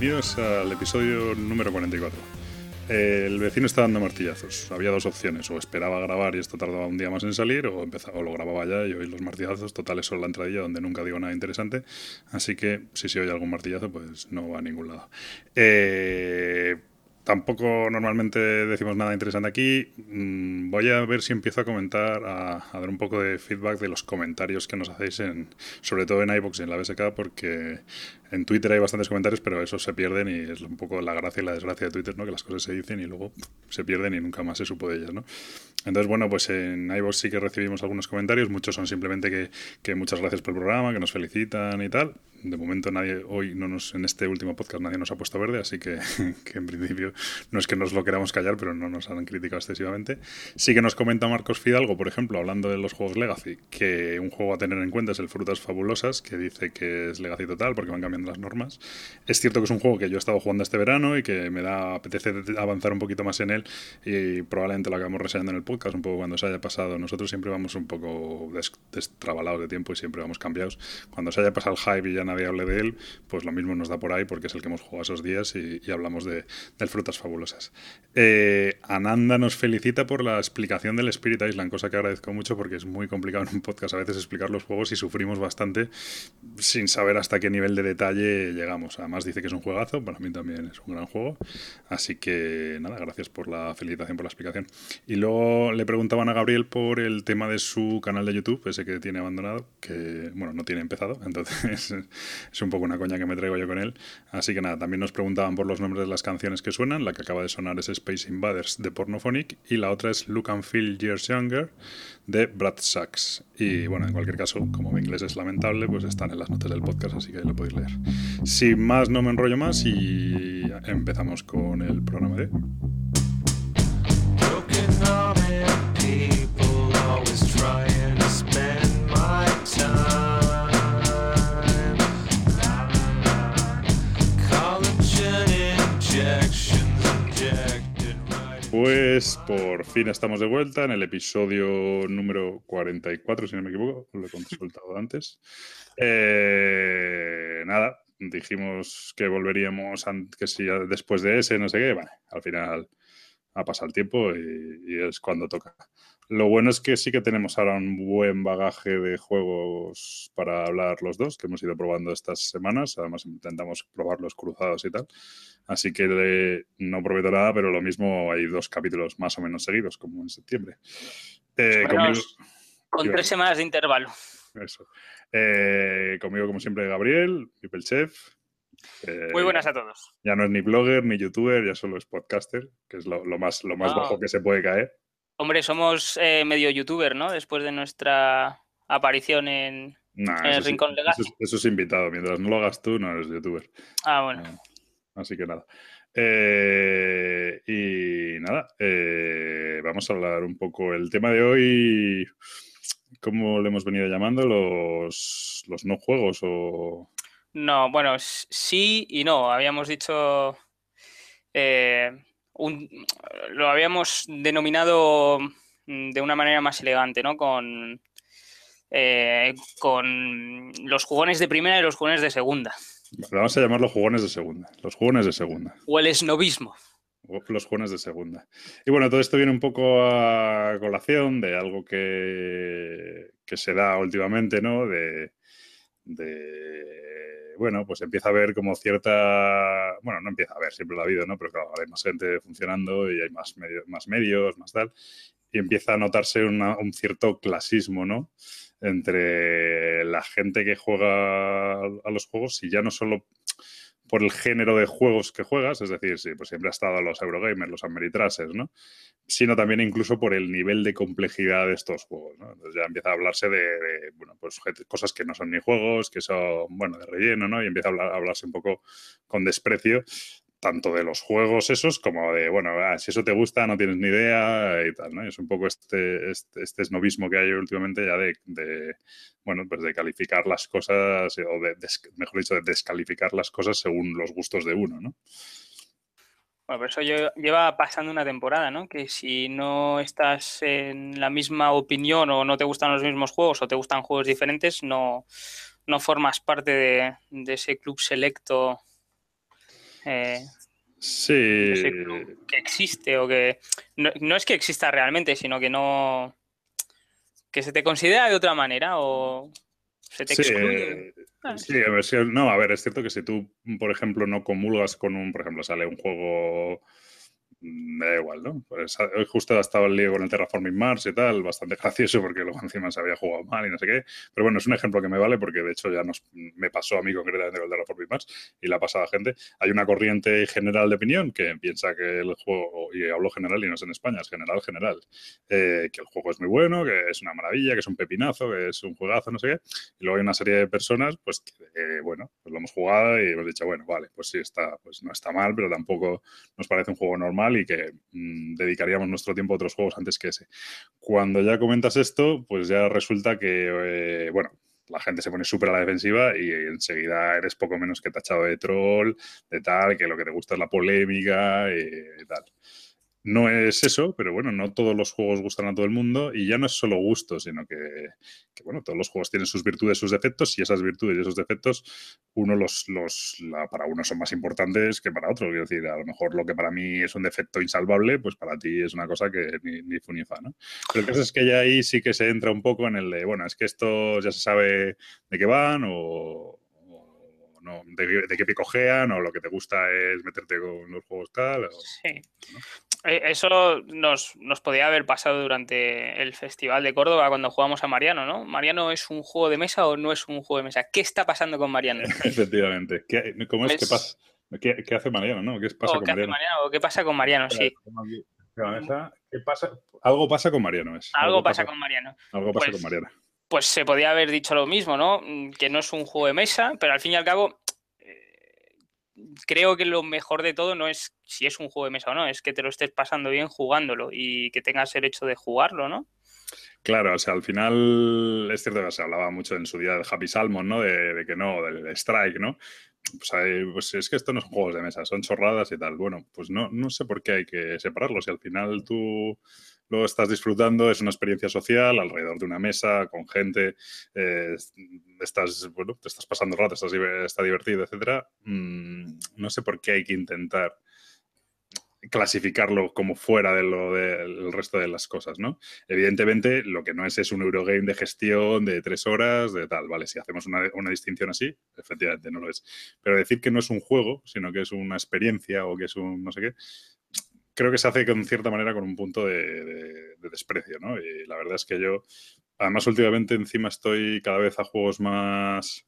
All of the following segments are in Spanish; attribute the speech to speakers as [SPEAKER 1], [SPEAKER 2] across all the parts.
[SPEAKER 1] Bienvenidos al episodio número 44. El vecino está dando martillazos. Había dos opciones, o esperaba grabar y esto tardaba un día más en salir, o, empezaba, o lo grababa ya y oí los martillazos. Total, eso es la entradilla donde nunca digo nada interesante. Así que si se oye algún martillazo, pues no va a ningún lado. Eh, tampoco normalmente decimos nada interesante aquí. Mm, voy a ver si empiezo a comentar, a, dar un poco de feedback de los comentarios que nos hacéis, en, sobre todo en iBox y en la BSK, porque en Twitter hay bastantes comentarios, pero esos se pierden y es un poco la gracia y la desgracia de Twitter, ¿no? Que las cosas se dicen y luego se pierden y nunca más se supo de ellas, ¿no? Entonces, bueno, pues en iVoox sí que recibimos algunos comentarios, muchos son simplemente que, que, muchas gracias por el programa, que nos felicitan y tal. De momento nadie, hoy no nos, en este último podcast nadie nos ha puesto verde, así que, que en principio no es que nos lo queramos callar, pero no nos han criticado excesivamente. Sí que nos comenta Marcos Fidalgo, por ejemplo, hablando de los juegos Legacy, que un juego a tener en cuenta es el Frutas Fabulosas, que dice que es Legacy total porque van cambiando las normas. Es cierto que es un juego que yo he estado jugando este verano y que me da apetece avanzar un poquito más en él y probablemente lo acabamos reseñando en el podcast un poco cuando se haya pasado. Nosotros siempre vamos un poco destrabalados de tiempo y siempre vamos cambiados. Cuando se haya pasado el hype y ya nadie hable de él, pues lo mismo nos da por ahí porque es el que hemos jugado esos días y, hablamos de, del Frutas Fabulosas. Eh, Ananda nos felicita por la explicación del Spirit Island, cosa que agradezco mucho porque es muy complicado en un podcast a veces explicar los juegos y sufrimos bastante sin saber hasta qué nivel de detalle llegamos. Además dice que es un juegazo, para mí también es un gran juego. Así que nada, gracias por la felicitación, por la explicación. Y luego le preguntaban a Gabriel por el tema de su canal de YouTube, ese que tiene abandonado, que bueno, no tiene empezado, entonces es un poco una coña que me traigo yo con él. Así que nada, también nos preguntaban por los nombres de las canciones que suenan. La que acaba de sonar es Space Invaders de Pornophonic y la otra es Look and Feel Years Younger de Brad Sachs. Y bueno, en cualquier caso, como mi inglés es lamentable, pues están en las notas del podcast, así que lo podéis leer. Sin más, no me enrollo más y empezamos con el programa de Pues por fin estamos de vuelta en el episodio número 44, si no me equivoco, lo he consultado antes. Eh, nada, dijimos que volveríamos que si después de ese, no sé qué, bueno, al final ha pasado el tiempo y, es cuando toca. Lo bueno es que sí que tenemos ahora un buen bagaje de juegos para hablar los dos, que hemos ido probando estas semanas. Además, intentamos probarlos cruzados y tal. Así que no prometo nada, pero lo mismo hay dos capítulos más o menos seguidos, como en septiembre.
[SPEAKER 2] Eh, con tres semanas de intervalo.
[SPEAKER 1] Eso. Eh, conmigo, como siempre, Gabriel, People Chef.
[SPEAKER 2] Eh, Muy buenas a todos.
[SPEAKER 1] Ya no es ni blogger ni youtuber, ya solo es podcaster, que es lo, más, lo más bajo que se puede caer.
[SPEAKER 2] Hombre, somos eh, medio youtuber, ¿no? Después de nuestra aparición en, el Rincón Legal.
[SPEAKER 1] Eso, es invitado. Mientras no lo hagas tú, no eres youtuber.
[SPEAKER 2] Ah, bueno.
[SPEAKER 1] Ah, así que nada. Eh, y nada, eh, vamos a hablar un poco. El tema de hoy, ¿cómo le hemos venido llamando? Los, los no juegos o...
[SPEAKER 2] No, bueno, sí y no. Habíamos dicho lo habíamos denominado mm, de una manera más elegante, ¿no? Con, eh, con los jugones de primera y los jugones de segunda.
[SPEAKER 1] vamos a llamarlos jugones de segunda. Los jugones de segunda.
[SPEAKER 2] O el esnovismo.
[SPEAKER 1] Los jugones de segunda. Y bueno, todo esto viene un poco a colación de algo que, que se da últimamente, ¿no? de bueno, pues empieza a haber como cierta, bueno, no empieza a haber, siempre lo ha habido, ¿no? Pero claro, hay más gente funcionando y hay más, más medios, más tal, y empieza a notarse un cierto clasismo, ¿no? Entre la gente que juega a los juegos y ya no solo por el género de juegos que juegas, es decir, sí, pues siempre ha estado los Eurogamers, los Ameritrases, ¿no? Sino también incluso por el nivel de complejidad de estos juegos, ¿no? Entonces ya empieza a hablarse de, bueno, pues cosas que no son ni juegos, que son, bueno, de relleno, ¿no? Y empieza a hablarse un poco con desprecio tanto de los juegos esos como de, bueno, si eso te gusta, no tienes ni idea y tal, ¿no? es un poco este, este, este esnovismo que hay últimamente ya de, bueno, pues de calificar las cosas, o de, mejor dicho, de descalificar las cosas según los gustos de uno, ¿no?
[SPEAKER 2] Bueno, pero eso lleva pasando una temporada, ¿no? Que si no estás en la misma opinión o no te gustan los mismos juegos o te gustan juegos diferentes, no, no formas parte de ese club selecto Eh,
[SPEAKER 1] sí.
[SPEAKER 2] que existe o que. No, es que exista realmente, sino que no. que se te considera de otra manera o se te excluye.
[SPEAKER 1] Ah, sí, a ver, no, a ver, es cierto que si tú, por ejemplo, no comulgas con un, por ejemplo, sale un juego me da igual, ¿no? Pues hoy justo estaba el lío con el Terraforming Mars y tal, bastante gracioso porque luego encima se había jugado mal y no sé qué. Pero bueno, es un ejemplo que me vale porque de hecho ya nos, me pasó a mí concretamente con el Terraforming Mars y la pasada gente. Hay una corriente general de opinión que piensa que el juego, y hablo general y no es en España, es general, general, eh, que el juego es muy bueno, que es una maravilla, que es un pepinazo, que es un juegazo, no sé qué. Y luego hay una serie de personas, pues que, bueno, pues lo hemos jugado y hemos dicho, bueno, vale, pues sí, está, pues no está mal, pero tampoco nos parece un juego normal y que mm, dedicaríamos nuestro tiempo a otros juegos antes que ese. Cuando ya comentas esto, pues ya resulta que, eh, bueno, la gente se pone súper a la defensiva y enseguida eres poco menos que tachado de troll, de tal, que lo que te gusta es la polémica y tal no es eso, pero bueno, no todos los juegos gustan a todo el mundo y ya no es solo gusto, sino que, bueno, todos los juegos tienen sus virtudes, sus defectos y esas virtudes y esos defectos, uno los, los para uno son más importantes que para otro. Quiero decir, a lo mejor lo que para mí es un defecto insalvable, pues para ti es una cosa que ni, ni fu ni fa, ¿no? Pero el caso es que ya ahí sí que se entra un poco en el de, bueno, es que esto ya se sabe de qué van o, de, qué picojean o lo que te gusta es meterte con los juegos tal.
[SPEAKER 2] sí. Eh, eso nos, nos, podía haber pasado durante el Festival de Córdoba cuando jugamos a Mariano, ¿no? ¿Mariano es un juego de mesa o no es un juego de mesa? ¿Qué está pasando con Mariano?
[SPEAKER 1] Efectivamente. ¿Qué, ¿Cómo es? ¿Qué, pasa? ¿Qué, hace Mariano, no? ¿Qué pasa con Mariano?
[SPEAKER 2] ¿Qué pasa con Mariano? Sí.
[SPEAKER 1] ¿Qué pasa? Algo pasa con Mariano. Es.
[SPEAKER 2] Algo, pasa, con Mariano.
[SPEAKER 1] Algo pasa con pues, Mariano.
[SPEAKER 2] Pues se podía haber dicho lo mismo, ¿no? Que no es un juego de mesa, pero al fin y al cabo creo que lo mejor de todo no es si es un juego de mesa o no, es que te lo estés pasando bien jugándolo y que tengas el hecho de jugarlo, ¿no?
[SPEAKER 1] Claro, o sea, al final es cierto que se hablaba mucho en su día del Happy Salmon, ¿no? De, que no, del Strike, ¿no? Pues, pues, es que esto no son juegos de mesa, son chorradas y tal. Bueno, pues no, no sé por qué hay que separarlos. Si al final tú lo estás disfrutando, es una experiencia social alrededor de una mesa, con gente, eh, estás, bueno, te estás pasando rato, estás, está divertido, etcétera. Mm, no sé por qué hay que intentar clasificarlo como fuera de lo del resto de las cosas, ¿no? Evidentemente, lo que no es es un Eurogame de gestión de tres horas, de tal, vale, si hacemos una, una, distinción así, efectivamente no lo es. Pero decir que no es un juego, sino que es una experiencia o que es un no sé qué, creo que se hace con cierta manera con un punto de, desprecio, ¿no? Y la verdad es que yo, además últimamente encima estoy cada vez a juegos más,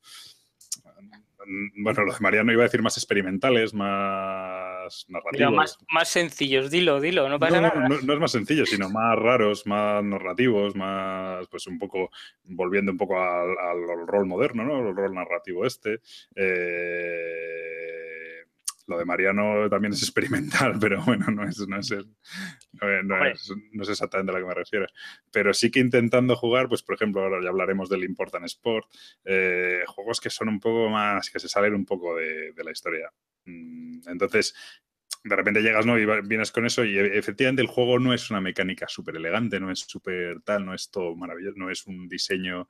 [SPEAKER 1] bueno, lo de Mariano iba a decir más experimentales, más narrativos.
[SPEAKER 2] más, más, sencillos, dilo, dilo, no pasa nada.
[SPEAKER 1] No, no, es más sencillo, sino más raros, más narrativos, más, pues un poco, volviendo un poco al, al rol moderno, ¿no? El rol narrativo este. Eh, lo de Mariano también es experimental, pero bueno, no es, no es, no es, exactamente a lo que me refiero. Pero sí que intentando jugar, pues por ejemplo, ahora ya hablaremos del Important Sport, eh, juegos que son un poco más, que se salen un poco de, la historia. Mm, entonces, de repente llegas ¿no? y vienes con eso y efectivamente el juego no es una mecánica súper elegante, no es súper tal, no es todo maravilloso, no es un diseño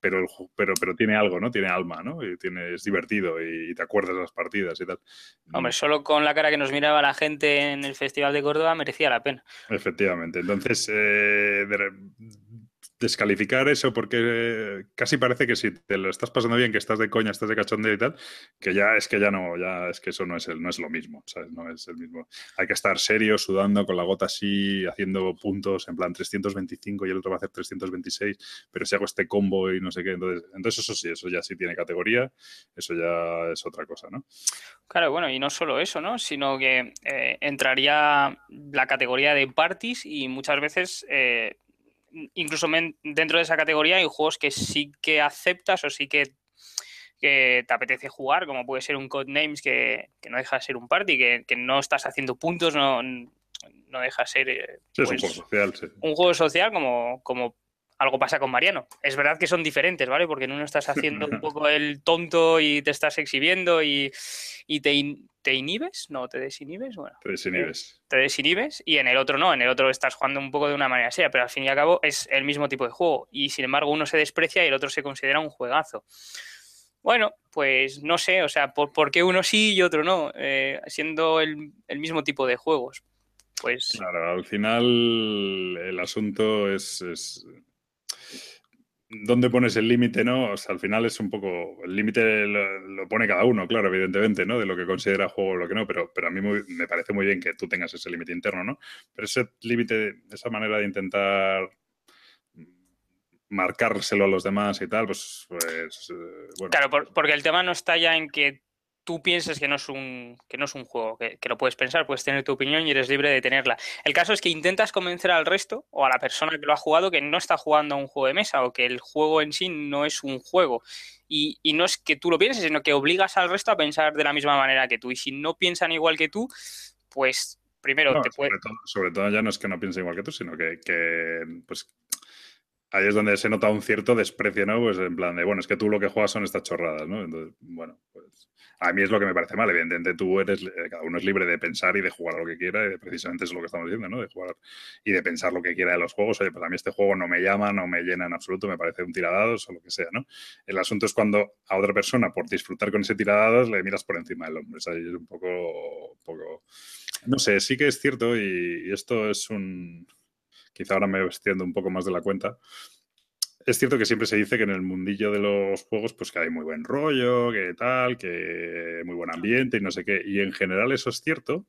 [SPEAKER 1] pero, pero, pero tiene algo, ¿no? Tiene alma, ¿no? Y tiene, es divertido y, te acuerdas de las partidas y tal.
[SPEAKER 2] Hombre, solo con la cara que nos miraba la gente en el Festival de Córdoba merecía la pena.
[SPEAKER 1] Efectivamente. Entonces, eh, descalificar eso porque casi parece que si te lo estás pasando bien, que estás de coña, estás de cachondeo y tal, que ya es que ya no, ya es que eso no es el, no es lo mismo, ¿sabes? No es el mismo. Hay que estar serio, sudando con la gota así, haciendo puntos en plan 325 y el otro va a hacer 326, pero si hago este combo y no sé qué, entonces, entonces eso sí, eso ya sí tiene categoría, eso ya es otra cosa, ¿no?
[SPEAKER 2] Claro, bueno, y no solo eso, ¿no? Sino que eh, entraría la categoría de parties y muchas veces eh, incluso dentro de esa categoría hay juegos que sí que aceptas o sí que, te apetece jugar, como puede ser un Codenames que, que no deja de ser un party, que, no estás haciendo puntos, no, no deja de ser
[SPEAKER 1] eh, un pues, juego social.
[SPEAKER 2] Un juego social como, como algo pasa con Mariano. Es verdad que son diferentes, ¿vale? Porque en uno estás haciendo un poco el tonto y te estás exhibiendo y, te, te, inhibes, no, te desinhibes, bueno.
[SPEAKER 1] Te desinhibes.
[SPEAKER 2] Eh, te desinhibes y en el otro no, en el otro estás jugando un poco de una manera seria, pero al fin y al cabo es el mismo tipo de juego y sin embargo uno se desprecia y el otro se considera un juegazo. Bueno, pues no sé, o sea, ¿por, qué uno sí y otro no? Eh, siendo el, mismo tipo de juegos. Pues...
[SPEAKER 1] Claro, al final el asunto es, dónde pones el límite, ¿no? O sea, al final es un poco, el límite lo, pone cada uno, claro, evidentemente, ¿no? De lo que considera juego o lo que no, pero, pero a mí me parece muy bien que tú tengas ese límite interno, ¿no? Pero ese límite, esa manera de intentar marcárselo a los demás y tal, pues, pues
[SPEAKER 2] eh. Claro, porque el tema no está ya en que tú pienses que no es un, que no es un juego, que, lo puedes pensar, puedes tener tu opinión y eres libre de tenerla. El caso es que intentas convencer al resto o a la persona que lo ha jugado que no está jugando a un juego de mesa o que el juego en sí no es un juego. Y, no es que tú lo pienses, sino que obligas al resto a pensar de la misma manera que tú. Y si no piensan igual que tú, pues primero te puede...
[SPEAKER 1] Sobre todo, ya no es que no piensen igual que tú, sino que, que pues ahí es donde se nota un cierto desprecio, ¿no? Pues en plan de, bueno, es que tú lo que juegas son estas chorradas, ¿no? Entonces, bueno, pues a mí es lo que me parece mal. Evidentemente, tú eres, eh, cada uno es libre de pensar y de jugar a lo que quiera, y precisamente es lo que estamos diciendo, ¿no? De jugar y de pensar lo que quiera de los juegos. Oye, pues a mí este juego no me llama, no me llena en absoluto, me parece un tiradados o lo que sea, ¿no? El asunto es cuando a otra persona, por disfrutar con ese tiradados, le miras por encima del hombre. O es un poco, poco. No sé, sí que es cierto, y esto es un quizá ahora me extiendo un poco más de la cuenta. Es cierto que siempre se dice que en el mundillo de los juegos, pues que hay muy buen rollo, que tal, que muy buen ambiente y no sé qué. Y en general eso es cierto,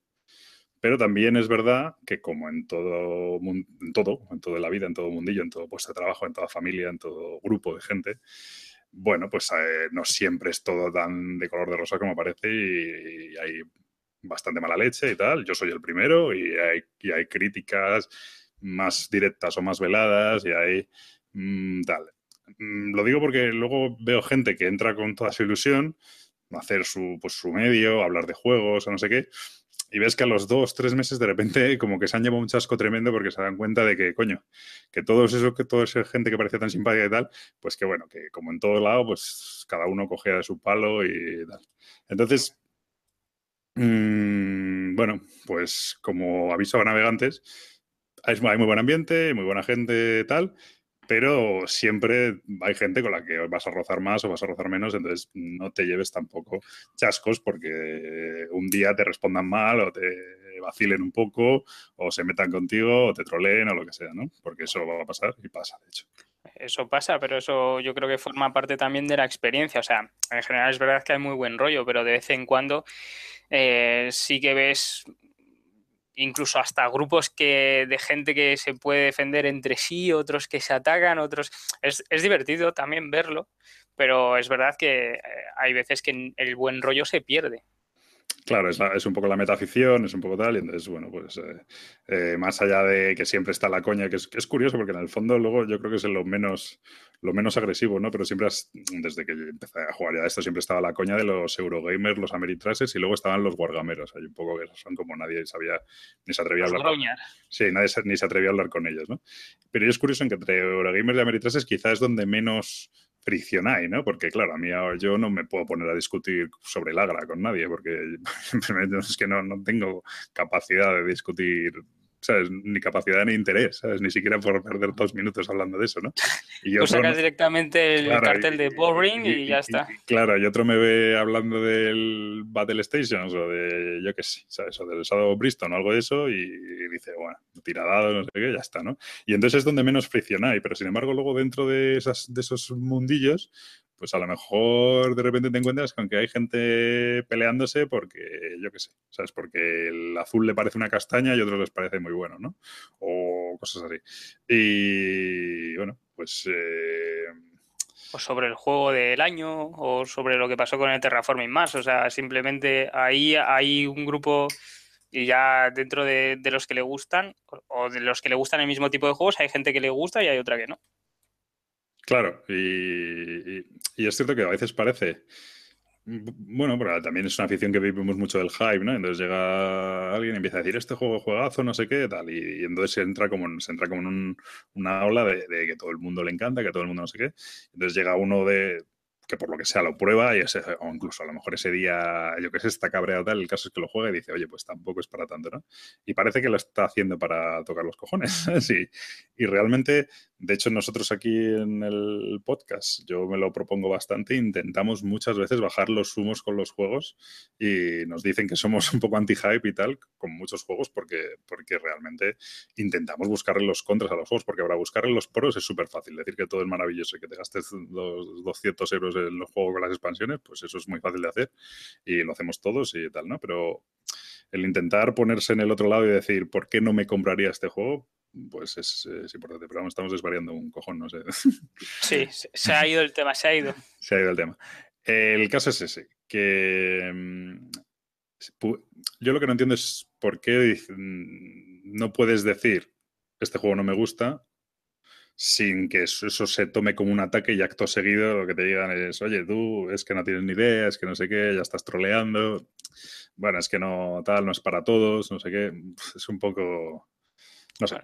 [SPEAKER 1] pero también es verdad que como en todo, en todo, en toda la vida, en todo mundillo, en todo puesto de trabajo, en toda familia, en todo grupo de gente, bueno, pues eh, no siempre es todo tan de color de rosa como parece y, hay bastante mala leche y tal. Yo soy el primero y hay, y hay críticas más directas o más veladas y ahí mm, tal. Mm, lo digo porque luego veo gente que entra con toda su ilusión hacer su, pues, su medio, hablar de juegos o no sé qué, y ves que a los dos, tres meses de repente como que se han llevado un chasco tremendo porque se dan cuenta de que, coño, que todo eso, que toda esa gente que parecía tan simpática y tal, pues que bueno, que como en todo lado, pues cada uno cogía de su palo y tal. Entonces, mm, bueno, pues como aviso a navegantes, hay, muy buen ambiente, muy buena gente, tal, pero siempre hay gente con la que vas a rozar más o vas a rozar menos, entonces no te lleves tampoco chascos porque un día te respondan mal o te vacilen un poco o se metan contigo o te troleen o lo que sea, ¿no? Porque eso va a pasar y pasa, de hecho.
[SPEAKER 2] Eso pasa, pero eso yo creo que forma parte también de la experiencia. O sea, en general es verdad que hay muy buen rollo, pero de vez en cuando eh, sí que ves incluso hasta grupos que, de gente que se puede defender entre sí, otros que se atacan, otros... Es, es divertido también verlo, pero es verdad que eh, hay veces que el buen rollo se pierde.
[SPEAKER 1] Claro, es, un poco la metaficción, es un poco tal, y entonces, bueno, pues eh, eh, más allá de que siempre está la coña, que es, es, curioso porque en el fondo luego yo creo que es lo menos, lo menos agresivo, ¿no? Pero siempre, desde que empecé a jugar ya esto, siempre estaba la coña de los Eurogamers, los Ameritrases y luego estaban los Wargameros, hay un poco que son como nadie sabía, ni se atrevía a hablar. Con, sí, nadie ni se atrevía a hablar con ellos, ¿no? Pero es curioso en que entre Eurogamers y Ameritrases quizás es donde menos fricción hay, ¿no? Porque, claro, a mí yo no me puedo poner a discutir sobre el Agra con nadie, porque es que no, no tengo capacidad de discutir ¿sabes? Ni capacidad ni interés, ¿sabes? Ni siquiera por perder dos minutos hablando de eso, ¿no?
[SPEAKER 2] Y pues sacas directamente el cartel de Boring y, ya está.
[SPEAKER 1] claro, y otro me ve hablando del Battle Stations o de, yo qué sé, ¿sabes? O del Shadow Bristol o algo de eso y, dice, bueno, tiradado, no sé qué, ya está, ¿no? Y entonces es donde menos fricción hay, pero sin embargo luego dentro de, esas, de esos mundillos pues a lo mejor de repente te encuentras con que hay gente peleándose porque, yo qué sé, ¿sabes? Porque el azul le parece una castaña y otros les parece muy bueno, ¿no? O cosas así. Y bueno, pues... Eh,
[SPEAKER 2] o sobre el juego del año, o sobre lo que pasó con el Terraforming más. O sea, simplemente ahí hay un grupo y ya dentro de, de, los que le gustan, o de los que le gustan el mismo tipo de juegos, hay gente que le gusta y hay otra que no.
[SPEAKER 1] Claro, y, es cierto que a veces parece. Bueno, pero también es una afición que vivimos mucho del hype, ¿no? Entonces llega alguien y empieza a decir este juego juegazo, no sé qué, tal, y, entonces se entra como, se entra como en una ola de, que todo el mundo le encanta, que todo el mundo no sé qué. Entonces llega uno de, que por lo que sea lo prueba y o incluso a lo mejor ese día, yo que sé, está cabreado tal, el caso es que lo juega y dice, oye, pues tampoco es para tanto, ¿no? Y parece que lo está haciendo para tocar los cojones, sí. Y realmente De hecho, nosotros aquí en el podcast, yo me lo propongo bastante, intentamos muchas veces bajar los humos con los juegos y nos dicen que somos un poco anti-hype y tal con muchos juegos porque, porque realmente intentamos buscarle los contras a los juegos, porque para buscarle los pros es súper fácil. Decir que todo es maravilloso y que te gastes los 200 euros en los juegos con las expansiones, pues eso es muy fácil de hacer y lo hacemos todos y tal, ¿no? Pero el intentar ponerse en el otro lado y decir, ¿por qué no me compraría este juego? Pues es, importante. Pero vamos, estamos desvariando un cojón, no sé.
[SPEAKER 2] Sí, se ha ido el tema, se ha ido.
[SPEAKER 1] Se ha ido el tema. El caso es ese, que mm, yo lo que no entiendo es por qué mm, no puedes decir este juego no me gusta sin que eso, se tome como un ataque y acto seguido lo que te digan es, oye, tú es que no tienes ni idea, es que no sé qué, ya estás troleando, bueno, es que no tal, no es para todos, no sé qué, es un poco, no sé,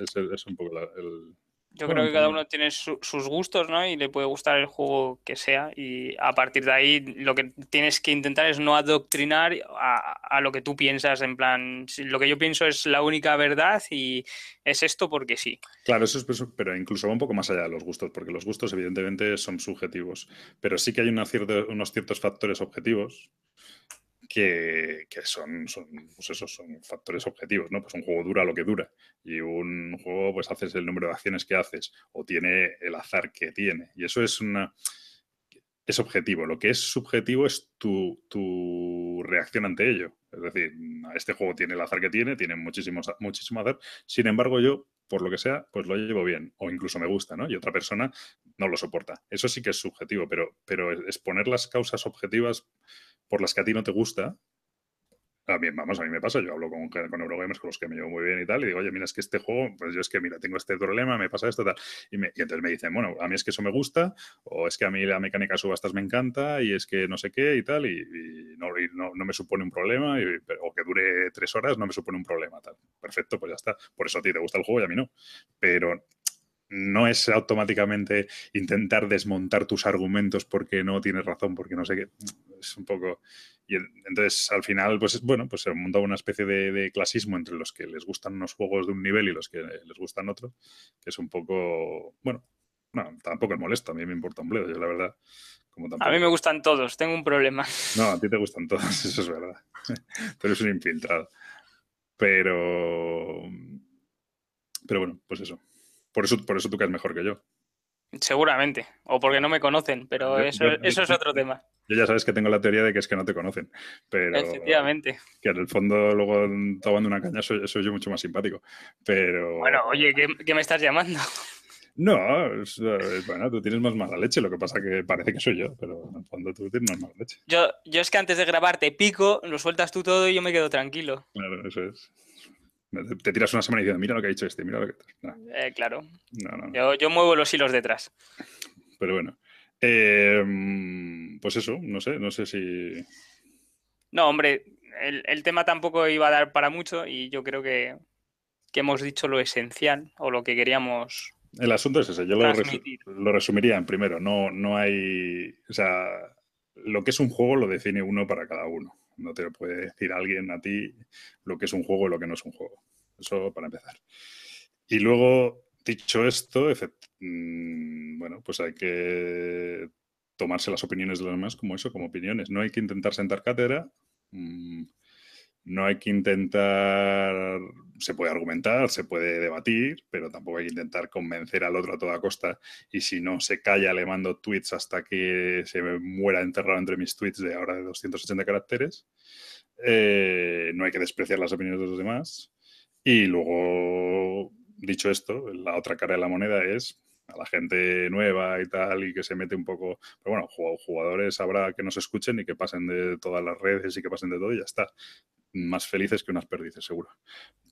[SPEAKER 1] es, un poco el...
[SPEAKER 2] Yo creo que cada uno tiene sus gustos, ¿no? Y le puede gustar el juego que sea. Y a partir de ahí lo que tienes que intentar es no adoctrinar a, lo que tú piensas. En plan, lo que yo pienso es la única verdad y es esto porque sí.
[SPEAKER 1] Claro, eso es, pero incluso va un poco más allá de los gustos, porque los gustos evidentemente son subjetivos. Pero sí que hay unos ciertos factores objetivos que, son, son, pues eso, son factores objetivos, ¿no? Pues un juego dura lo que dura y un juego pues haces el número de acciones que haces o tiene el azar que tiene y eso es una es objetivo. Lo que es subjetivo es tu, tu reacción ante ello. Es decir, este juego tiene el azar que tiene, tiene muchísimo, muchísimo azar. Sin embargo, yo, por lo que sea, pues lo llevo bien o incluso me gusta, ¿no? Y otra persona no lo soporta. Eso sí que es subjetivo, pero, pero exponer las causas objetivas por las que a ti no te gusta, a mí, vamos, a mí me pasa, yo hablo con, con con los que me llevo muy bien y tal, y digo, oye, mira, es que este juego, pues yo es que, mira, tengo este problema, me pasa esto, tal. Y, me, entonces me dicen, bueno, a mí es que eso me gusta, o es que a mí la mecánica subastas me encanta, y es que no sé qué y tal, y, no, no, me supone un problema, o que dure tres horas no me supone un problema, tal. Perfecto, pues ya está. Por eso a ti te gusta el juego y a mí no. Pero no es automáticamente intentar desmontar tus argumentos porque no tienes razón, porque no sé qué. Es un poco. Y entonces, al final, pues bueno, pues se monta una especie de, clasismo entre los que les gustan unos juegos de un nivel y los que les gustan otros, que es un poco. Bueno, no, tampoco es molesto, a mí me importa un bledo, yo la verdad.
[SPEAKER 2] Como A mí me gustan todos, tengo un problema.
[SPEAKER 1] No, a ti te gustan todos, eso es verdad. Pero es un infiltrado. Pero. Pero bueno, pues eso. Por eso, por eso tú es mejor que yo.
[SPEAKER 2] Seguramente, o porque no me conocen, pero eso, eso es otro tema.
[SPEAKER 1] Yo ya sabes que tengo la teoría de que es que no te conocen, pero...
[SPEAKER 2] Efectivamente.
[SPEAKER 1] Que en el fondo luego tomando una caña soy, soy, yo mucho más simpático, pero...
[SPEAKER 2] Bueno, oye, ¿qué, me estás llamando?
[SPEAKER 1] No, bueno, tú tienes más mala leche, lo que pasa que parece que soy yo, pero en el fondo tú tienes más mala leche.
[SPEAKER 2] Yo, yo es que antes de grabar te pico, lo sueltas tú todo y yo me quedo tranquilo.
[SPEAKER 1] Claro, eso es. Te tiras una semana diciendo, mira lo que ha dicho este, mira lo que...
[SPEAKER 2] Eh, claro. Yo, muevo los hilos detrás.
[SPEAKER 1] Pero bueno. Eh, pues eso, no sé, no sé si...
[SPEAKER 2] No, hombre, el, tema tampoco iba a dar para mucho y yo creo que, hemos dicho lo esencial o lo que queríamos
[SPEAKER 1] el asunto es ese, yo lo, lo, resumiría en primero, no, no hay, o sea, lo que es un juego lo define uno para cada uno. No te lo puede decir alguien a ti lo que es un juego y lo que no es un juego. Eso para empezar. Y luego, dicho esto, mm, bueno, pues hay que tomarse las opiniones de los demás como eso, como opiniones. No hay que intentar sentar cátedra. No hay que intentar, se puede argumentar, se puede debatir, pero tampoco hay que intentar convencer al otro a toda costa y si no se calla le mando tweets hasta que se me muera enterrado entre mis tweets de ahora de 280 caracteres. Eh, no hay que despreciar las opiniones de los demás. Y luego, dicho esto, la otra cara de la moneda es a la gente nueva y tal, y que se mete un poco. Pero bueno, jugadores habrá que no se escuchen y que pasen de todas las redes y que pasen de todo y ya está. Más felices que unas perdices, seguro.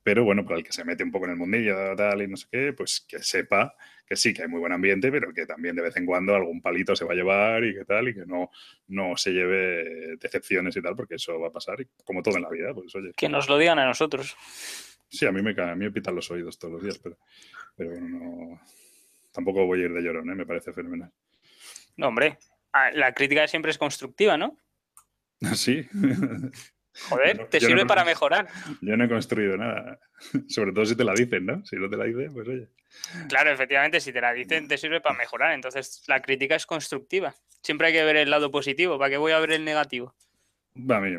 [SPEAKER 1] Pero bueno, para el que se mete un poco en el mundillo tal y no sé qué, pues que sepa que sí, que hay muy buen ambiente, pero que también de vez en cuando algún palito se va a llevar y que tal, y que no, no se lleve decepciones y tal, porque eso va a pasar, como todo en la vida. Pues, oye.
[SPEAKER 2] Que nos lo digan a nosotros.
[SPEAKER 1] Sí, a mí me, a mí me pitan los oídos todos los días, pero, pero no tampoco voy a ir de llorón, ¿eh? me parece fenomenal.
[SPEAKER 2] No, hombre, la crítica siempre es constructiva, ¿no?
[SPEAKER 1] Sí.
[SPEAKER 2] Joder, te sirve para mejorar.
[SPEAKER 1] Yo no he construido nada. Sobre todo si te la dicen, ¿no? Si no te la dicen, pues oye.
[SPEAKER 2] Claro, efectivamente, si te la dicen, te sirve para mejorar. Entonces, la crítica es constructiva. Siempre hay que ver el lado positivo. ¿Para qué voy a ver el negativo?
[SPEAKER 1] A mí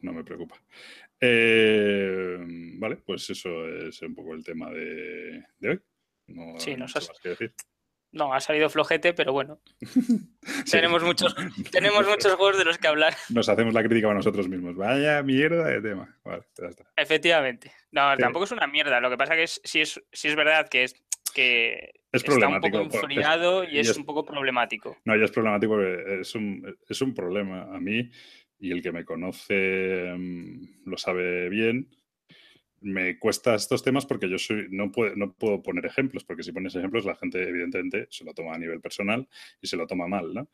[SPEAKER 1] no me preocupa. Eh, vale, pues eso es un poco el tema de, hoy. No
[SPEAKER 2] sí, nos has... que decir. No, ha salido flojete, pero bueno. tenemos, muchos, tenemos muchos juegos de los que hablar.
[SPEAKER 1] Nos hacemos la crítica a nosotros mismos. Vaya mierda de tema. Vale, ya está.
[SPEAKER 2] Efectivamente. No, tampoco es una mierda. Lo que pasa que es, sí, es, sí es verdad que es que
[SPEAKER 1] es está un poco
[SPEAKER 2] enfriado y, es, un poco problemático.
[SPEAKER 1] No, ya es problemático porque es un, es un problema. A mí, y el que me conoce mm, lo sabe bien, me cuesta estos temas porque yo soy, no, puedo, no puedo poner ejemplos, porque si pones ejemplos la gente evidentemente se lo toma a nivel personal y se lo toma mal, ¿no?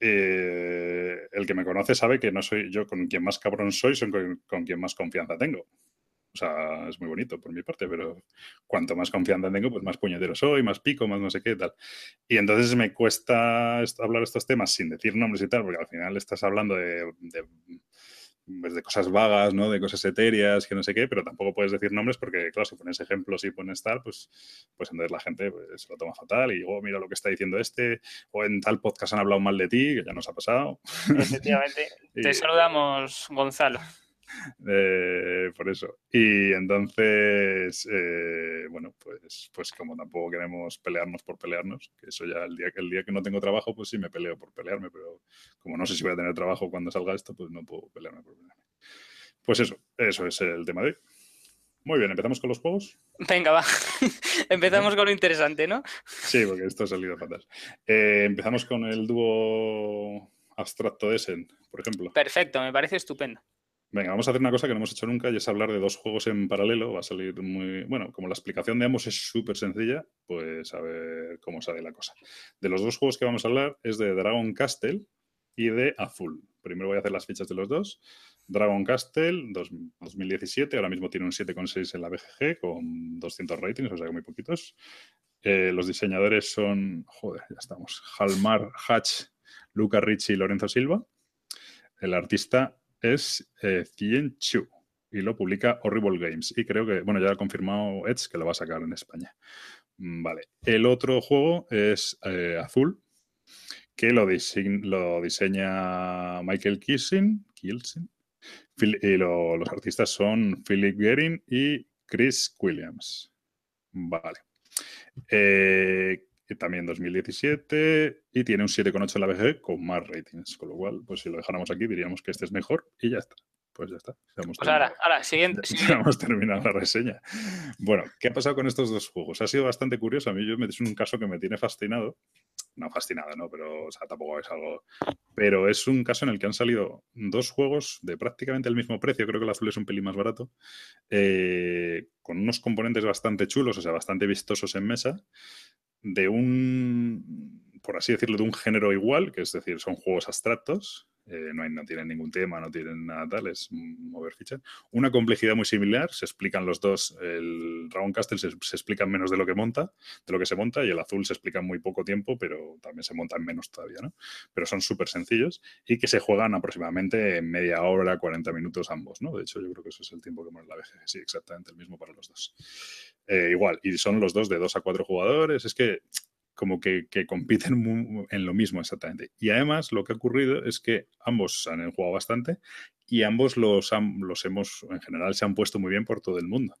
[SPEAKER 1] Eh, el que me conoce sabe que no soy yo con quien más cabrón soy, soy con, quien más confianza tengo. O sea, es muy bonito por mi parte, pero cuanto más confianza tengo, pues más puñetero soy, más pico, más no sé qué tal. Y entonces me cuesta hablar estos temas sin decir nombres y tal, porque al final estás hablando de pues, de cosas vagas, ¿no? De cosas etéreas, que no sé qué, pero tampoco puedes decir nombres porque, claro, si pones ejemplos y pones tal, pues, pues entonces la gente pues, se lo toma fatal y, oh, mira lo que está diciendo este, o en tal podcast han hablado mal de ti, que ya nos ha pasado.
[SPEAKER 2] Efectivamente. Te saludamos, Gonzalo.
[SPEAKER 1] Eh, por eso. Y entonces, eh, bueno, pues, pues como tampoco queremos pelearnos por pelearnos, que eso ya el día, el día que no tengo trabajo, pues sí me peleo por pelearme, pero como no sé si voy a tener trabajo cuando salga esto, pues no puedo pelearme por pelearme. Pues eso, eso es el tema de hoy. Muy bien, ¿empezamos con los juegos?
[SPEAKER 2] Venga, va. empezamos con lo interesante, ¿no?
[SPEAKER 1] Sí, porque esto ha salido fatal. Eh, empezamos con el dúo abstracto Essen, por ejemplo.
[SPEAKER 2] Perfecto, me parece estupendo.
[SPEAKER 1] Venga, vamos a hacer una cosa que no hemos hecho nunca y es hablar de dos juegos en paralelo. Va a salir muy. Bueno, como la explicación de ambos es súper sencilla, pues a ver cómo sale la cosa. De los dos juegos que vamos a hablar es de Dragon Castle y de Azul. Primero voy a hacer las fichas de los dos. Dragon Castle 2017, ahora mismo tiene un 7,6 en la BGG con 200 ratings, o sea que muy poquitos. Eh, los diseñadores son, joder, ya estamos, Halmar Hatch, Luca Ricci y Lorenzo Silva. El artista es eh, Cien Chu y lo publica Horrible Games. Y creo que, bueno, ya ha confirmado Edge que lo va a sacar en España. Mm, vale. El otro juego es eh, Azul, que lo, lo, diseña Michael Kissing, y los artistas son Philip Gehring y Chris Williams. Vale. Eh, también 2017 y tiene un 7,8 en la BG con más ratings, con lo cual, pues si lo dejáramos aquí diríamos que este es mejor y ya está. Pues ya está.
[SPEAKER 2] Pues ahora, ahora, siguiente.
[SPEAKER 1] Ya hemos terminado la reseña. Bueno, ¿qué ha pasado con estos dos juegos? Ha sido bastante curioso. A mí yo me es un caso que me tiene fascinado. No fascinado, ¿no? Pero, o sea, tampoco es algo... Pero es un caso en el que han salido dos juegos de prácticamente el mismo precio. Creo que el azul es un pelín más barato. Eh, con unos componentes bastante chulos, o sea, bastante vistosos en mesa de un, por así decirlo, de un género igual, que es decir, son juegos abstractos, eh, no, tienen ningún tema, no tienen nada tal, es mover fichas. Una complejidad muy similar, se explican los dos, el Dragon Castle se, se explican menos de lo que monta, de lo que se monta, y el azul se explica en muy poco tiempo, pero también se montan menos todavía, ¿no? Pero son súper sencillos y que se juegan aproximadamente en media hora, 40 minutos ambos, ¿no? De hecho, yo creo que eso es el tiempo que pone la BG, sí, exactamente el mismo para los dos. Eh, igual, y son los dos de dos a cuatro jugadores, es que como que, compiten en lo mismo exactamente. Y además lo que ha ocurrido es que ambos han jugado bastante y ambos los, hemos, en general, se han puesto muy bien por todo el mundo.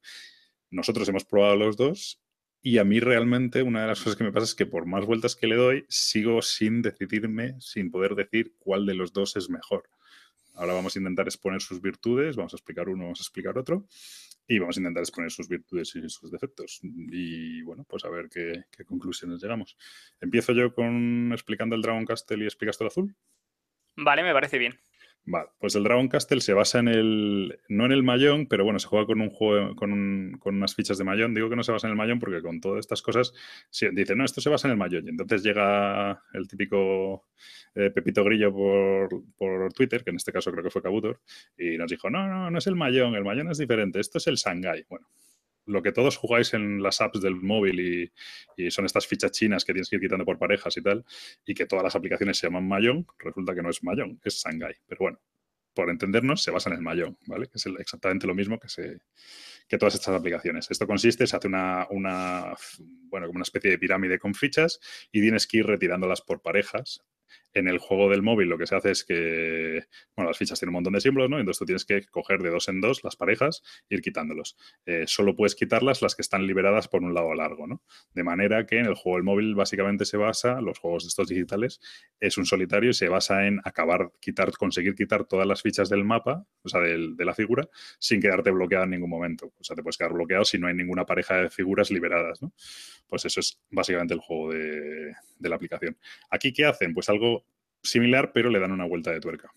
[SPEAKER 1] Nosotros hemos probado los dos y a mí realmente una de las cosas que me pasa es que por más vueltas que le doy, sigo sin decidirme, sin poder decir cuál de los dos es mejor. Ahora vamos a intentar exponer sus virtudes, vamos a explicar uno, vamos a explicar otro y vamos a intentar exponer sus virtudes y sus defectos. Y bueno, pues a ver qué, conclusiones llegamos. Empiezo yo con explicando el Dragon Castle y explicas el azul.
[SPEAKER 2] Vale, me parece bien.
[SPEAKER 1] Vale, pues el Dragon Castle se basa en el. No en el Mayón, pero bueno, se juega con un juego, con, unas fichas de Mayón. Digo que no se basa en el Mayón porque con todas estas cosas dice, no, esto se basa en el Mayón. Y entonces llega el típico eh, Pepito Grillo por, Twitter, que en este caso creo que fue Kabutor, y nos dijo, no, no, no es el Mayón, el Mayón es diferente, esto es el Shanghai. Bueno, lo que todos jugáis en las apps del móvil y, son estas fichas chinas que tienes que ir quitando por parejas y tal, y que todas las aplicaciones se llaman Mayón, resulta que no es Mayón, es Shanghai. Pero bueno, por entendernos, se basa en el mayón, ¿vale? Que es exactamente lo mismo que, se, que todas estas aplicaciones. Esto consiste, se hace una, una, bueno, como una especie de pirámide con fichas y tienes que ir retirándolas por parejas en el juego del móvil lo que se hace es que, bueno, las fichas tienen un montón de símbolos, ¿no? Entonces tú tienes que coger de dos en dos las parejas e ir quitándolos. Eh, solo puedes quitarlas las que están liberadas por un lado largo, ¿no? De manera que en el juego del móvil básicamente se basa, los juegos de estos digitales, es un solitario y se basa en acabar, quitar, conseguir quitar todas las fichas del mapa, o sea, de la figura, sin quedarte bloqueado en ningún momento. O sea, te puedes quedar bloqueado si no hay ninguna pareja de figuras liberadas, ¿no? Pues eso es básicamente el juego de, de la aplicación. Aquí, ¿qué hacen? Pues algo similar, pero le dan una vuelta de tuerca.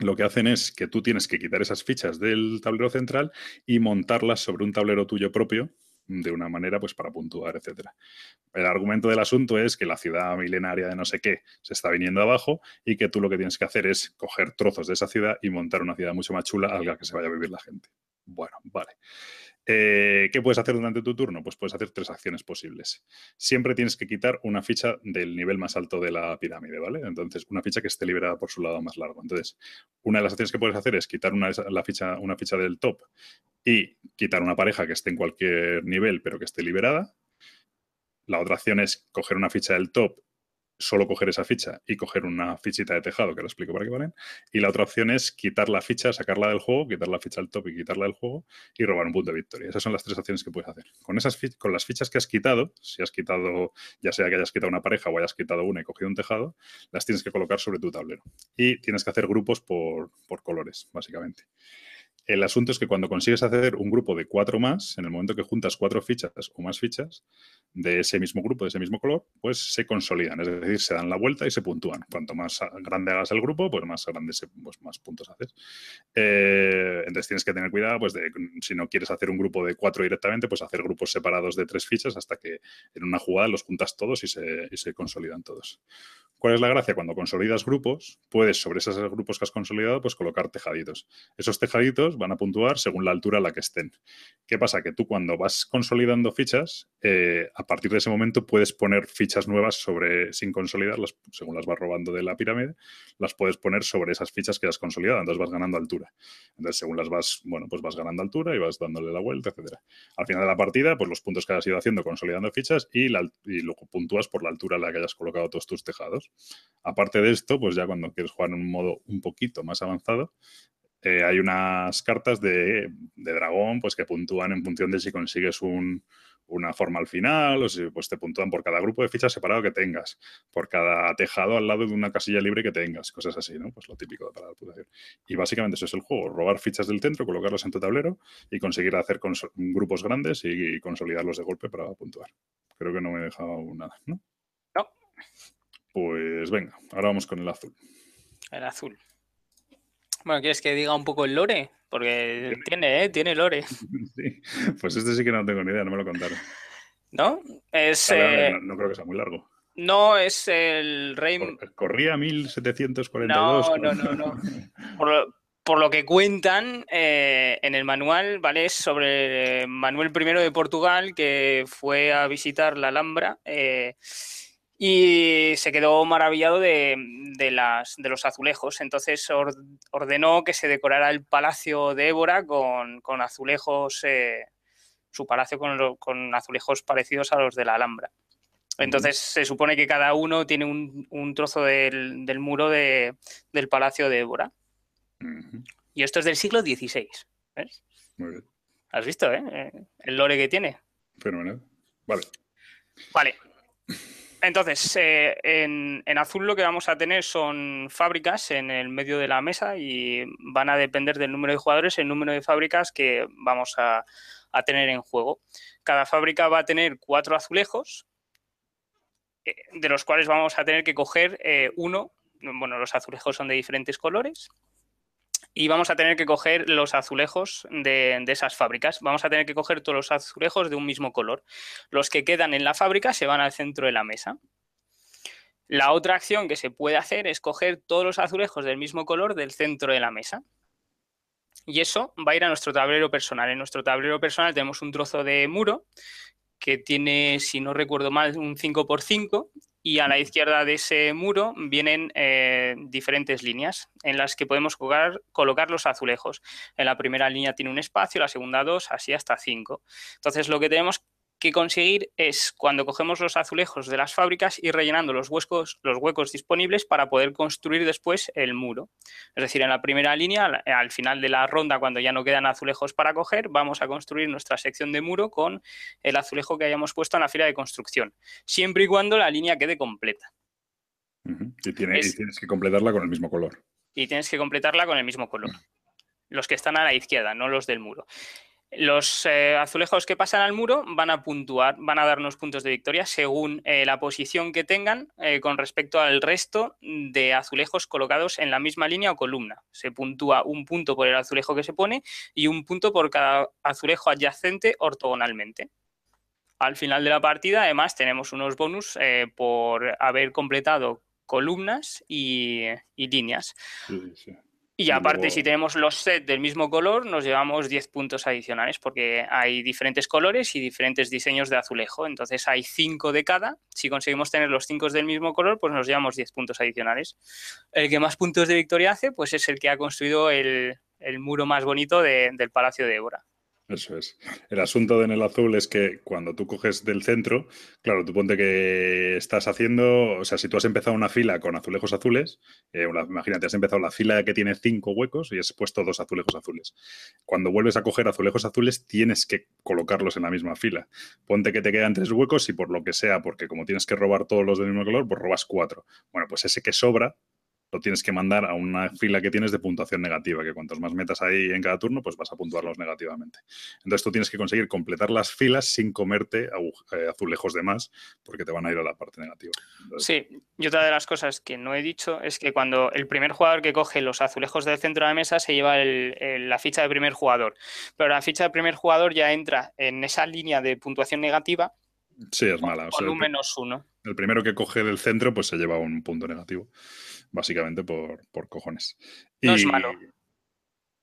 [SPEAKER 1] Lo que hacen es que tú tienes que quitar esas fichas del tablero central y montarlas sobre un tablero tuyo propio de una manera pues para puntuar, etcétera. El argumento del asunto es que la ciudad milenaria de no sé qué se está viniendo abajo y que tú lo que tienes que hacer es coger trozos de esa ciudad y montar una ciudad mucho más chula a la que se vaya a vivir la gente. Bueno, vale. Eh, ¿Qué puedes hacer durante tu turno? Pues puedes hacer tres acciones posibles. Siempre tienes que quitar una ficha del nivel más alto de la pirámide, ¿vale? Entonces, una ficha que esté liberada por su lado más largo. Entonces, una de las acciones que puedes hacer es quitar una, la ficha, una ficha del top y quitar una pareja que esté en cualquier nivel, pero que esté liberada. La otra acción es coger una ficha del top solo coger esa ficha y coger una fichita de tejado, que lo explico para qué valen. Y la otra opción es quitar la ficha, sacarla del juego, quitar la ficha al top y quitarla del juego y robar un punto de victoria. Esas son las tres opciones que puedes hacer. Con, esas con las fichas que has quitado, si has quitado, ya sea que hayas quitado una pareja o hayas quitado una y cogido un tejado, las tienes que colocar sobre tu tablero. Y tienes que hacer grupos por, por colores, básicamente. El asunto es que cuando consigues hacer un grupo de cuatro más, en el momento que juntas cuatro fichas o más fichas de ese mismo grupo, de ese mismo color, pues se consolidan, es decir, se dan la vuelta y se puntúan. Cuanto más grande hagas el grupo, pues más grandes, pues más puntos haces. Eh, entonces tienes que tener cuidado, pues de si no quieres hacer un grupo de cuatro directamente, pues hacer grupos separados de tres fichas hasta que en una jugada los juntas todos y se, y se consolidan todos. ¿Cuál es la gracia? Cuando consolidas grupos, puedes sobre esos grupos que has consolidado, pues colocar tejaditos. Esos tejaditos van a puntuar según la altura a la que estén. ¿Qué pasa? Que tú cuando vas consolidando fichas, eh, a partir de ese momento puedes poner fichas nuevas sobre, sin consolidarlas, según las vas robando de la pirámide, las puedes poner sobre esas fichas que has consolidado, entonces vas ganando altura. Entonces, según las vas, bueno, pues vas ganando altura y vas dándole la vuelta, etcétera. Al final de la partida, pues los puntos que has ido haciendo consolidando fichas y, y luego puntúas por la altura a la que hayas colocado todos tus tejados. Aparte de esto, pues ya cuando quieres jugar en un modo un poquito más avanzado, eh, hay unas cartas de, dragón pues que puntúan en función de si consigues una forma al final o si pues te puntúan por cada grupo de fichas separado que tengas, por cada tejado al lado de una casilla libre que tengas, cosas así, ¿no? Pues lo típico para la puntuación. Y básicamente eso es el juego, robar fichas del centro, colocarlas en tu tablero y conseguir hacer grupos grandes y, consolidarlos de golpe para puntuar. Creo que no me he dejado nada, ¿no?
[SPEAKER 2] No.
[SPEAKER 1] Pues venga, ahora vamos con el azul.
[SPEAKER 2] El azul. Bueno, ¿quieres que diga un poco el lore? Porque tiene, ¿eh? Tiene lore.
[SPEAKER 1] Sí. Pues este sí que no tengo ni idea, no me lo contaron.
[SPEAKER 2] ¿No? Es.
[SPEAKER 1] Eh, no, creo que sea muy largo.
[SPEAKER 2] No, es el rey.
[SPEAKER 1] corría 1742.
[SPEAKER 2] No, no, no, no. Por lo, que cuentan eh, en el manual, ¿vale? Es sobre Manuel I de Portugal que fue a visitar la Alhambra. Eh, y se quedó maravillado de, las, de los azulejos. Entonces ordenó que se decorara el palacio de Évora con, azulejos, eh, su palacio con, azulejos parecidos a los de la Alhambra. Entonces se supone que cada uno tiene un, trozo del, muro del palacio de Évora. Y esto es del siglo XVI. ¿ves?
[SPEAKER 1] Muy bien.
[SPEAKER 2] ¿Has visto, eh? El lore que tiene.
[SPEAKER 1] Fenomenal. Vale.
[SPEAKER 2] Vale. Entonces, eh, en, azul lo que vamos a tener son fábricas en el medio de la mesa y van a depender del número de jugadores, el número de fábricas que vamos a, tener en juego. Cada fábrica va a tener cuatro azulejos, eh, de los cuales vamos a tener que coger eh, uno. Bueno, los azulejos son de diferentes colores y vamos a tener que coger los azulejos de, esas fábricas. Vamos a tener que coger todos los azulejos de un mismo color. Los que quedan en la fábrica se van al centro de la mesa. La otra acción que se puede hacer es coger todos los azulejos del mismo color del centro de la mesa. Y eso va a ir a nuestro tablero personal. En nuestro tablero personal tenemos un trozo de muro que tiene, si no recuerdo mal, un 5x5 y a la izquierda de ese muro vienen eh, diferentes líneas en las que podemos colocar, colocar, los azulejos. En la primera línea tiene un espacio, la segunda dos, así hasta cinco. Entonces lo que tenemos que conseguir es cuando cogemos los azulejos de las fábricas ir rellenando los huecos, los huecos disponibles para poder construir después el muro. Es decir, en la primera línea, al final de la ronda, cuando ya no quedan azulejos para coger, vamos a construir nuestra sección de muro con el azulejo que hayamos puesto en la fila de construcción, siempre y cuando la línea quede completa.
[SPEAKER 1] y, tienes que completarla con el mismo color.
[SPEAKER 2] Y tienes que completarla con el mismo color. Los que están a la izquierda, no los del muro. Los eh, azulejos que pasan al muro van a puntuar, van a darnos puntos de victoria según eh, la posición que tengan eh, con respecto al resto de azulejos colocados en la misma línea o columna. Se puntúa un punto por el azulejo que se pone y un punto por cada azulejo adyacente ortogonalmente. Al final de la partida, además, tenemos unos bonus por haber completado columnas y, líneas. Sí, sí. Y aparte, si tenemos los sets del mismo color, nos llevamos 10 puntos adicionales porque hay diferentes colores y diferentes diseños de azulejo. Entonces hay 5 de cada. Si conseguimos tener los 5 del mismo color, pues nos llevamos 10 puntos adicionales. El que más puntos de victoria hace, pues es el que ha construido el, muro más bonito del Palacio de Évora.
[SPEAKER 1] Eso es. El asunto de en el azul es que cuando tú coges del centro, claro, tú ponte que estás haciendo, o sea, si tú has empezado una fila con azulejos azules, eh, imagínate, has empezado la fila que tiene cinco huecos y has puesto dos azulejos azules. Cuando vuelves a coger azulejos azules, tienes que colocarlos en la misma fila. Ponte que te quedan tres huecos y por lo que sea, porque como tienes que robar todos los del mismo color, pues robas cuatro. Bueno, pues ese que sobra, lo tienes que mandar a una fila que tienes de puntuación negativa, que cuantos más metas ahí en cada turno, pues vas a puntuarlos negativamente. Entonces tú tienes que conseguir completar las filas sin comerte eh, azulejos de más, porque te van a ir a la parte negativa.
[SPEAKER 2] sí, y otra de las cosas que no he dicho es que cuando el primer jugador que coge los azulejos del centro de la mesa se lleva la ficha de primer jugador, pero la ficha de primer jugador ya entra en esa línea de puntuación negativa.
[SPEAKER 1] Sí, es mala.
[SPEAKER 2] Con, un menos uno.
[SPEAKER 1] El primero que coge del centro, pues se lleva un punto negativo básicamente por, cojones.
[SPEAKER 2] No es malo.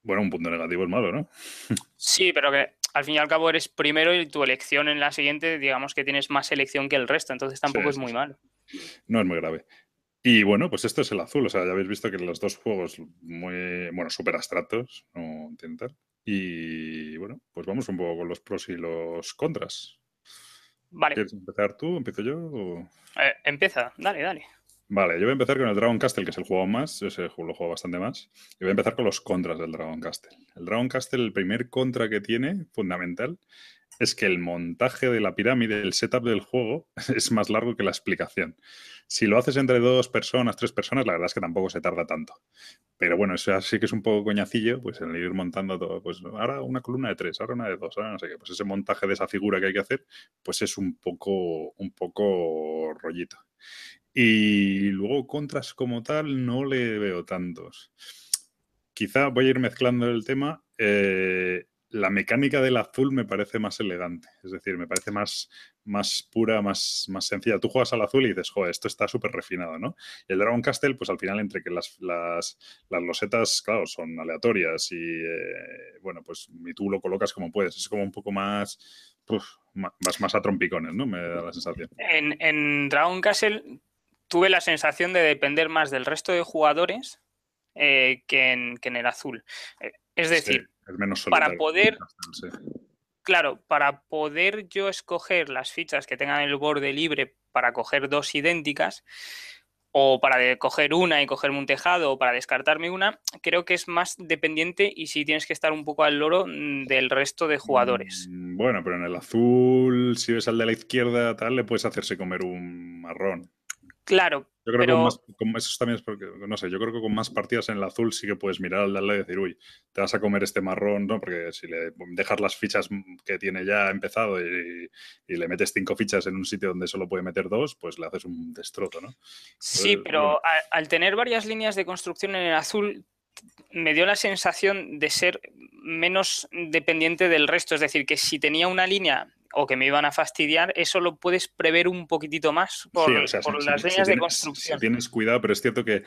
[SPEAKER 1] Bueno, un punto negativo es malo, ¿no?
[SPEAKER 2] sí, pero que al fin y al cabo eres primero y tu elección en la siguiente, digamos que tienes más elección que el resto, entonces tampoco es muy malo.
[SPEAKER 1] No es muy grave. Y bueno, pues esto es el azul, o sea, ya habéis visto que los dos juegos muy, bueno, súper abstractos, no intentar. Y bueno, pues vamos un poco con los pros y los contras.
[SPEAKER 2] Vale.
[SPEAKER 1] ¿Quieres empezar tú? ¿Empiezo yo?
[SPEAKER 2] Eh, empieza, dale, dale.
[SPEAKER 1] Vale, yo voy a empezar con el Dragon Castle, que es el juego más, ese lo juego bastante más. Y voy a empezar con los contras del Dragon Castle. El Dragon Castle, el primer contra que tiene, fundamental, es que el montaje de la pirámide, el setup del juego, es más largo que la explicación. Si lo haces entre dos personas, tres personas, la verdad es que tampoco se tarda tanto. Pero bueno, eso sí que es un poco coñacillo, pues en ir montando todo, pues ahora una columna de tres, ahora una de dos, ahora no sé qué. Pues ese montaje de esa figura que hay que hacer, pues es un poco, un poco rollito. Y luego contras como tal no le veo tantos. Quizá voy a ir mezclando el tema. Eh, la mecánica del azul me parece más elegante, es decir, me parece más, más pura, más, más sencilla. Tú juegas al azul y dices, joder, esto está súper refinado, ¿no? Y el Dragon Castle, pues al final, entre que las, las, las losetas, claro, son aleatorias y, eh, bueno, pues tú lo colocas como puedes. Es como un poco más, más, más a trompicones, ¿no? Me da la sensación.
[SPEAKER 2] En, en Dragon Castle tuve la sensación de depender más del resto de jugadores eh, que, en, el azul. Eh, es decir, para poder... Claro, para poder yo escoger las fichas que tengan el borde libre para coger dos idénticas, o para coger una y cogerme un tejado, o para descartarme una, creo que es más dependiente y sí tienes que estar un poco al loro mm, del resto de jugadores.
[SPEAKER 1] Mm, bueno, pero en el azul, si ves al de la izquierda, tal, le puedes hacerse comer un marrón.
[SPEAKER 2] Claro.
[SPEAKER 1] Yo creo que con más, eso también es porque, no sé, yo creo que con más partidas en el azul sí que puedes mirar al de y decir, uy, te vas a comer este marrón, ¿no? Porque si le dejas las fichas que tiene ya empezado y, le metes cinco fichas en un sitio donde solo puede meter dos, pues le haces un destrozo, ¿no?
[SPEAKER 2] Sí, pero al, tener varias líneas de construcción en el azul, me dio la sensación de ser menos dependiente del resto. Es decir, que si tenía una línea o que me iban a fastidiar, eso lo puedes prever un poquitito más por, las líneas de construcción.
[SPEAKER 1] tienes cuidado, pero es cierto que,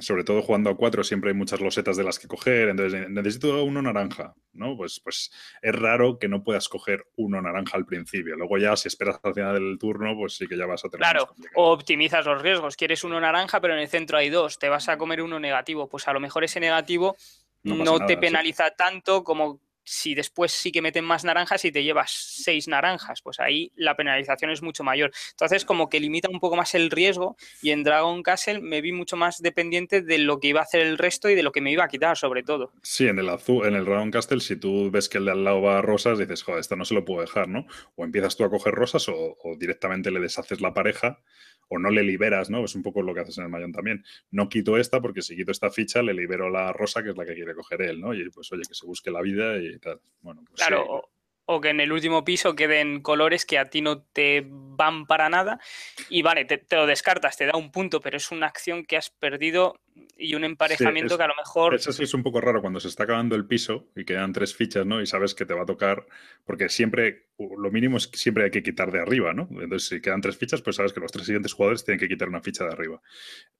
[SPEAKER 1] sobre todo jugando a cuatro, siempre hay muchas losetas de las que coger. Entonces, necesito uno naranja, ¿no? Pues, pues es raro que no puedas coger uno naranja al principio. Luego ya, si esperas al final del turno, pues sí que ya vas a tener.
[SPEAKER 2] Claro, o optimizas los riesgos. Quieres uno naranja, pero en el centro hay dos. Te vas a comer uno negativo. Pues a lo mejor ese negativo no, te penaliza tanto como si después sí que meten más naranjas y te llevas seis naranjas, pues ahí la penalización es mucho mayor. Entonces, como que limita un poco más el riesgo y en Dragon Castle me vi mucho más dependiente de lo que iba a hacer el resto y de lo que me iba a quitar, sobre todo.
[SPEAKER 1] Sí, en el azul, en el Dragon Castle, si tú ves que el de al lado va a rosas, dices, joder, esta no se lo puedo dejar, ¿no? O empiezas tú a coger rosas o directamente le deshaces la pareja o no le liberas, ¿no? Es un poco lo que haces en el Mayón también. No quito esta porque si quito esta ficha le libero la rosa que es la que quiere coger él, ¿no? Y pues oye, que se busque la vida y tal. Bueno, pues
[SPEAKER 2] claro, o, que en el último piso queden colores que a ti no te van para nada y vale, te, lo descartas, te da un punto, pero es una acción que has perdido y un emparejamiento que a lo mejor...
[SPEAKER 1] Eso sí es un poco raro cuando se está acabando el piso y quedan tres fichas, ¿no? Y sabes que te va a tocar, porque siempre, lo mínimo es que siempre hay que quitar de arriba, ¿no? Entonces, si quedan tres fichas, pues sabes que los tres siguientes jugadores tienen que quitar una ficha de arriba.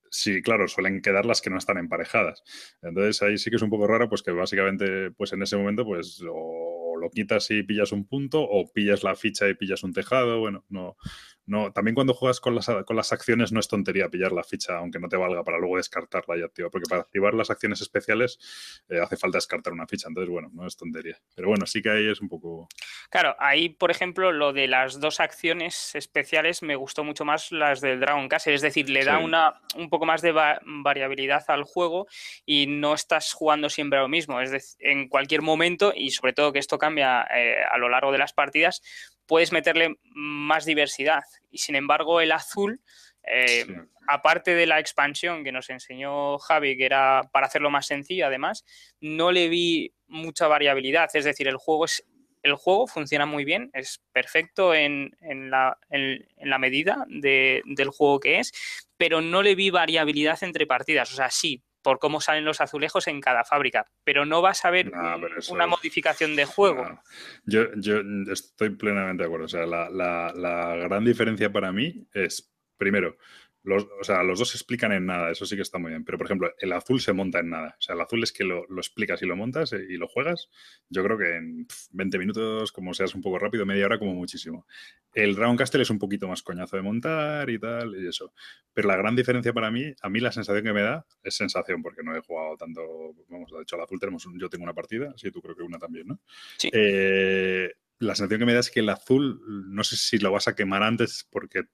[SPEAKER 1] Sí, claro, suelen quedar las que no están emparejadas. Entonces, ahí sí que es un poco raro, pues que básicamente, pues en ese momento, pues o lo quitas y pillas un punto, o pillas la ficha y pillas un tejado, bueno, no no, también cuando juegas con las, con las acciones no es tontería pillar la ficha, aunque no te valga para luego descartarla y activar, porque para activar las acciones especiales eh, hace falta descartar una ficha, entonces bueno, no es tontería. Pero bueno, sí que ahí es un poco...
[SPEAKER 2] Claro, ahí por ejemplo lo de las dos acciones especiales me gustó mucho más las del Dragon Castle, es decir, le da una, un poco más de variabilidad al juego y no estás jugando siempre a lo mismo, es decir, en cualquier momento y sobre todo que esto cambia eh, a lo largo de las partidas, puedes meterle más diversidad. Y sin embargo, el azul, eh, aparte de la expansión que nos enseñó Javi, que era para hacerlo más sencillo, además, no le vi mucha variabilidad. Es decir, el juego es. El juego funciona muy bien, es perfecto en, la, medida del juego que es, pero no le vi variabilidad entre partidas. O sea, sí, por cómo salen los azulejos en cada fábrica, pero no vas a ver una modificación de juego.
[SPEAKER 1] Yo, estoy plenamente de acuerdo. O sea, la gran diferencia para mí es, primero, los, o sea, los dos se explican en nada, eso sí que está muy bien. Pero, por ejemplo, el azul se monta en nada. O sea, el azul es que lo, explicas y lo montas eh, y lo juegas. Yo creo que en 20 minutos, como seas un poco rápido, media hora como muchísimo. El Dragon Castle es un poquito más coñazo de montar y tal, y eso. Pero la gran diferencia para mí, a mí la sensación que me da es sensación, porque no he jugado tanto. Vamos, de hecho, al azul tenemos yo tengo una partida, sí, tú creo que una también, ¿no?
[SPEAKER 2] Sí.
[SPEAKER 1] Eh, la sensación que me da es que el azul, no sé si lo vas a quemar antes porque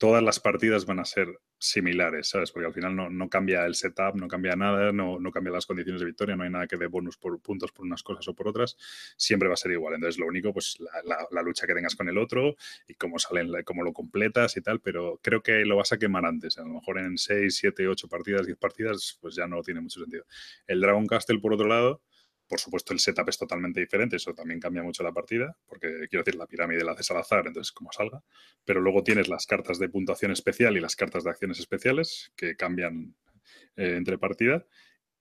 [SPEAKER 1] todas las partidas van a ser similares, ¿sabes? Porque al final no, cambia el setup, no cambia nada, no, no cambia las condiciones de victoria, no hay nada que dé bonus por puntos por unas cosas o por otras, siempre va a ser igual. Entonces, lo único, pues la, lucha que tengas con el otro y cómo salen, cómo lo completas y tal, pero creo que lo vas a quemar antes. A lo mejor en 6, 7, 8 partidas, 10 partidas, pues ya no tiene mucho sentido. El Dragon Castle, por otro lado, por supuesto, el setup es totalmente diferente, eso también cambia mucho la partida, porque quiero decir, la pirámide la haces al azar, entonces como salga. Pero luego tienes las cartas de puntuación especial y las cartas de acciones especiales que cambian eh, entre partida.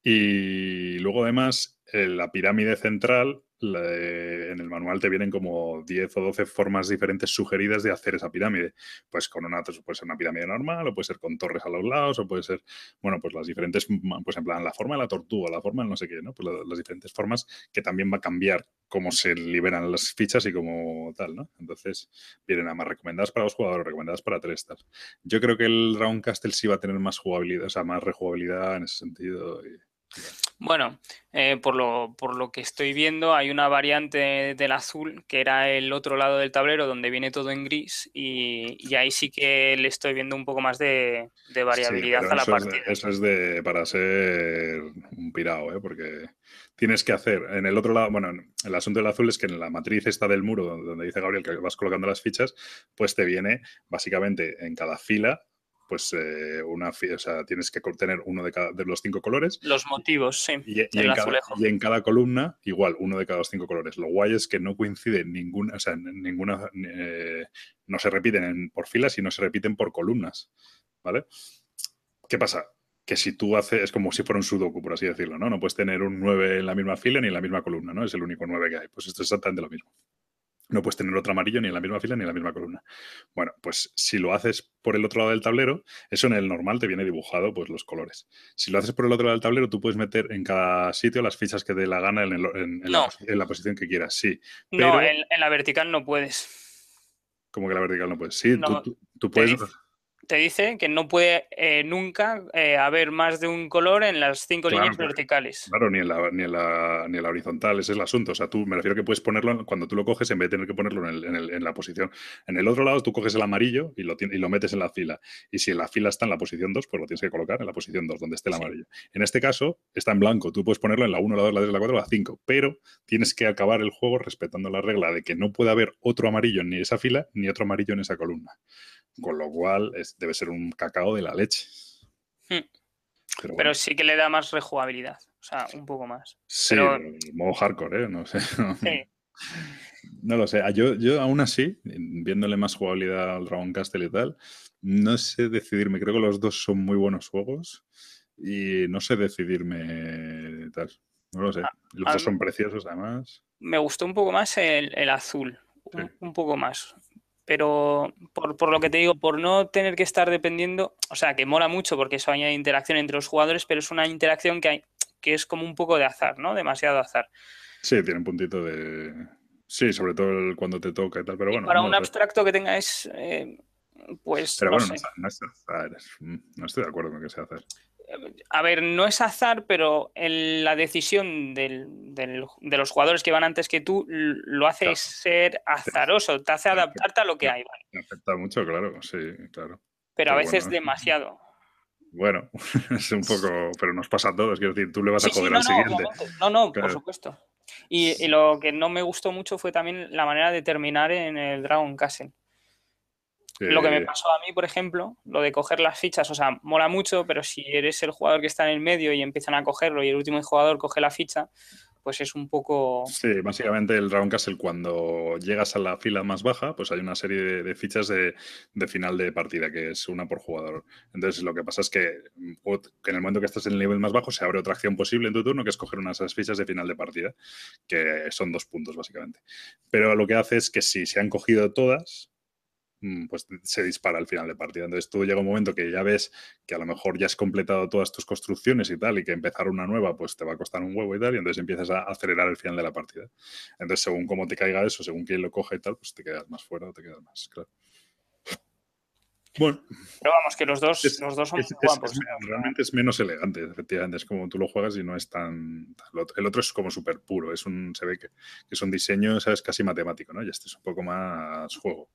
[SPEAKER 1] Y luego, además, eh, la pirámide central en el manual te vienen como 10 o 12 formas diferentes sugeridas de hacer esa pirámide. Pues con una, pues puede ser una pirámide normal, o puede ser con torres a los lados, o puede ser, bueno, pues las diferentes, pues en plan, la forma de la tortuga, la forma de no sé qué, ¿no? Pues las diferentes formas que también va a cambiar cómo se liberan las fichas y cómo tal, ¿no? Entonces, vienen a más recomendadas para los jugadores, recomendadas para tres, tal. Yo creo que el Round Castle sí va a tener más jugabilidad, o sea, más rejugabilidad en ese sentido. Y,
[SPEAKER 2] bueno, eh, por, lo, por lo que estoy viendo, hay una variante del azul que era el otro lado del tablero donde viene todo en gris y, ahí sí que le estoy viendo un poco más de, variabilidad a la partida.
[SPEAKER 1] eso es de para ser un pirado, ¿eh? porque tienes que hacer en el otro lado, bueno, el asunto del azul es que en la matriz está del muro donde dice Gabriel que vas colocando las fichas, pues te viene básicamente en cada fila pues eh, una, o sea, tienes que tener uno de cada de los cinco colores.
[SPEAKER 2] Los motivos, sí.
[SPEAKER 1] Y, en cada, y, en cada, columna, igual, uno de cada los cinco colores. Lo guay es que no coincide ninguna, o sea, ninguna, eh, no se repiten por filas y no se repiten por columnas, ¿vale? ¿Qué pasa? Que si tú haces, es como si fuera un sudoku, por así decirlo, ¿no? No puedes tener un 9 en la misma fila ni en la misma columna, ¿no? Es el único 9 que hay. Pues esto es exactamente lo mismo. No puedes tener otro amarillo ni en la misma fila ni en la misma columna. Bueno, pues si lo haces por el otro lado del tablero, eso en el normal te viene dibujado pues los colores. Si lo haces por el otro lado del tablero, tú puedes meter en cada sitio las fichas que te dé la gana en, la, posición que quieras, sí.
[SPEAKER 2] no, en, la vertical no puedes.
[SPEAKER 1] Como que la vertical no puedes. Sí, tú, puedes
[SPEAKER 2] te dice que no puede eh, nunca eh, haber más de un color en las cinco líneas verticales.
[SPEAKER 1] Claro, ni en, la, ni, en la, ni en la horizontal, ese es el asunto. O sea, tú me refiero que puedes ponerlo cuando tú lo coges en vez de tener que ponerlo en, el, en, la posición. En el otro lado tú coges el amarillo y lo, y lo metes en la fila. Y si la fila está en la posición 2, pues lo tienes que colocar en la posición 2, donde esté el amarillo. En este caso está en blanco, tú puedes ponerlo en la 1, la 2, la 3, la 4, la 5, pero tienes que acabar el juego respetando la regla de que no puede haber otro amarillo en esa fila ni otro amarillo en esa columna. Con lo cual es, debe ser un cacao de la leche.
[SPEAKER 2] Hmm. Pero, sí que le da más rejugabilidad. O sea, un poco más.
[SPEAKER 1] Sí, modo hardcore, ¿eh? No sé. No lo sé. Ah, yo, yo aún así, viéndole más jugabilidad al Dragon Castle y tal, no sé decidirme. Creo que los dos son muy buenos juegos y no sé decidirme tal. No lo sé. Los dos son preciosos además.
[SPEAKER 2] Me gustó un poco más el, azul. un, poco más pero por, lo que te digo, por no tener que estar dependiendo, o sea, que mola mucho porque eso añade interacción entre los jugadores, pero es una interacción que, hay, que es como un poco de azar, ¿no? Demasiado azar.
[SPEAKER 1] Sí, tiene un puntito de... Sí, sobre todo cuando te toca y tal, pero bueno.
[SPEAKER 2] para un abstracto que tenga es... Eh, pues...
[SPEAKER 1] Pero bueno, no, es azar, no estoy de acuerdo con que sea azar
[SPEAKER 2] a ver, no es azar, pero la decisión de los jugadores que van antes que tú lo hace ser azaroso, te hace adaptarte a lo que hay.
[SPEAKER 1] Me afecta mucho, claro, sí, claro.
[SPEAKER 2] Pero, a veces demasiado.
[SPEAKER 1] Bueno, es un poco, pero nos pasa a todos, quiero decir, tú le vas a joder al siguiente.
[SPEAKER 2] No, no, por supuesto. Y, y, lo que no me gustó mucho fue también la manera de terminar en el Dragon Castle. Lo que me pasó a mí, por ejemplo, lo de coger las fichas, o sea, mola mucho, pero si eres el jugador que está en el medio y empiezan a cogerlo y el último jugador coge la ficha, pues es un poco...
[SPEAKER 1] Sí, básicamente el Dragon Castle cuando llegas a la fila más baja, pues hay una serie de, fichas de, final de partida, que es una por jugador. Entonces lo que pasa es que, en el momento que estás en el nivel más bajo se abre otra acción posible en tu turno, que es coger una de esas fichas de final de partida, que son dos puntos básicamente. Pero lo que hace es que si se han cogido todas, pues se dispara al final de partida. Entonces tú llega un momento que ya ves que a lo mejor ya has completado todas tus construcciones y tal, y que empezar una nueva pues te va a costar un huevo y tal, y entonces empiezas a acelerar el final de la partida. Entonces según cómo te caiga eso, según quién lo coge y tal, pues te quedas más fuera o te quedas más, claro.
[SPEAKER 2] Bueno. Pero vamos, que los dos, los dos son guapos.
[SPEAKER 1] realmente es menos elegante, efectivamente. Es como tú lo juegas y no es tan. El otro es como súper puro. Es un, se ve que, es un diseño, ¿sabes? Casi matemático, ¿no? Y este es un poco más juego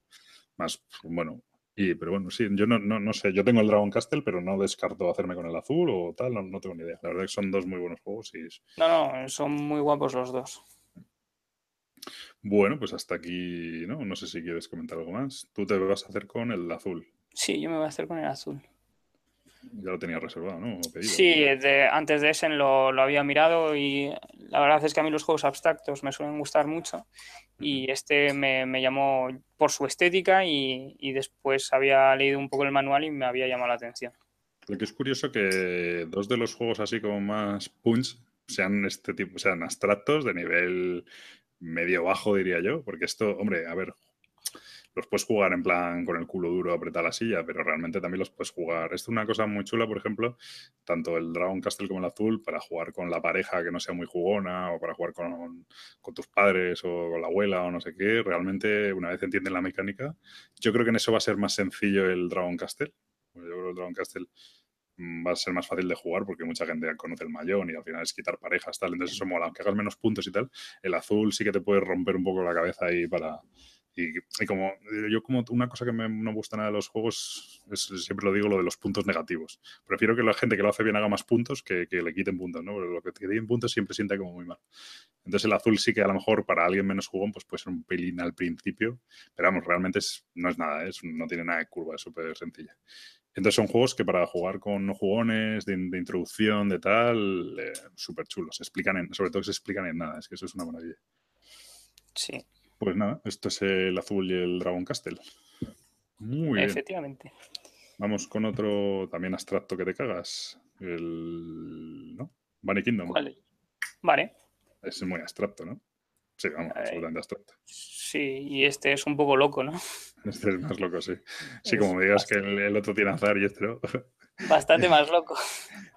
[SPEAKER 1] más, bueno, y, pero bueno, sí, yo no, no, no, sé, yo tengo el Dragon Castle, pero no descarto hacerme con el azul o tal, no, tengo ni idea. La verdad es que son dos muy buenos juegos y...
[SPEAKER 2] No, no, son muy guapos los dos.
[SPEAKER 1] Bueno, pues hasta aquí, ¿no? No sé si quieres comentar algo más. Tú te vas a hacer con el azul.
[SPEAKER 2] Sí, yo me voy a hacer con el azul.
[SPEAKER 1] Ya lo tenía reservado, ¿no?
[SPEAKER 2] sí, antes de ese lo, lo, había mirado y la verdad es que a mí los juegos abstractos me suelen gustar mucho y este me, me llamó por su estética y, y, después había leído un poco el manual y me había llamado la atención.
[SPEAKER 1] Lo que es curioso que dos de los juegos así como más punch sean este tipo, sean abstractos de nivel medio bajo, diría yo, porque esto, hombre, a ver, los puedes jugar en plan con el culo duro apretar la silla, pero realmente también los puedes jugar. Esto es una cosa muy chula, por ejemplo, tanto el Dragon Castle como el azul, para jugar con la pareja que no sea muy jugona, o para jugar con, tus padres o con la abuela o no sé qué. Realmente, una vez entienden la mecánica, yo creo que en eso va a ser más sencillo el Dragon Castle. Yo creo que el Dragon Castle mm, va a ser más fácil de jugar porque mucha gente conoce el mayón y al final es quitar parejas, tal. Entonces eso mola, aunque hagas menos puntos y tal. El azul sí que te puede romper un poco la cabeza ahí para, y, como yo como una cosa que me, no me gusta nada de los juegos es siempre lo digo lo de los puntos negativos. Prefiero que la gente que lo hace bien haga más puntos que, que le quiten puntos, ¿no? Pero lo que te quiten puntos siempre sienta como muy mal. Entonces el azul sí que a lo mejor para alguien menos jugón pues puede ser un pelín al principio, pero vamos, realmente es, no es nada, es, no tiene nada de curva, es súper sencilla. Entonces son juegos que para jugar con no jugones, de, introducción, de tal, eh, súper chulos. Explican en, sobre todo se explican en nada, es que eso es una maravilla.
[SPEAKER 2] Sí,
[SPEAKER 1] pues nada, esto es el azul y el Dragon Castle. Muy bien.
[SPEAKER 2] Efectivamente.
[SPEAKER 1] Vamos con otro también abstracto que te cagas. El. ¿No? Bunny Kingdom.
[SPEAKER 2] Vale. Vale.
[SPEAKER 1] Es muy abstracto, ¿no? Sí, vamos, absolutamente abstracto.
[SPEAKER 2] Sí, y este es un poco loco, ¿no?
[SPEAKER 1] Este es más loco, sí. Sí, como me digas que el, otro tiene azar y este no.
[SPEAKER 2] Bastante más loco.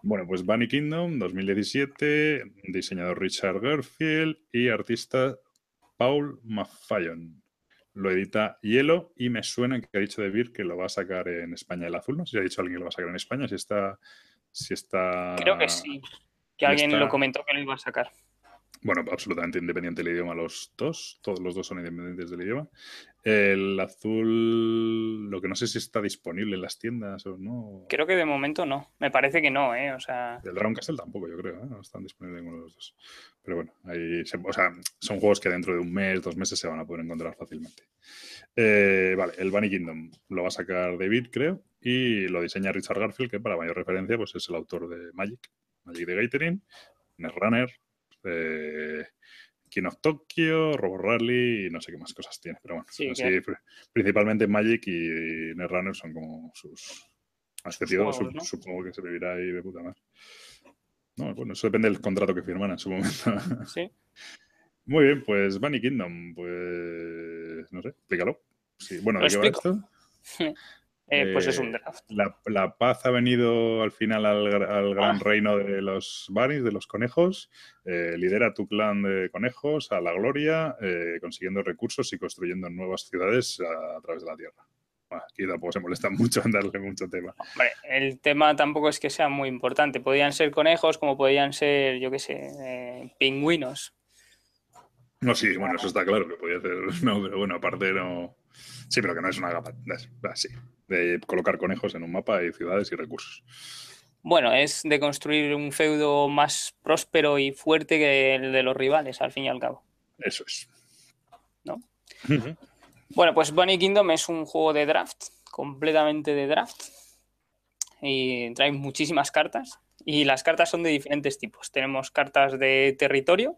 [SPEAKER 1] Bueno, pues Bunny Kingdom 2017, diseñador Richard Garfield y artista Paul Maffallon. Lo edita Hielo y me suena que ha dicho De que lo va a sacar en España el azul. No sé si ha dicho alguien que lo va a sacar en España, si está... Si está
[SPEAKER 2] Creo que sí, que alguien lo comentó que lo iba a sacar.
[SPEAKER 1] Bueno, absolutamente independiente del idioma los dos, todos los dos son independientes del idioma. El azul, lo que no sé si está disponible en las tiendas o no.
[SPEAKER 2] Creo que de momento no, me parece que no, ¿eh? O sea...
[SPEAKER 1] El Dragon Castle tampoco, yo creo, ¿eh? no están disponibles ninguno de los dos. Pero bueno, ahí o sea, son juegos que dentro de un mes, dos meses se van a poder encontrar fácilmente. Eh, vale, el Bunny Kingdom lo va a sacar David, creo, y lo diseña Richard Garfield, que para mayor referencia pues es el autor de Magic, Magic de Gathering, Netrunner, eh, King of Tokyo, Robo Rally y no sé qué más cosas tiene. Pero bueno, sí, principalmente Magic y Netrunner son como sus. Este supongo que se vivirá ahí de puta madre. No, bueno, eso depende del contrato que firman en su momento. Sí. Muy bien, pues Bunny Kingdom, pues no sé, explícalo. Sí, bueno, ¿de qué va esto?
[SPEAKER 2] Eh, pues es un eh, draft.
[SPEAKER 1] La, paz ha venido al final al, gran ah. reino de los bunnies, de los conejos. Eh, lidera tu clan de conejos a la gloria, consiguiendo recursos y construyendo nuevas ciudades a, través de la tierra. aquí tampoco se molesta mucho en darle mucho tema.
[SPEAKER 2] Hombre, el tema tampoco es que sea muy importante. Podían ser conejos como podían ser, yo qué sé, pingüinos.
[SPEAKER 1] No, sí, bueno, eso está claro que podía ser. No, pero bueno, aparte no. Sí, pero que no es una gama así, de colocar conejos en un mapa y ciudades y recursos.
[SPEAKER 2] Bueno, es de construir un feudo más próspero y fuerte que el de los rivales, al fin y al cabo.
[SPEAKER 1] Eso es.
[SPEAKER 2] ¿No? Bueno, pues Bunny Kingdom es un juego de draft, completamente de draft. Y trae muchísimas cartas. Y las cartas son de diferentes tipos. Tenemos cartas de territorio,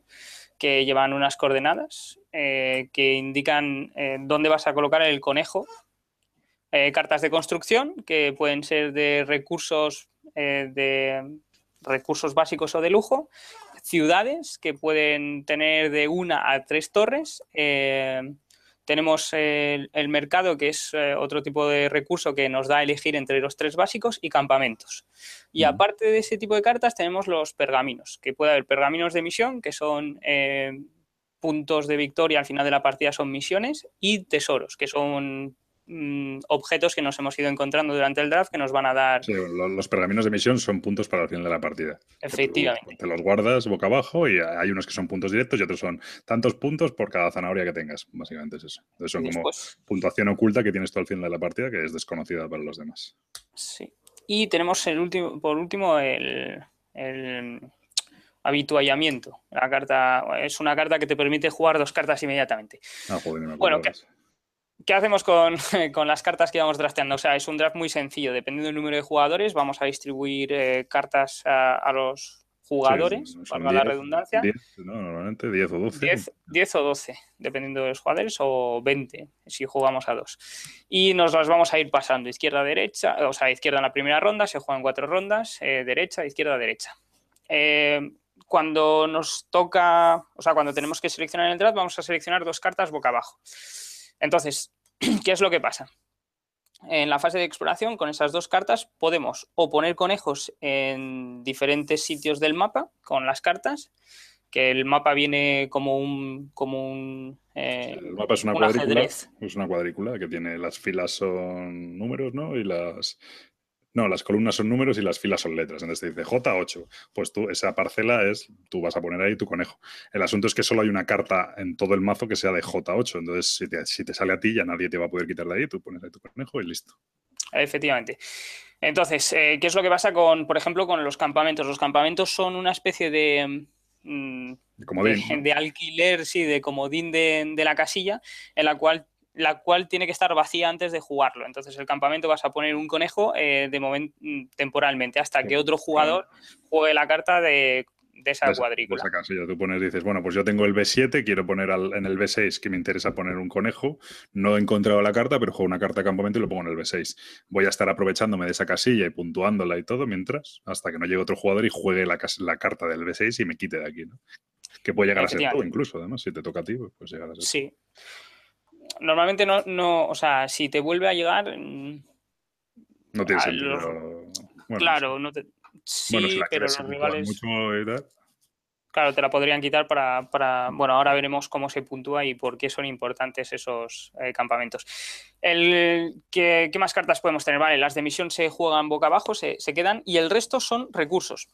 [SPEAKER 2] que llevan unas coordenadas eh, que indican eh, dónde vas a colocar el conejo. Eh, cartas de construcción que pueden ser de recursos de recursos básicos o de lujo. Ciudades que pueden tener de una a tres torres. Tenemos el, mercado, que es otro tipo de recurso que nos da a elegir entre los tres básicos, y campamentos. Y aparte de ese tipo de cartas, tenemos los pergaminos, que puede haber pergaminos de misión, que son eh, puntos de victoria al final de la partida, son misiones, y tesoros, que son mm, objetos que nos hemos ido encontrando durante el draft que nos van a dar.
[SPEAKER 1] Sí, los pergaminos de misión son puntos para el final de la partida.
[SPEAKER 2] Efectivamente.
[SPEAKER 1] Te, los guardas boca abajo y hay unos que son puntos directos y otros son tantos puntos por cada zanahoria que tengas. Básicamente es eso. Entonces son como puntuación oculta que tienes todo al final de la partida que es desconocida para los demás.
[SPEAKER 2] Sí. Y tenemos el último, por último el, el habituallamiento. La carta es una carta que te permite jugar dos cartas inmediatamente.
[SPEAKER 1] Ah, joder, me
[SPEAKER 2] bueno, ¿qué, hacemos con, las cartas que vamos drafteando? O sea, es un draft muy sencillo. Dependiendo del número de jugadores, vamos a distribuir eh, cartas a, los jugadores, para la redundancia.
[SPEAKER 1] 10, Normalmente 10 o 12.
[SPEAKER 2] 10, o 12, dependiendo de los jugadores, o 20 si jugamos a dos. Y nos las vamos a ir pasando izquierda, derecha, o sea, izquierda en la primera ronda, se juegan cuatro rondas, eh, derecha, izquierda, derecha. Eh, cuando nos toca, o sea, cuando tenemos que seleccionar en el draft, vamos a seleccionar dos cartas boca abajo. Entonces, ¿qué es lo que pasa? en la fase de exploración, con esas dos cartas, podemos o poner conejos en diferentes sitios del mapa con las cartas, que el mapa viene como un. Como un
[SPEAKER 1] eh, el mapa es una cuadrícula. Es una cuadrícula que tiene las filas son números, ¿no? Y las, no, las columnas son números y las filas son letras. Entonces te dice J8. Pues tú, esa parcela es, tú vas a poner ahí tu conejo. El asunto es que solo hay una carta en todo el mazo que sea de J8. Entonces, si te, sale a ti, ya nadie te va a poder quitar de ahí. Tú pones ahí tu conejo y listo.
[SPEAKER 2] Efectivamente. Entonces, eh, ¿qué es lo que pasa con, por ejemplo, con los campamentos? Los campamentos son una especie de.
[SPEAKER 1] Mm, de,
[SPEAKER 2] de, alquiler, sí, de comodín de, de la casilla, en la cual la cual tiene que estar vacía antes de jugarlo. Entonces el campamento vas a poner un conejo eh, de momento mm, temporalmente hasta que otro jugador juegue la carta de, de esa cuadrícula.
[SPEAKER 1] De esa casilla. Tú pones, dices, bueno, pues yo tengo el B7, quiero poner en el B6 que me interesa poner un conejo. No he encontrado la carta, pero juego una carta de campamento y lo pongo en el B6. Voy a estar aprovechándome de esa casilla y puntuándola y todo mientras, hasta que no llegue otro jugador y juegue la, la carta del B6 y me quite de aquí, ¿no? Que puede llegar a ser todo, incluso, además, si te toca a ti, pues llegar a ser.
[SPEAKER 2] Sí. Normalmente no, no, o sea, si te vuelve a llegar. Mm,
[SPEAKER 1] no tiene sentido.
[SPEAKER 2] claro, no te... sí, pero los rivales. Claro, te la podrían quitar para, para, Bueno, ahora veremos cómo se puntúa y por qué son importantes esos eh, campamentos. El, ¿qué, ¿qué, más cartas podemos tener? Vale, las de misión se juegan boca abajo, se, se quedan y el resto son recursos.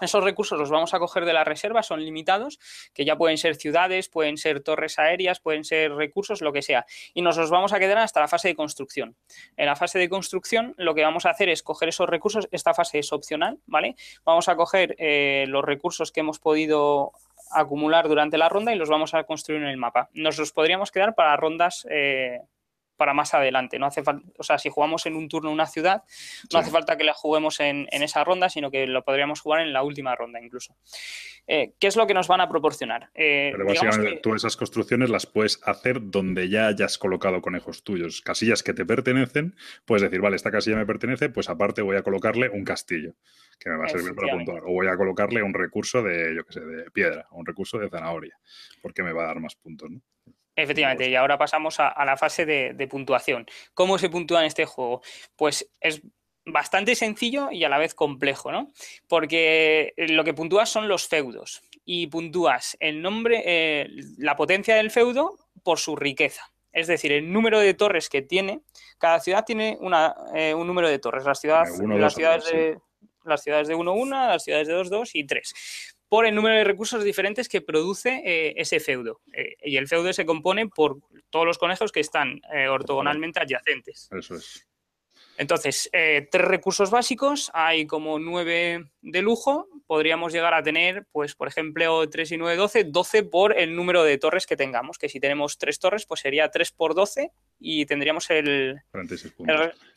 [SPEAKER 2] Esos recursos los vamos a coger de la reserva, son limitados, que ya pueden ser ciudades, pueden ser torres aéreas, pueden ser recursos, lo que sea. Y nos los vamos a quedar hasta la fase de construcción. En la fase de construcción lo que vamos a hacer es coger esos recursos, esta fase es opcional, ¿vale? Vamos a coger eh, los recursos que hemos podido acumular durante la ronda y los vamos a construir en el mapa. Nos los podríamos quedar para rondas eh, para más adelante. No hace falta, o sea, si jugamos en un turno una ciudad, no hace falta que la juguemos en, esa ronda, sino que lo podríamos jugar en la última ronda incluso. Eh, ¿Qué es lo que nos van a proporcionar?
[SPEAKER 1] Eh, Pero básicamente tú esas construcciones las puedes hacer donde ya hayas colocado conejos tuyos, casillas que te pertenecen, puedes decir, vale, esta casilla me pertenece, pues aparte voy a colocarle un castillo que me va a servir para puntuar, o voy a colocarle un recurso de, yo qué sé, de piedra, o un recurso de zanahoria, porque me va a dar más puntos, ¿no?
[SPEAKER 2] Efectivamente, y ahora pasamos a, la fase de, puntuación. ¿Cómo se puntúa en este juego? Pues es bastante sencillo y a la vez complejo, ¿no? Porque lo que puntúas son los feudos y puntúas el nombre, eh, la potencia del feudo por su riqueza. Es decir, el número de torres que tiene. Cada ciudad tiene eh, un número de torres. Las ciudades, las ciudades de las ciudades de 1, 1, las ciudades de 2, 2 y 3 por el número de recursos diferentes que produce eh, ese feudo. Eh, y el feudo se compone por todos los conejos que están eh, ortogonalmente adyacentes.
[SPEAKER 1] Eso es.
[SPEAKER 2] Entonces, tres recursos básicos, hay como nueve de lujo, podríamos llegar a tener, pues, por ejemplo, 3 y 9, 12, 12 por el número de torres que tengamos, que si tenemos tres torres, pues sería 3 por 12 y tendríamos el...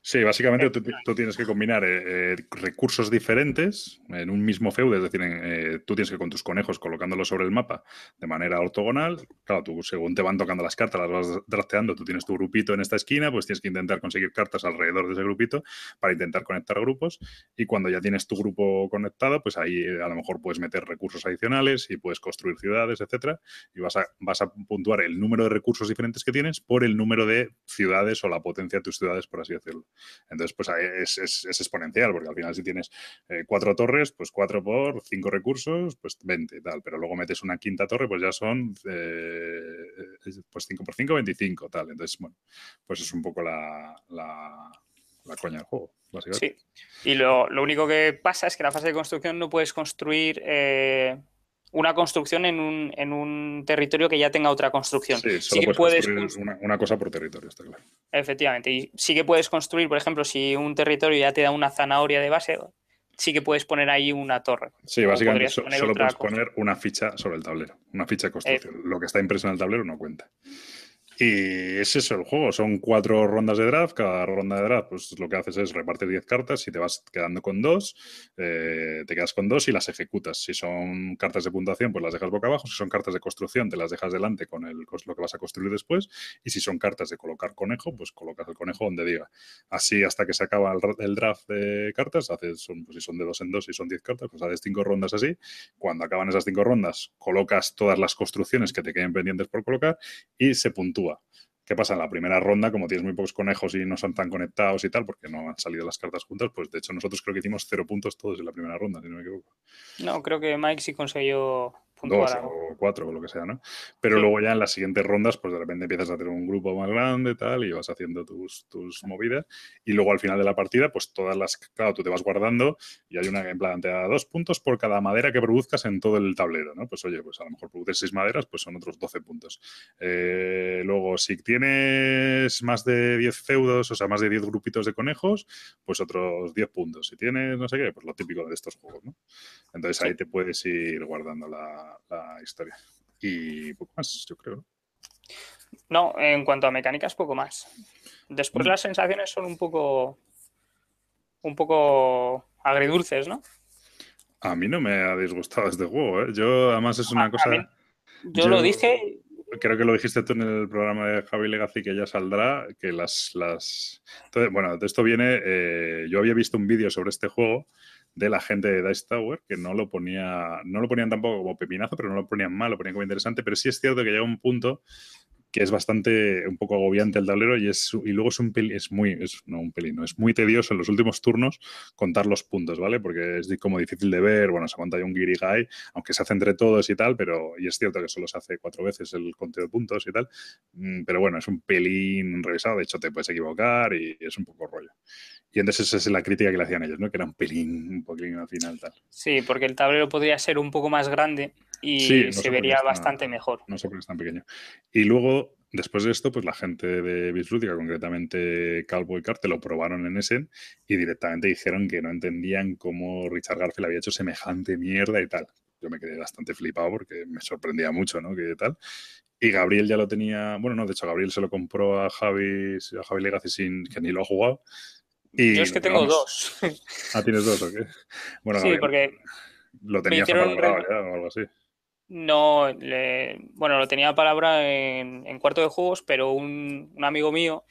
[SPEAKER 1] sí, básicamente tú, tienes que combinar eh, eh, recursos diferentes en un mismo feudo, es decir, eh, tú tienes que con tus conejos colocándolos sobre el mapa de manera ortogonal, claro, tú según te van tocando las cartas, las vas drafteando, tú tienes tu grupito en esta esquina, pues tienes que intentar conseguir cartas alrededor de ese grupito para intentar conectar grupos. Y cuando ya tienes tu grupo conectado, pues ahí a lo mejor puedes meter recursos adicionales y puedes construir ciudades, etcétera, y vas a, vas a puntuar el número de recursos diferentes que tienes por el número de ciudades o la potencia de tus ciudades, por así decirlo. Entonces, pues es, exponencial, porque al final si tienes eh, cuatro torres, pues cuatro por cinco recursos, pues 20 y tal. Pero luego metes una quinta torre, pues ya son eh, pues 5 por 5, 25, tal. Entonces, bueno, pues es un poco la, la, coña del juego.
[SPEAKER 2] Sí, y lo, único que pasa es que la fase de construcción no puedes construir eh, una construcción en un, en un, territorio que ya tenga otra construcción.
[SPEAKER 1] Sí, solo puedes, construir una, cosa por territorio, está claro.
[SPEAKER 2] Efectivamente, y sí que puedes construir, por ejemplo, si un territorio ya te da una zanahoria de base, sí que puedes poner ahí una torre.
[SPEAKER 1] Sí, básicamente solo puedes poner una ficha sobre el tablero, una ficha de construcción. Eh, Lo que está impreso en el tablero no cuenta. Y es eso el juego, son cuatro rondas de draft, cada ronda de draft pues lo que haces es repartir 10 cartas, si te vas quedando con dos, eh, te quedas con dos y las ejecutas. Si son cartas de puntuación, pues las dejas boca abajo, si son cartas de construcción, te las dejas delante con el, lo que vas a construir después, y si son cartas de colocar conejo, pues colocas el conejo donde diga. Así hasta que se acaba el, draft de cartas, haces, pues si son de dos en dos y son 10 cartas, pues haces cinco rondas así. Cuando acaban esas cinco rondas, colocas todas las construcciones que te queden pendientes por colocar y se puntúa ¿Qué pasa? En la primera ronda, como tienes muy pocos conejos y no son tan conectados y tal, porque no han salido las cartas juntas, pues de hecho nosotros creo que hicimos cero puntos todos en la primera ronda, si no me equivoco.
[SPEAKER 2] No, creo que Mike sí consiguió
[SPEAKER 1] dos o cuatro o lo que sea, ¿no? Pero luego ya en las siguientes rondas, pues de repente empiezas a tener un grupo más grande tal y vas haciendo tus, tus movidas y luego al final de la partida, pues todas las, claro, tú te vas guardando y hay una en plan, te da dos puntos por cada madera que produzcas en todo el tablero, ¿no? Pues oye, pues a lo mejor produces seis maderas, pues son otros 12 puntos. Eh, luego, si tienes más de 10 feudos, o sea, más de 10 grupitos de conejos, pues otros 10 puntos. Si tienes, no sé qué, pues lo típico de estos juegos, ¿no? Entonces ahí te puedes ir guardando la, la, historia. Y poco más, yo creo.
[SPEAKER 2] ¿no? en cuanto a mecánicas, poco más. Después mm. las sensaciones son un poco. un poco agridulces, ¿no?
[SPEAKER 1] A mí no me ha disgustado este juego, ¿eh? Yo, además, es una cosa.
[SPEAKER 2] yo, lo dije.
[SPEAKER 1] Creo que lo dijiste tú en el programa de Javi Legacy que ya saldrá, que las. las... Entonces, bueno, de esto viene. Eh, yo había visto un vídeo sobre este juego de la gente de Dice Tower que no lo ponía, no lo ponían tampoco como pepinazo, pero no lo ponían mal, lo ponían como interesante, pero sí es cierto que llega un punto que es bastante un poco agobiante el tablero y es y luego es un pelín, es muy es no un pelín, es muy tedioso en los últimos turnos contar los puntos, ¿vale? Porque es como difícil de ver, bueno, se monta ya un guirigay, aunque se hace entre todos y tal, pero y es cierto que solo se hace cuatro veces el conteo de puntos y tal, mm, pero bueno, es un pelín revisado, de hecho te puedes equivocar y es un poco rollo. Y entonces esa es la crítica que le hacían ellos, ¿no? Que era un pelín, un poquilín al final tal.
[SPEAKER 2] Sí, porque el tablero podría ser un poco más grande y se vería bastante mejor.
[SPEAKER 1] No sé por qué es tan pequeño. Y luego, después de esto, pues la gente de Bislúdica, concretamente Calvo y Carte, lo probaron en Essen y directamente dijeron que no entendían cómo Richard Garfield había hecho semejante mierda y tal. Yo me quedé bastante flipado porque me sorprendía mucho, ¿no? Que tal. Y Gabriel ya lo tenía, bueno, no, de hecho Gabriel se lo compró a Javi, a Javi Legacy sin que ni lo ha jugado.
[SPEAKER 2] Y, Yo es que tengo dos.
[SPEAKER 1] Ah, ¿tienes dos o qué?
[SPEAKER 2] Bueno, sí, porque...
[SPEAKER 1] Lo tenías palabra ya o algo así.
[SPEAKER 2] No, bueno, lo tenía palabra en, cuarto de juegos, pero un, amigo mío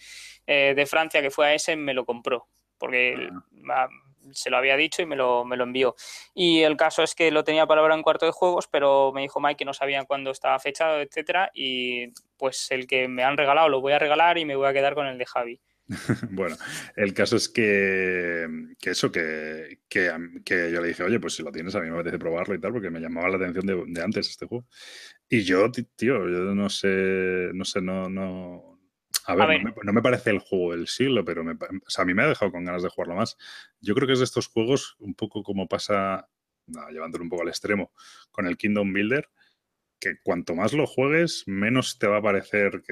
[SPEAKER 2] eh, de Francia que fue a ese me lo compró, porque ah. se lo había dicho y me lo, me lo envió. Y el caso es que lo tenía palabra en cuarto de juegos, pero me dijo Mike que no sabían cuándo estaba fechado, etcétera, y pues el que me han regalado lo voy a regalar y me voy a quedar con el de Javi.
[SPEAKER 1] bueno, el caso es que, eso, que, que, yo le dije, oye, pues si lo tienes, a mí me apetece probarlo y tal, porque me llamaba la atención de, antes este juego. Y yo, tío, yo no sé, no sé, no, no. A ver, No, me, parece el juego del siglo, pero me, a mí me ha dejado con ganas de jugarlo más. Yo creo que es de estos juegos, un poco como pasa, llevándolo un poco al extremo, con el Kingdom Builder, que cuanto más lo juegues, menos te va a parecer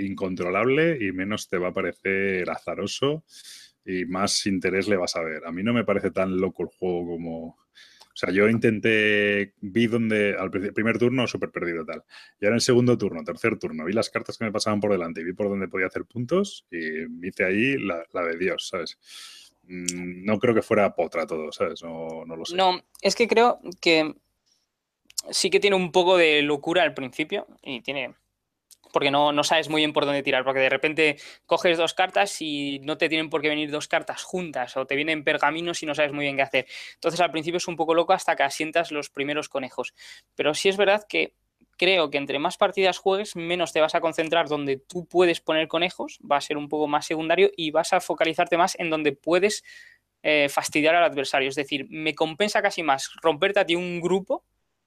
[SPEAKER 1] incontrolable y menos te va a parecer azaroso y más interés le vas a ver. A mí no me parece tan loco el juego como... O sea, yo intenté, vi donde al primer turno súper perdido tal. Y ahora en el segundo turno, tercer turno, vi las cartas que me pasaban por delante y vi por dónde podía hacer puntos y me hice ahí la, de Dios, ¿sabes? Mm, no creo que fuera potra todo, ¿sabes? No, no lo sé.
[SPEAKER 2] No, es que creo que sí que tiene un poco de locura al principio y tiene porque no, no, sabes muy bien por dónde tirar, porque de repente coges dos cartas y no te tienen por qué venir dos cartas juntas, o te vienen pergaminos y no sabes muy bien qué hacer. Entonces al principio es un poco loco hasta que asientas los primeros conejos. Pero sí es verdad que creo que entre más partidas juegues, menos te vas a concentrar donde tú puedes poner conejos, va a ser un poco más secundario y vas a focalizarte más en donde puedes eh, fastidiar al adversario. Es decir, me compensa casi más romperte a ti un grupo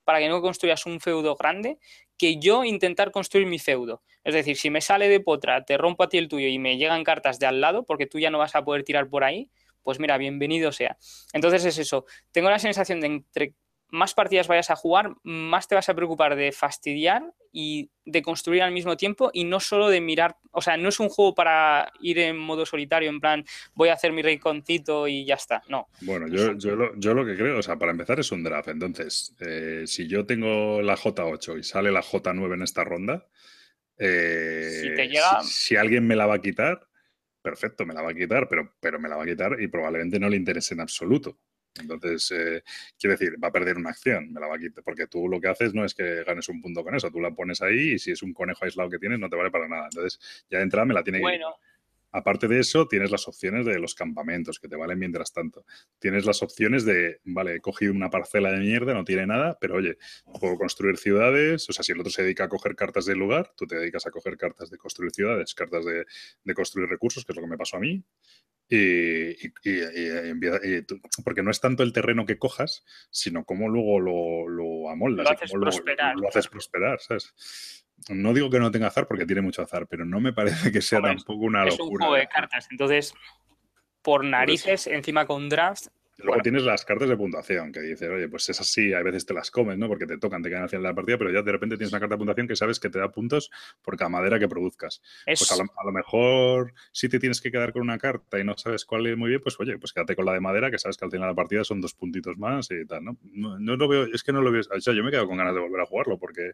[SPEAKER 2] para que no construyas un feudo grande que yo intentar construir mi feudo. Es decir, si me sale de potra, te rompo a ti el tuyo y me llegan cartas de al lado, porque tú ya no vas a poder tirar por ahí, pues mira, bienvenido sea. Entonces es eso. Tengo la sensación de entre más partidas vayas a jugar, más te vas a preocupar de fastidiar y de construir al mismo tiempo y no solo de mirar, o sea, no es un juego para ir en modo solitario, en plan, voy a hacer mi rinconcito y ya está, no.
[SPEAKER 1] Bueno, yo, yo, lo, yo lo que creo, o sea, para empezar es un draft, entonces, eh, si yo tengo la J8 y sale la J9 en esta ronda, eh, si, te llega... si, alguien me la va a quitar, perfecto, me la va a quitar, pero, pero me la va a quitar y probablemente no le interese en absoluto. Entonces, eh, quiero decir, va a perder una acción, me la va a quitar, porque tú lo que haces no es que ganes un punto con eso, tú la pones ahí y si es un conejo aislado que tienes no te vale para nada. Entonces, ya de entrada me la tiene que... Aparte de eso, tienes las opciones de los campamentos, que te valen mientras tanto. Tienes las opciones de, vale, he cogido una parcela de mierda, no tiene nada, pero oye, puedo construir ciudades. O sea, si el otro se dedica a coger cartas del lugar, tú te dedicas a coger cartas de construir ciudades, cartas de, de construir recursos, que es lo que me pasó a mí. Y, porque no es tanto el terreno que cojas, sino cómo luego lo, lo amoldas.
[SPEAKER 2] Lo haces, prosperar.
[SPEAKER 1] Lo, haces prosperar, ¿sabes? No digo que no tenga azar porque tiene mucho azar, pero no me parece que sea tampoco una locura. Es un
[SPEAKER 2] juego de cartas, entonces por narices, encima con draft,
[SPEAKER 1] Luego tienes las cartas de puntuación, que dices, oye, pues es así, a veces te las comes, ¿no? Porque te tocan, te quedan al final de la partida, pero ya de repente tienes una carta de puntuación que sabes que te da puntos por cada madera que produzcas. Pues a lo, mejor, si te tienes que quedar con una carta y no sabes cuál es muy bien, pues oye, pues quédate con la de madera, que sabes que al final de la partida son dos puntitos más y tal, ¿no? No, lo veo, es que no lo veo, o sea, yo me quedo con ganas de volver a jugarlo porque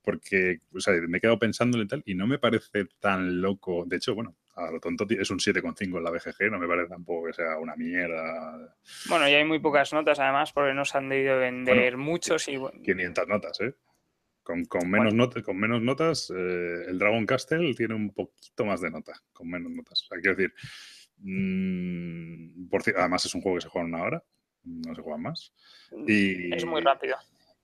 [SPEAKER 1] porque o sea, me he quedado pensando y tal, y no me parece tan loco. De hecho, bueno, a lo tonto es un 7,5 en la BGG, no me parece tampoco que sea una mierda.
[SPEAKER 2] Bueno, y hay muy pocas notas además porque no se han debido vender muchos y
[SPEAKER 1] 500 notas, ¿eh? Con, menos, con menos notas, eh, el Dragon Castle tiene un poquito más de nota, con menos notas. O sea, quiero decir, mm, por, además es un juego que se juega en una hora, no se juega más.
[SPEAKER 2] Mm, y, es muy rápido.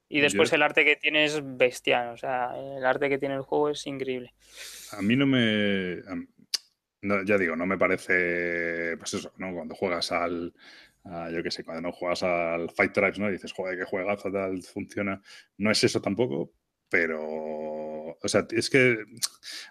[SPEAKER 2] Y después el arte que tiene es bestial, o sea, el arte que tiene el juego es increíble.
[SPEAKER 1] A mí no me... ya digo, no me parece, pues eso, ¿no? Cuando juegas al, yo qué sé, cuando no juegas al Fight Tribes, ¿no? dices, joder, que juegazo, tal, funciona. No es eso tampoco, pero, o sea, es que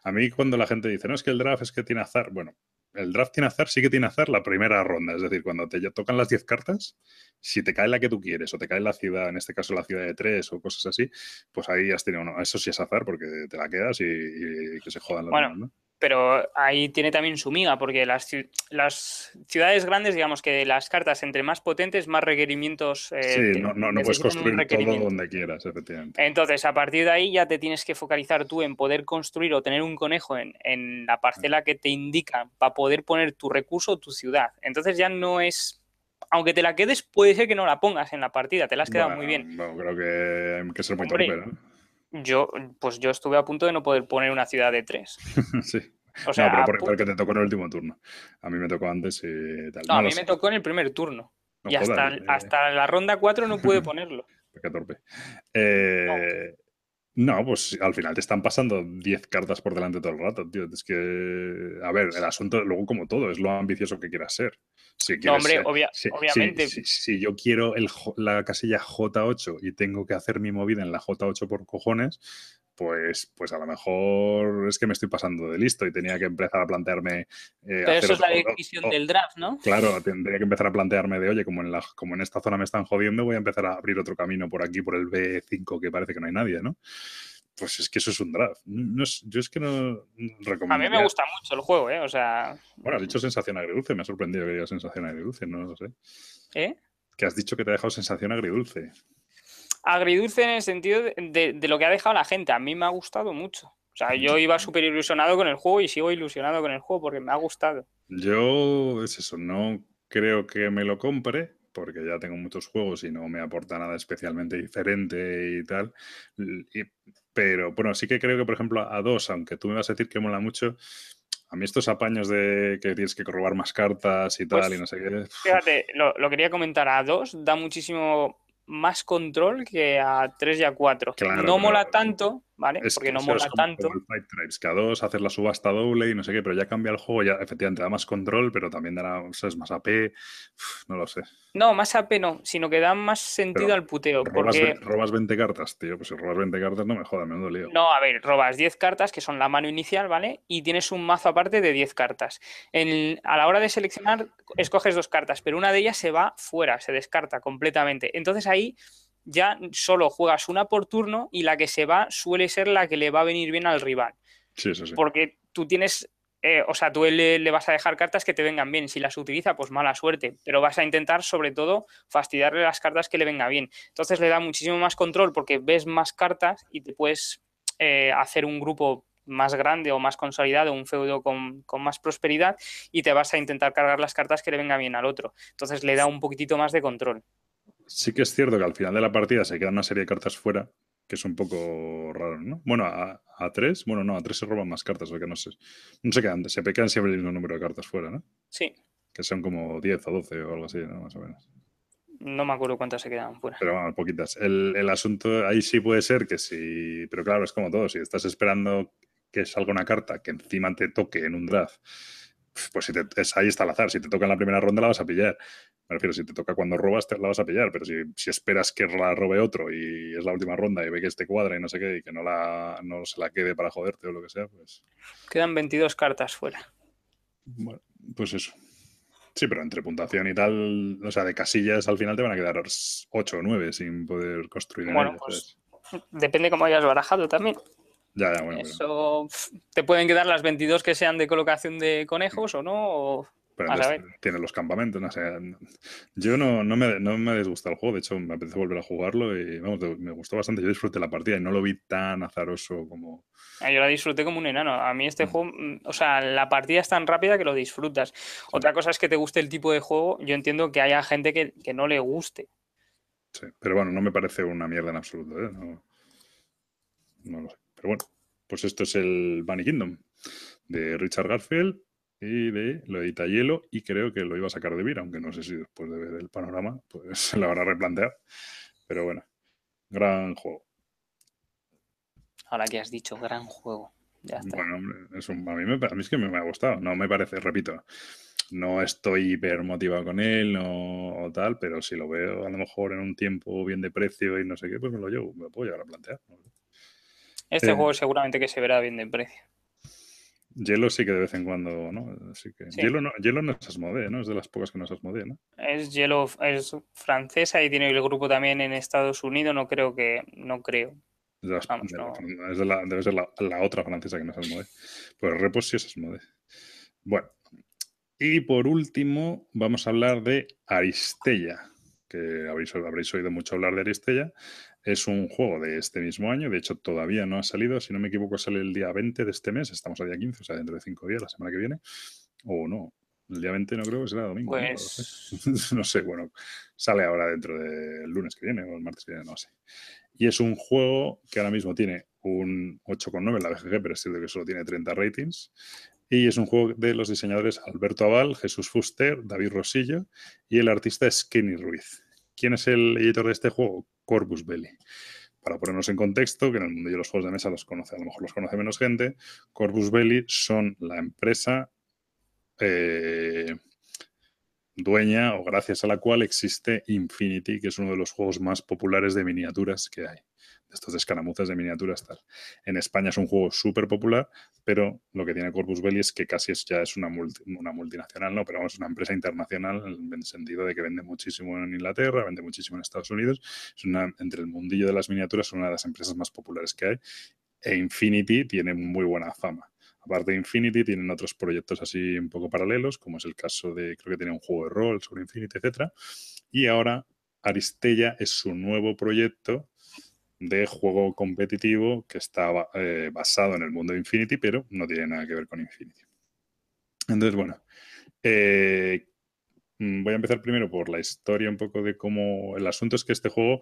[SPEAKER 1] a mí cuando la gente dice, no, es que el draft es que tiene azar, bueno, el draft tiene azar, sí que tiene azar la primera ronda. Es decir, cuando te tocan las 10 cartas, si te cae la que tú quieres o te cae la ciudad, en este caso la ciudad de 3 o cosas así, pues ahí has tenido uno. Eso sí es azar porque te la quedas y, que se jodan los
[SPEAKER 2] bueno, ¿no? Pero ahí tiene también su miga, porque las, las, ciudades grandes, digamos que las cartas entre más potentes, más requerimientos.
[SPEAKER 1] Eh, sí, no, no, puedes construir todo donde quieras, efectivamente.
[SPEAKER 2] Entonces, a partir de ahí ya te tienes que focalizar tú en poder construir o tener un conejo en, en la parcela que te indica para poder poner tu recurso o tu ciudad. Entonces ya no es aunque te la quedes, puede ser que no la pongas en la partida, te la has quedado muy bien.
[SPEAKER 1] Bueno, creo que hay que ser muy torpe, ¿no?
[SPEAKER 2] Yo, pues yo estuve a punto de no poder poner una ciudad de tres.
[SPEAKER 1] sí. O sea, no, pero porque te tocó en el último turno. A mí me tocó antes y tal.
[SPEAKER 2] No, a mí me tocó en el primer turno. y hasta, eh. hasta la ronda 4 no pude ponerlo.
[SPEAKER 1] Qué torpe. Eh, no, pues al final te están pasando 10 cartas por delante todo el rato, tío. Es que, a ver, el asunto, luego como todo, es lo ambicioso que quieras ser. Si
[SPEAKER 2] no, hombre, obviamente.
[SPEAKER 1] Si, yo quiero el, la casilla J8 y tengo que hacer mi movida en la J8 por cojones, pues, pues a lo mejor es que me estoy pasando de listo y tenía que empezar a plantearme.
[SPEAKER 2] Eh, Pero eso es la decisión del draft, ¿no?
[SPEAKER 1] Claro, tendría que empezar a plantearme de, oye, como en, la, como en esta zona me están jodiendo, voy a empezar a abrir otro camino por aquí, por el B5, que parece que no hay nadie, ¿no? Pues es que eso es un draft. yo es que no recomiendo.
[SPEAKER 2] A mí me gusta mucho el juego, ¿eh? O sea.
[SPEAKER 1] Bueno, has dicho sensación agridulce, me ha sorprendido que digas sensación agridulce, no lo sé.
[SPEAKER 2] ¿Eh?
[SPEAKER 1] Que has dicho que te ha dejado sensación agridulce
[SPEAKER 2] agridulce en el sentido de, lo que ha dejado la gente. A mí me ha gustado mucho. O sea, yo iba súper ilusionado con el juego y sigo ilusionado con el juego porque me ha gustado.
[SPEAKER 1] Yo, es eso, no creo que me lo compre porque ya tengo muchos juegos y no me aporta nada especialmente diferente y tal. Pero bueno, sí que creo que, por ejemplo, a dos, aunque tú me vas a decir que mola mucho, a mí estos apaños de que tienes que robar más cartas y tal y no sé qué.
[SPEAKER 2] Fíjate, lo, lo, quería comentar a dos, da muchísimo más control que a 3 y a 4. no mola tanto, ¿vale? Porque no mola tanto.
[SPEAKER 1] Como el Fight Tribes, que a 2 hacer la subasta doble y no sé qué, pero ya cambia el juego, ya efectivamente da más control, pero también dará, ¿sabes? Más AP, no lo sé.
[SPEAKER 2] No, más AP no, sino que da más sentido al puteo.
[SPEAKER 1] Robas,
[SPEAKER 2] porque...
[SPEAKER 1] robas 20 cartas, tío, pues si robas 20 cartas no me jodas, menudo lío.
[SPEAKER 2] No, a ver, robas 10 cartas, que son la mano inicial, ¿vale? Y tienes un mazo aparte de 10 cartas. a la hora de seleccionar, escoges dos cartas, pero una de ellas se va fuera, se descarta completamente. Entonces ahí ya solo juegas una por turno y la que se va suele ser la que le va a venir bien al rival.
[SPEAKER 1] Sí, eso sí.
[SPEAKER 2] Porque tú tienes, eh, o sea, tú le, le, vas a dejar cartas que te vengan bien. Si las utiliza, pues mala suerte. Pero vas a intentar, sobre todo, fastidiarle las cartas que le venga bien. Entonces le da muchísimo más control porque ves más cartas y te puedes eh, hacer un grupo más grande o más consolidado, un feudo con, con, más prosperidad y te vas a intentar cargar las cartas que le venga bien al otro. Entonces le da un poquitito más de control
[SPEAKER 1] sí que es cierto que al final de la partida se quedan una serie de cartas fuera, que es un poco raro, ¿no? Bueno, a, a tres, bueno, no, a tres se roban más cartas, que no sé. No se quedan, se quedan siempre el mismo número de cartas fuera, ¿no?
[SPEAKER 2] Sí.
[SPEAKER 1] Que son como 10 o 12 o algo así, ¿no? Más o menos.
[SPEAKER 2] No me acuerdo cuántas se quedan fuera.
[SPEAKER 1] Pero bueno, poquitas. El, el asunto ahí sí puede ser que sí, pero claro, es como todo. Si estás esperando que salga una carta que encima te toque en un draft, pues si te, es, ahí está el azar. Si te toca en la primera ronda la vas a pillar. Me refiero, si te toca cuando robas, te la vas a pillar, pero si, esperas que la robe otro y es la última ronda y ve que este cuadra y no sé qué, y que no, la, no se la quede para joderte o lo que sea, pues.
[SPEAKER 2] Quedan 22 cartas fuera.
[SPEAKER 1] Bueno, pues eso. Sí, pero entre puntuación y tal, o sea, de casillas al final te van a quedar 8 o 9 sin poder construir.
[SPEAKER 2] Bueno, pues depende cómo hayas barajado también.
[SPEAKER 1] Ya, ya, bueno.
[SPEAKER 2] Eso te pueden quedar las 22 que sean de colocación de conejos o no.
[SPEAKER 1] Pero tiene los campamentos, no sé. Yo no, no, me, no me disgusta el juego, de hecho me apetece volver a jugarlo y vamos, me gustó bastante. Yo disfruté la partida y no lo vi tan azaroso como.
[SPEAKER 2] Ah, yo la disfruté como un enano. A mí este mm. juego, mm, o sea, la partida es tan rápida que lo disfrutas. Otra cosa es que te guste el tipo de juego. Yo entiendo que haya gente que, que no le guste.
[SPEAKER 1] Sí, pero bueno, no me parece una mierda en absoluto, ¿eh? No, no lo sé. Pero bueno, pues esto es el Bunny Kingdom de Richard Garfield y de lo edita Hielo y creo que lo iba a sacar de Vira, aunque no sé si después de ver el panorama pues se lo habrá replanteado. Pero bueno, gran juego.
[SPEAKER 2] Ahora que has dicho gran juego. Ya está.
[SPEAKER 1] Bueno, a, mí me, a mí es que me, ha gustado. No me parece, repito, no estoy hiper motivado con él o tal, pero si lo veo a lo mejor en un tiempo bien de precio y no sé qué, pues me lo llevo, me lo puedo llevar a plantear.
[SPEAKER 2] Este eh, juego seguramente que se verá bien de precio.
[SPEAKER 1] Hielo sí que de vez en cuando, ¿no? Así que Hielo, no, Hielo no es Asmodee, ¿no? Es de las pocas que no es Asmodee, ¿no?
[SPEAKER 2] Es Hielo, es francesa y tiene el grupo también en Estados Unidos, no creo que, no creo.
[SPEAKER 1] Es la, debe ser la, otra francesa que no es Asmodee. Pues Repos sí es Asmodee. Bueno, y por último vamos a hablar de Aristella, que habréis, habréis oído mucho hablar de Aristella. Es un juego de este mismo año, de hecho todavía no ha salido, si no me equivoco sale el día 20 de este mes, estamos a día 15, o sea, dentro de cinco días, la semana que viene, o no, el día 20 no creo que será domingo. Pues... ¿no? sé, bueno, sale ahora dentro del lunes que viene o el martes que viene, no sé. Y es un juego que ahora mismo tiene un 8,9 en la BGG, pero es cierto que solo tiene 30 ratings. Y es un juego de los diseñadores Alberto Aval, Jesús Fuster, David Rosillo y el artista es Kenny Ruiz. ¿Quién es el editor de este juego? Corpus Belli. Para ponernos en contexto, que en el mundo de los juegos de mesa los conoce, a lo mejor los conoce menos gente, Corpus Belli son la empresa eh, dueña o gracias a la cual existe Infinity, que es uno de los juegos más populares de miniaturas que hay estos escaramuzas de miniaturas. En España es un juego súper popular, pero lo que tiene Corpus Belli es que casi es, ya es una, una multinacional, ¿no? Pero es una empresa internacional en el sentido de que vende muchísimo en Inglaterra, vende muchísimo en Estados Unidos. Es una, entre el mundillo de las miniaturas, es una de las empresas más populares que hay. E Infinity tiene muy buena fama. Aparte de Infinity, tienen otros proyectos así un poco paralelos, como es el caso de, creo que tiene un juego de rol sobre Infinity, etc. Y ahora Aristella es su nuevo proyecto de juego competitivo que está eh, basado en el mundo de Infinity, pero no tiene nada que ver con Infinity. Entonces, bueno, eh, mm, voy a empezar primero por la historia un poco de cómo... El asunto es que este juego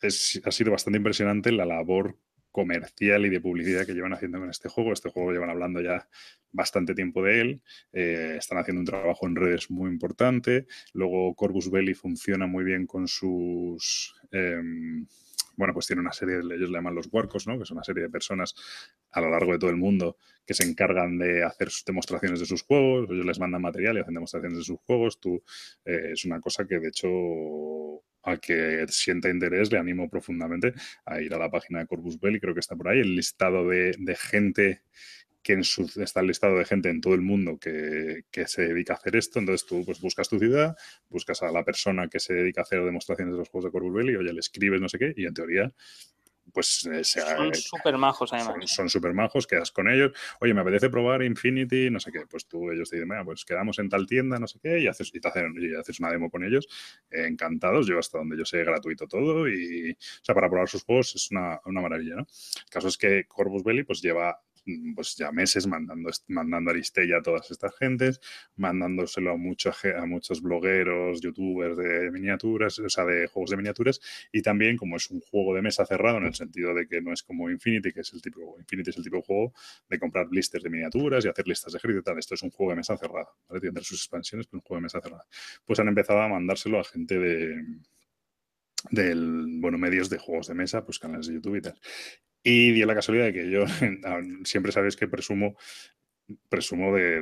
[SPEAKER 1] ha sido bastante impresionante la labor comercial y de publicidad que llevan haciendo con este juego. Este juego llevan hablando ya bastante tiempo de él. Eh, están haciendo un trabajo en redes muy importante. Luego Corvus Belli funciona muy bien con sus... Em, bueno, pues tiene una serie, ellos le llaman los huarcos, ¿no? Que es una serie de personas a lo largo de todo el mundo que se encargan de hacer demostraciones de sus juegos, ellos les mandan material y hacen demostraciones de sus juegos. Tú, eh, es una cosa que de hecho a que sienta interés, le animo profundamente a ir a la página de Corpus Belli, creo que está por ahí, el listado de, de gente que su, está el listado de gente en todo el mundo que, se dedica a hacer esto. Entonces tú pues, buscas tu ciudad, buscas a la persona que se dedica a hacer demostraciones de los juegos de Corvus Belli, oye, le escribes no sé qué, y en teoría pues
[SPEAKER 2] eh, son súper majos además.
[SPEAKER 1] Son súper majos, quedas con ellos. Oye, me apetece probar Infinity, no sé qué. Pues tú, ellos te dicen, bueno, pues quedamos en tal tienda, no sé qué, y haces, y te hacen, y haces una demo con ellos. encantados, yo hasta donde yo sé gratuito todo. Y, o sea, para probar sus juegos es una, una maravilla, ¿no? El caso es que Corvus Belli pues lleva pues ya meses mandando, mandando Aristella a todas estas gentes, mandándoselo a, mucho, a muchos blogueros, youtubers de miniaturas, o sea, de juegos de miniaturas, y también como es un juego de mesa cerrado en el sentido de que no es como Infinity, que es el tipo, Infinity es el tipo de juego de comprar blisters de miniaturas y hacer listas de ejército y tal, esto es un juego de mesa cerrado, ¿vale? Sus expansiones, pero un juego de mesa cerrada. Pues han empezado a mandárselo a gente de, del, bueno, medios de juegos de mesa, pues canales de YouTube y tal. Y dio la casualidad de que yo siempre sabéis que presumo presumo de,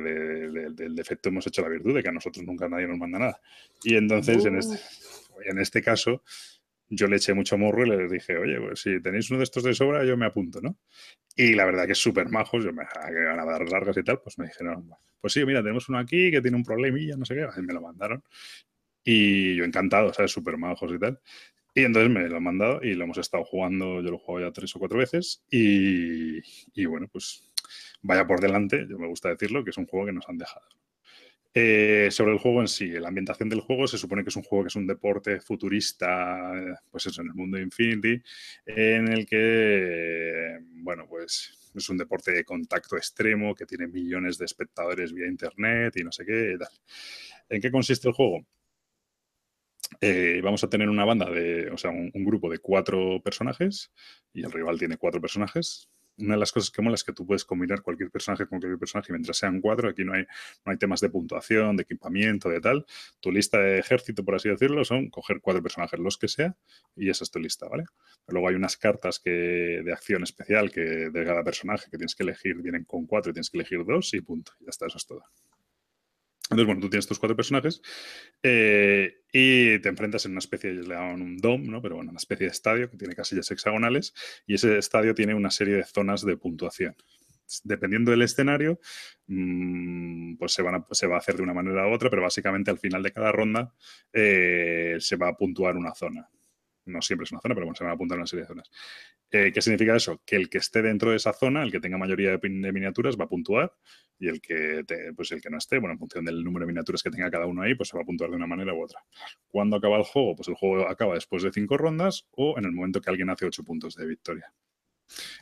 [SPEAKER 1] del defecto hemos hecho la virtud, de que a nosotros nunca nadie nos manda nada. Y entonces, en, este, en este caso, yo le eché mucho morro y les dije, oye, pues si tenéis uno de estos de sobra, yo me apunto, ¿no? Y la verdad que es súper majos, yo me que van a dar largas y tal, pues me dijeron, pues sí, mira, tenemos uno aquí que tiene un problemilla, no sé qué, y me lo mandaron. Y yo encantado, ¿sabes? Súper majos y tal. Y entonces me lo han mandado y lo hemos estado jugando, yo lo he jugado ya tres o cuatro veces y, bueno, pues vaya por delante, yo me gusta decirlo, que es un juego que nos han dejado. Eh, sobre el juego en sí, la ambientación del juego se supone que es un juego que es un deporte futurista, pues eso, en el mundo de Infinity, en el que, bueno, pues es un deporte de contacto extremo que tiene millones de espectadores vía internet y no sé qué. Tal. ¿En qué consiste el juego? Eh, vamos a tener una banda de, o sea, un, grupo de cuatro personajes y el rival tiene cuatro personajes. Una de las cosas que mola es que tú puedes combinar cualquier personaje con cualquier personaje mientras sean cuatro. Aquí no hay, no hay temas de puntuación, de equipamiento, de tal. Tu lista de ejército, por así decirlo, son coger cuatro personajes, los que sea, y esa es tu lista, ¿vale? luego hay unas cartas que, de acción especial que de cada personaje que tienes que elegir, vienen con cuatro y tienes que elegir dos y punto. Ya está, eso es todo. Entonces, bueno, tú tienes tus cuatro personajes eh, y te enfrentas en una especie, le llaman un dome, ¿no? Pero bueno, una especie de estadio que tiene casillas hexagonales y ese estadio tiene una serie de zonas de puntuación. Dependiendo del escenario, mm, pues se va a hacer de una manera u otra, pero básicamente al final de cada ronda eh, se va a puntuar una zona no siempre es una zona, pero bueno, se van a apuntar una serie de zonas. Eh, ¿Qué significa eso? Que el que esté dentro de esa zona, el que tenga mayoría de, miniaturas, va a puntuar y el que, pues el que no esté, bueno, en función del número de miniaturas que tenga cada uno ahí, pues se va a puntuar de una manera u otra. ¿Cuándo acaba el juego? Pues el juego acaba después de cinco rondas o en el momento que alguien hace ocho puntos de victoria.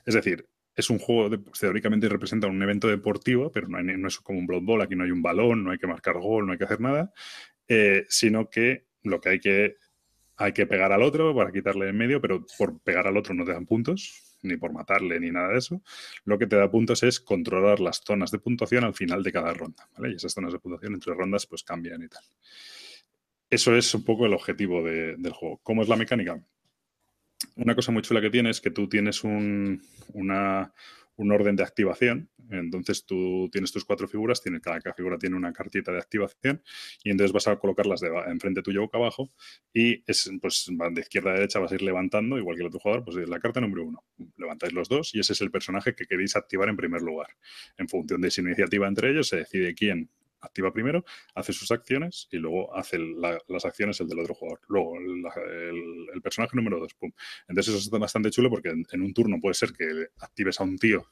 [SPEAKER 1] Es decir, es un juego de, teóricamente representa un evento deportivo, pero no, es como un Blood aquí no hay un balón, no hay que marcar gol, no hay que hacer nada, eh, sino que lo que hay que hay que pegar al otro para quitarle en medio, pero por pegar al otro no te dan puntos, ni por matarle, ni nada de eso. Lo que te da puntos es controlar las zonas de puntuación al final de cada ronda. Y esas zonas de puntuación entre rondas pues cambian y tal. Eso es un poco el objetivo del juego. ¿Cómo es la mecánica? Una cosa muy chula que tiene es que tú tienes un, una, un orden de activación. Entonces tú tienes tus cuatro figuras, tiene, cada, figura tiene una cartita de activación y entonces vas a colocarlas de enfrente tuyo boca abajo y es, pues de izquierda a derecha vas a ir levantando, igual que el otro jugador, pues es la carta número uno. Levantáis los dos y ese es el personaje que queréis activar en primer lugar. En función de su iniciativa entre ellos se decide quién activa primero, hace sus acciones y luego hace las acciones el del otro jugador. Luego, el, personaje número dos, pum. Entonces eso es bastante chulo porque en, un turno puede ser que actives a un tío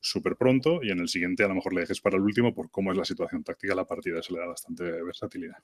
[SPEAKER 1] súper pronto y en el siguiente a lo mejor le dejes para el último por cómo es la situación táctica de la partida. Eso le da bastante versatilidad.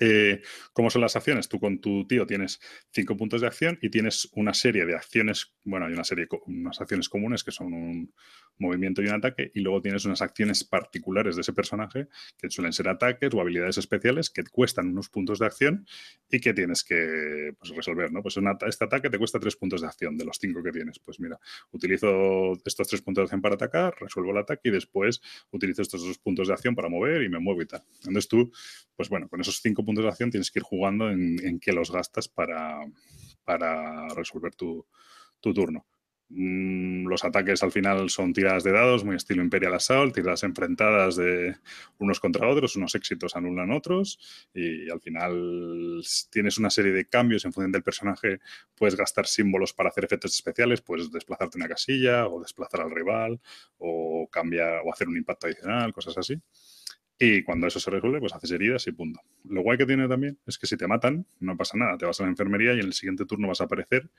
[SPEAKER 1] Eh, ¿Cómo son las acciones? Tú con tu tío tienes cinco puntos de acción y tienes una serie de acciones, bueno, hay una serie, unas acciones comunes que son un movimiento y un ataque, y luego tienes unas acciones particulares de ese personaje que suelen ser ataques o habilidades especiales que cuestan unos puntos de acción y que tienes que pues, resolver, ¿no? Pues este ataque te cuesta tres puntos de acción de los cinco que tienes. Pues mira, utilizo estos tres puntos de acción para atacar, resuelvo el ataque y después utilizo estos dos puntos de acción para mover y me muevo y tal. Entonces tú, pues bueno, con esos cinco puntos de acción tienes que ir jugando en, en qué los gastas para, para resolver tu, turno. Mm, los ataques al final son tiradas de dados, muy estilo Imperial Assault, tiradas enfrentadas de unos contra otros, unos éxitos anulan otros y al final tienes una serie de cambios en función del personaje, puedes gastar símbolos para hacer efectos especiales, puedes desplazarte una casilla o desplazar al rival o cambiar o hacer un impacto adicional, cosas así. Y cuando eso se resuelve, pues haces heridas y punto. Lo guay que tiene también es que si te matan, no pasa nada. Te vas a la enfermería y en el siguiente turno vas a aparecer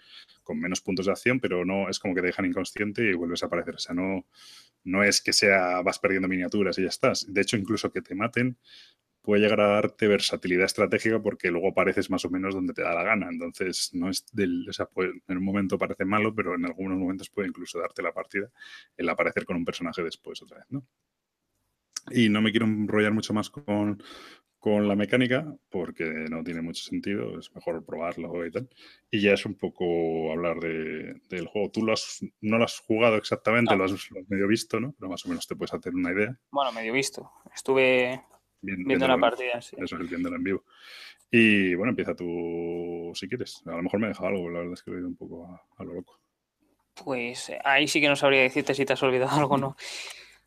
[SPEAKER 1] con menos puntos de acción, pero no es como que te dejan inconsciente y vuelves a aparecer. O sea, no, no es que sea vas perdiendo miniaturas y ya estás. De hecho, incluso que te maten puede llegar a darte versatilidad estratégica porque luego apareces más o menos donde te da la gana. Entonces, no es del. O sea, en un momento parece malo, pero en algunos momentos puede incluso darte la partida el aparecer con un personaje después otra vez, ¿no? Y no me quiero enrollar mucho más con, la mecánica porque no tiene mucho sentido, es mejor probarlo y tal. Y ya es un poco hablar del juego. Tú lo has, no lo has jugado exactamente, lo, has, medio visto, ¿no? Pero más o menos te puedes hacer una idea.
[SPEAKER 2] Bueno, medio visto. Estuve viendo, la partida, sí.
[SPEAKER 1] Eso es viéndola en vivo. Y bueno, empieza tú si quieres. A lo mejor me he dejado algo, la verdad es que lo he ido un poco a, a lo loco.
[SPEAKER 2] Pues eh, ahí sí que no sabría decirte si te has olvidado algo o no.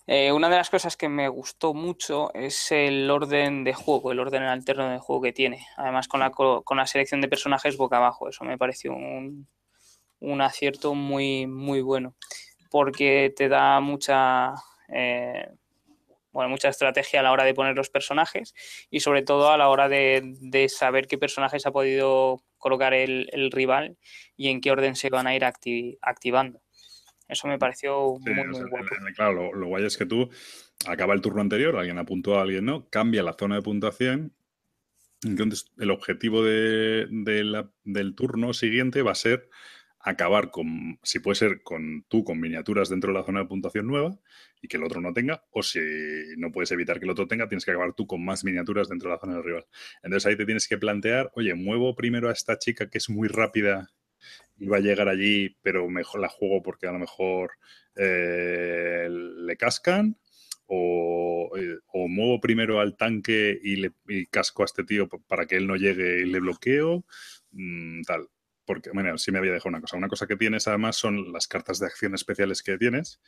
[SPEAKER 2] Eh, una de las cosas que me gustó mucho es el orden de juego, el orden alterno de juego que tiene. Además, con la, con la selección de personajes boca abajo. Eso me pareció un, acierto muy, muy bueno. Porque te da mucha. Eh, bueno, mucha estrategia a la hora de poner los personajes y sobre todo a la hora de, saber qué personajes ha podido colocar el, rival y en qué orden se van a ir activando. Eso me pareció muy, muy
[SPEAKER 1] Claro, lo, guay es que tú acaba el turno anterior, alguien apuntó a alguien no, cambia la zona de puntuación. Entonces, el objetivo de, del turno siguiente va a ser acabar con, si puede ser con tú con miniaturas dentro de la zona de puntuación nueva y que el otro no tenga, o si no puedes evitar que el otro tenga, tienes que acabar tú con más miniaturas dentro de la zona del rival. Entonces ahí te tienes que plantear, oye, muevo primero a esta chica que es muy rápida va a llegar allí, pero mejor la juego porque a lo mejor eh, le cascan. O, eh, o, muevo primero al tanque y le casco a este tío para que él no llegue y le bloqueo, mm, tal porque, bueno, sí me había dejado una cosa. Una cosa que tienes además son las cartas de acción especiales que tienes,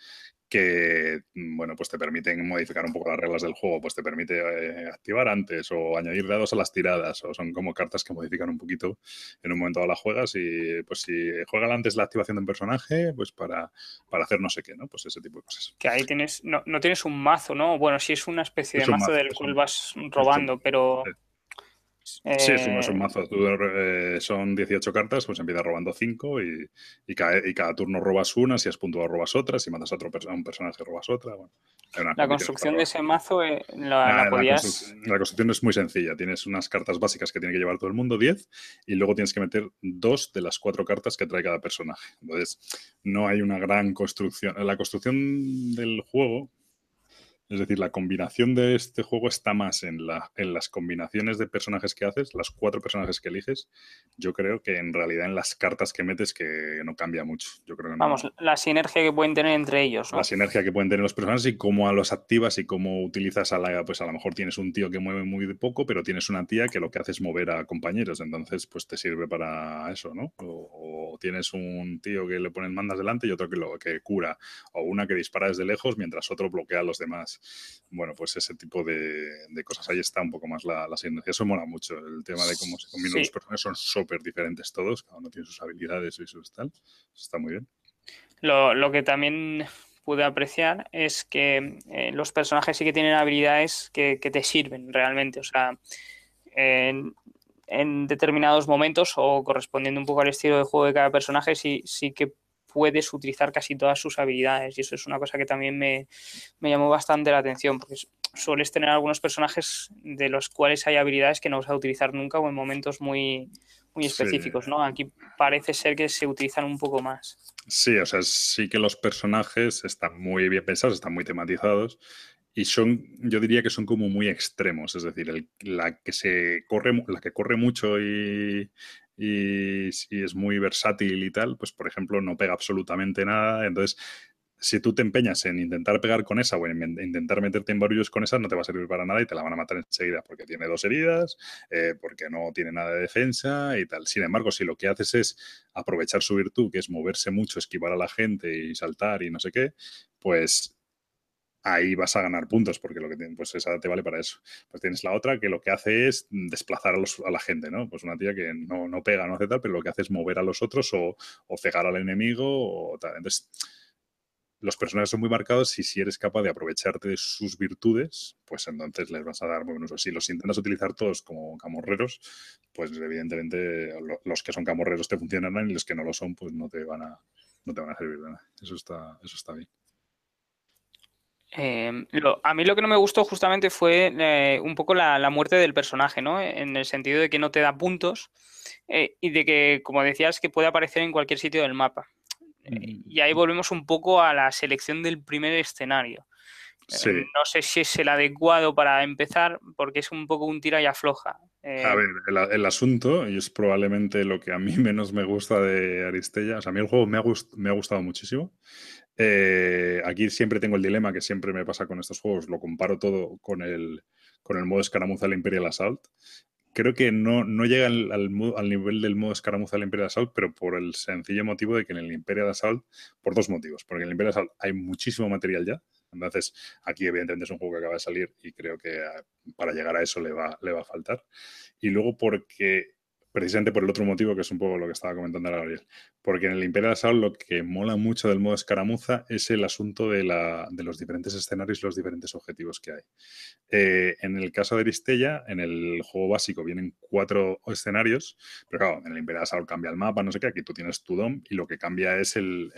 [SPEAKER 1] que, mm, bueno, pues te permiten modificar un poco las reglas del juego, pues te permite eh, activar antes o añadir dados a las tiradas, o son como cartas que modifican un poquito en un momento a las juegas y pues si juegan antes la activación de un personaje, pues para, para hacer no sé qué, ¿no? Pues ese tipo de cosas.
[SPEAKER 2] Que ahí tienes, no, no tienes un mazo, ¿no? Bueno, sí es una especie de mazo, del cual vas robando, pero...
[SPEAKER 1] Sí, es un, eh, mazo. Eh, son 18 cartas, pues empiezas robando 5 y, y, cada, turno robas una, si has puntuado robas otra, si matas a, otro a un personaje robas otra.
[SPEAKER 2] la construcción de ese mazo eh, la, podías...
[SPEAKER 1] la, construcción es muy sencilla. Tienes unas cartas básicas que tiene que llevar todo el mundo, 10, y luego tienes que meter dos de las cuatro cartas que trae cada personaje. Entonces, no hay una gran construcción. La construcción del juego es decir, la combinación de este juego está más en, la, en las combinaciones de personajes que haces, las cuatro personajes que eliges. Yo creo que en realidad en las cartas que metes que no cambia mucho. Yo creo que
[SPEAKER 2] Vamos, la sinergia que pueden tener entre ellos.
[SPEAKER 1] La sinergia que pueden tener los personajes y cómo a los activas y cómo utilizas a la. Pues a lo mejor tienes un tío que mueve muy poco, pero tienes una tía que lo que hace es mover a compañeros. Entonces, pues te sirve para eso, ¿no? O, tienes un tío que le ponen mandas delante y otro que lo que cura. O una que dispara desde lejos mientras otro bloquea a los demás bueno, pues ese tipo de, cosas. Ahí está un poco más la, la Eso mola mucho. El tema de cómo se combinan los personajes son súper diferentes todos. Cada uno tiene sus habilidades y sus tal. Eso está muy bien.
[SPEAKER 2] Lo, que también pude apreciar es que eh, los personajes sí que tienen habilidades que, te sirven realmente. O sea, en, determinados momentos o correspondiendo un poco al estilo de juego de cada personaje, sí, sí que puedes utilizar casi todas sus habilidades. Y eso es una cosa que también me, llamó bastante la atención, porque sueles tener algunos personajes de los cuales hay habilidades que no vas a utilizar nunca o en momentos muy, muy específicos, ¿no? Aquí parece ser que se utilizan un poco más.
[SPEAKER 1] Sí, o sea, sí que los personajes están muy bien pensados, están muy tematizados y son, yo diría que son como muy extremos, es decir, la que se corre, la que corre mucho y, y es muy versátil y tal, pues por ejemplo no pega absolutamente nada. Entonces, si tú te empeñas en intentar pegar con esa o en intentar meterte en barullos con esa, no te va a servir para nada y te la van a matar enseguida porque tiene dos heridas, eh, porque no tiene nada de defensa y tal. Sin embargo, si lo que haces es aprovechar su virtud, que es moverse mucho, esquivar a la gente y saltar y no sé qué, pues ahí vas a ganar puntos, porque lo que tiene, pues esa te vale para eso. Pues tienes la otra que lo que hace es desplazar a, la gente, ¿no? Pues una tía que no, no, pega, no hace tal, pero lo que hace es mover a los otros o, o cegar al enemigo o. Entonces, los personajes son muy marcados y si eres capaz de aprovecharte de sus virtudes, pues entonces les vas a dar muy buenos. Si los intentas utilizar todos como camorreros, pues evidentemente los que son camorreros te funcionarán y los que no lo son, pues no te van a, no te van a servir de nada. Eso está, eso está bien.
[SPEAKER 2] Em, a mí lo que no me gustó justamente fue eh, un poco la, muerte del personaje, ¿no? En el sentido de que no te da puntos eh, y de que, como decías, que puede aparecer en cualquier sitio del mapa. Eh, y ahí volvemos un poco a la selección del primer escenario. no sé si es el adecuado para empezar, porque es un poco un tira y afloja.
[SPEAKER 1] A ver, el, asunto, y es probablemente lo que a mí menos me gusta de Aristella, o sea, a mí el juego me ha, me ha gustado muchísimo, eh, aquí siempre tengo el dilema que siempre me pasa con estos juegos, lo comparo todo con el, con el modo escaramuza del Imperial Assault. Creo que no, no llega al, nivel del modo escaramuza del Imperial Assault, pero por el sencillo motivo de que en el Imperial Assault, por dos motivos. Porque en el Imperial Assault hay muchísimo material ya. Entonces, aquí evidentemente es un juego que acaba de salir y creo que ah, para llegar a eso le va, le va a faltar. Y luego porque precisamente por el otro motivo que es un poco lo que estaba comentando Gabriel. Porque en el Imperial Assault lo que mola mucho del modo escaramuza es el asunto de, la, de los diferentes escenarios y los diferentes objetivos que hay. Eh, en el caso de Aristella, en el juego básico vienen cuatro escenarios, pero claro, en el Imperial Assault cambia el mapa, no sé qué, aquí tú tienes tu DOM y lo que cambia es el,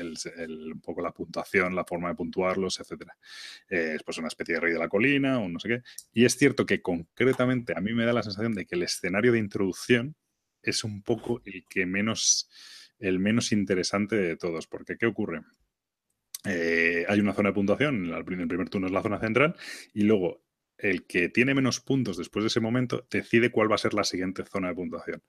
[SPEAKER 1] un poco la puntuación, la forma de puntuarlos, etc. Eh, es pues una especie de rey de la colina o no sé qué. Y es cierto que concretamente a mí me da la sensación de que el escenario de introducción es un poco el que menos, el menos interesante de todos. Porque, ¿qué ocurre? Eh, hay una zona de puntuación, el primer turno es la zona central, y luego el que tiene menos puntos después de ese momento decide cuál va a ser la siguiente zona de puntuación.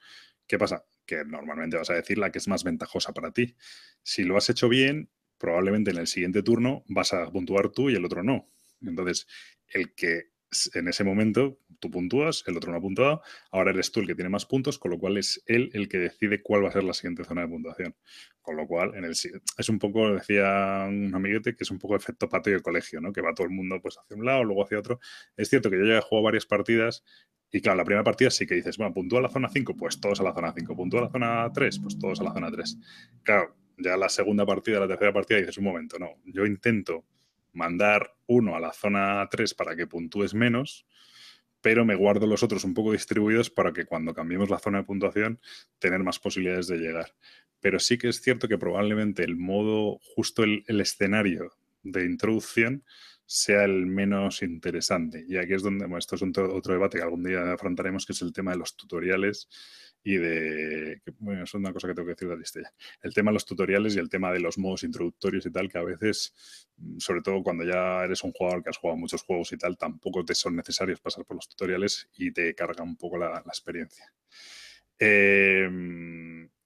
[SPEAKER 1] ¿Qué pasa? Que normalmente vas a decir la que es más ventajosa para ti. Si lo has hecho bien, probablemente en el siguiente turno vas a puntuar tú y el otro no. Entonces, el que en ese momento tú puntúas, el otro no ha puntuado, ahora eres tú el que tiene más puntos, con lo cual es él el que decide cuál va a ser la siguiente zona de puntuación. Con lo cual, en el, es un poco, decía un amiguete, que es un poco efecto patio de colegio, ¿no? Que va todo el mundo pues hacia un lado, luego hacia otro. Es cierto que yo ya he jugado varias partidas y claro, la primera partida sí que dices, bueno, puntúa la zona 5, pues todos a la zona 5, puntúa la zona 3, pues todos a la zona 3. Claro, ya la segunda partida, la tercera partida dices, un momento, no, yo intento mandar uno a la zona 3 para que puntúes menos, pero me guardo los otros un poco distribuidos para que cuando cambiemos la zona de puntuación tener más posibilidades de llegar. Pero sí que es cierto que probablemente el modo, justo el, escenario de introducción sea el menos interesante. Y aquí es donde, bueno, esto es otro debate que algún día afrontaremos, que es el tema de los tutoriales y de, bueno, es una cosa que tengo que decir de Aristella, el tema de los tutoriales y el tema de los modos introductorios y tal, que a veces, mm, sobre todo cuando ya eres un jugador que has jugado muchos juegos y tal, tampoco te son necesarios pasar por los tutoriales y te carga un poco la, la experiencia. Eh,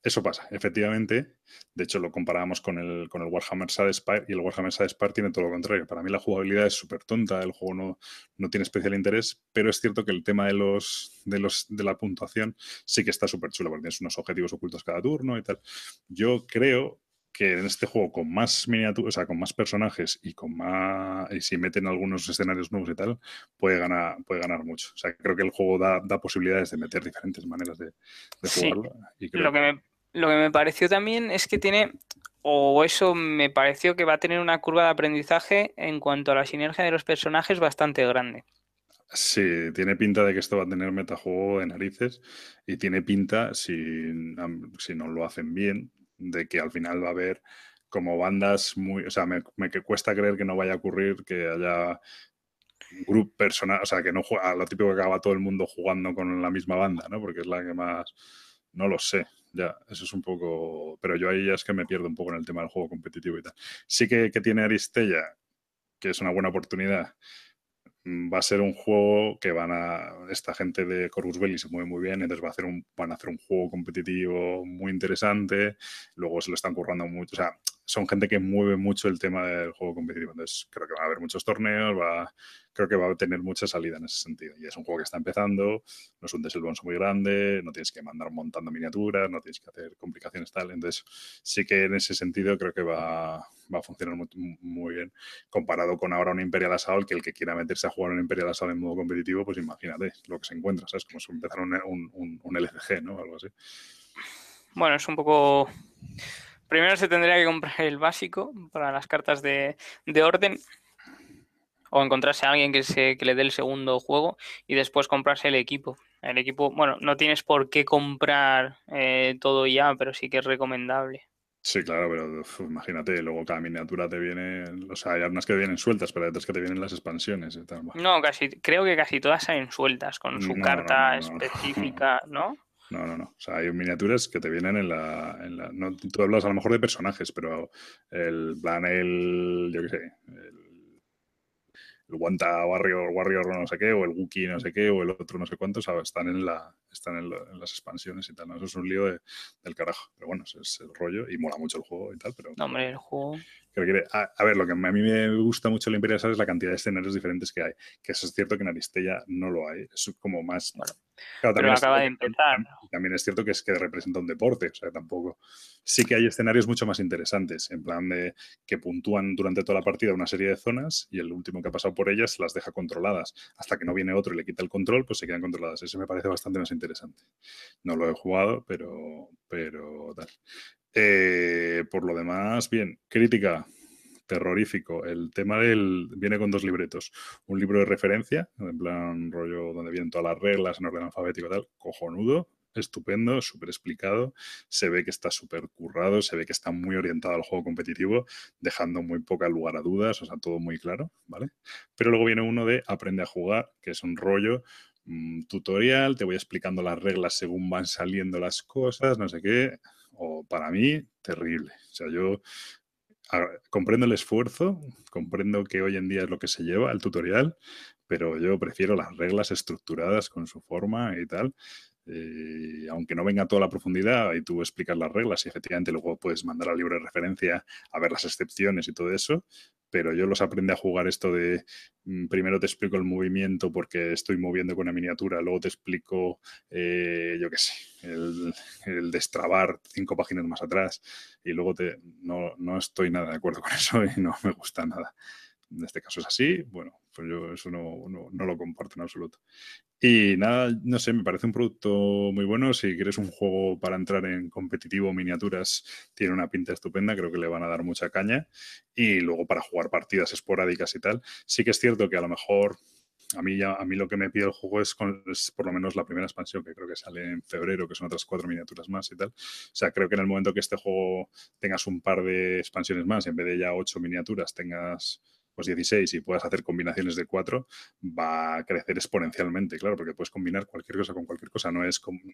[SPEAKER 1] eso pasa, efectivamente. De hecho, lo comparábamos con el, con el Warhammer Spire y el Warhammer Spire tiene todo lo contrario. Para mí la jugabilidad es súper tonta, el juego no, no, tiene especial interés, pero es cierto que el tema de los de, los, de la puntuación sí que está súper chulo, porque tienes unos objetivos ocultos cada turno y tal. Yo creo que en este juego con más miniaturas, o sea, con más personajes y con más y si meten algunos escenarios nuevos y tal, puede ganar, puede ganar mucho. O sea, creo que el juego da, da posibilidades de meter diferentes maneras de, jugarlo.
[SPEAKER 2] lo, que me, lo que me pareció también es que tiene, o eso me pareció que va a tener una curva de aprendizaje en cuanto a la sinergia de los personajes bastante grande.
[SPEAKER 1] Sí, tiene pinta de que esto va a tener metajuego de narices y tiene pinta, si, si no lo hacen bien, de que al final va a haber como bandas muy, o sea, me, cuesta creer que no vaya a ocurrir que haya grupo personal, o sea, que no juega, lo típico que acaba todo el mundo jugando con la misma banda, ¿no? Porque es la que más, no lo sé, ya, eso es un poco, pero yo ahí ya es que me pierdo un poco en el tema del juego competitivo y tal. Sí que, que tiene Aristella, que es una buena oportunidad Mm, va a ser un juego que van a. Esta gente de Corvus Belli se mueve muy bien, entonces va a hacer un, van a hacer un juego competitivo muy interesante. Luego se lo están currando mucho. O sea, son gente que mueve mucho el tema del juego competitivo. Entonces, creo que va a haber muchos torneos, va, creo que va a tener mucha salida en ese sentido. Y es un juego que está empezando, no es un deselbonso muy grande, no tienes que mandar montando miniaturas, no tienes que hacer complicaciones tal. Entonces, sí que en ese sentido creo que va, va a funcionar muy, bien. Comparado con ahora un Imperial Assault, que el que quiera meterse a jugar un Imperial Assault en modo competitivo, pues imagínate lo que se encuentra, ¿sabes? Como si empezara un, un, un LCG, ¿no? Algo así.
[SPEAKER 2] Bueno, es un poco Primero se tendría que comprar el básico para las cartas de, orden o encontrarse a alguien que, se, que le dé el segundo juego y después comprarse el equipo. El equipo, bueno, no tienes por qué comprar eh, todo ya, pero sí que es recomendable.
[SPEAKER 1] Sí, claro, pero imagínate, luego cada miniatura te viene, o sea, hay algunas que vienen sueltas, pero hay otras que te vienen las expansiones y tal.
[SPEAKER 2] No, casi, creo que casi todas salen sueltas, con su carta específica, ¿no?
[SPEAKER 1] No, no, no. O sea, hay miniaturas que te vienen en la, en la. No, tú hablas a lo mejor de personajes, pero el plan, el. Yo qué sé. El, el Wanta Warrior, Warrior no sé qué, o el Wookiee no sé qué, o el otro no sé cuántos, están en la están en, las expansiones y tal. ¿no? Eso es un lío del carajo. Pero bueno, ese es el rollo y mola mucho el juego y tal. Pero,
[SPEAKER 2] no, hombre, el juego.
[SPEAKER 1] a, ver, lo que a mí me gusta mucho la Imperial es la cantidad de escenarios diferentes que hay. Que eso es cierto que en Aristella no lo hay. Es como más.
[SPEAKER 2] Pero acaba de empezar.
[SPEAKER 1] También es cierto que es que representa un deporte, o sea, tampoco. Sí que hay escenarios mucho más interesantes, en plan de que puntúan durante toda la partida una serie de zonas y el último que ha pasado por ellas las deja controladas. Hasta que no viene otro y le quita el control, pues se quedan controladas. Eso me parece bastante más interesante. No lo he jugado, pero, pero tal. Eh, por lo demás, bien, crítica terrorífico. El tema del. Viene con dos libretos. Un libro de referencia, en plan rollo donde vienen todas las reglas en orden alfabético y tal, cojonudo, estupendo, súper explicado. Se ve que está súper currado, se ve que está muy orientado al juego competitivo, dejando muy poca lugar a dudas, o sea, todo muy claro, ¿vale? Pero luego viene uno de Aprende a jugar, que es un rollo mm, tutorial, te voy explicando las reglas según van saliendo las cosas, no sé qué. O para mí, terrible. O sea, yo comprendo el esfuerzo, comprendo que hoy en día es lo que se lleva el tutorial, pero yo prefiero las reglas estructuradas con su forma y tal. Eh, aunque no venga toda la profundidad y tú explicas las reglas y efectivamente luego puedes mandar al libro de referencia a ver las excepciones y todo eso, pero yo los aprendí a jugar esto de mm, primero te explico el movimiento porque estoy moviendo con una miniatura, luego te explico, eh, yo qué sé, el, el, destrabar cinco páginas más atrás y luego te, no, no estoy nada de acuerdo con eso y no me gusta nada en este caso es así, bueno, pues yo eso no, no, lo comparto en absoluto. Y nada, no sé, me parece un producto muy bueno. Si quieres un juego para entrar en competitivo, miniaturas, tiene una pinta estupenda, creo que le van a dar mucha caña. Y luego para jugar partidas esporádicas y tal, sí que es cierto que a lo mejor a mí, ya, a mí lo que me pide el juego es, es, por lo menos la primera expansión, que creo que sale en febrero, que son otras cuatro miniaturas más y tal. O sea, creo que en el momento que este juego tengas un par de expansiones más, en vez de ya ocho miniaturas, tengas 16 y puedas hacer combinaciones de 4, va a crecer exponencialmente, claro, porque puedes combinar cualquier cosa con cualquier cosa. No es como, en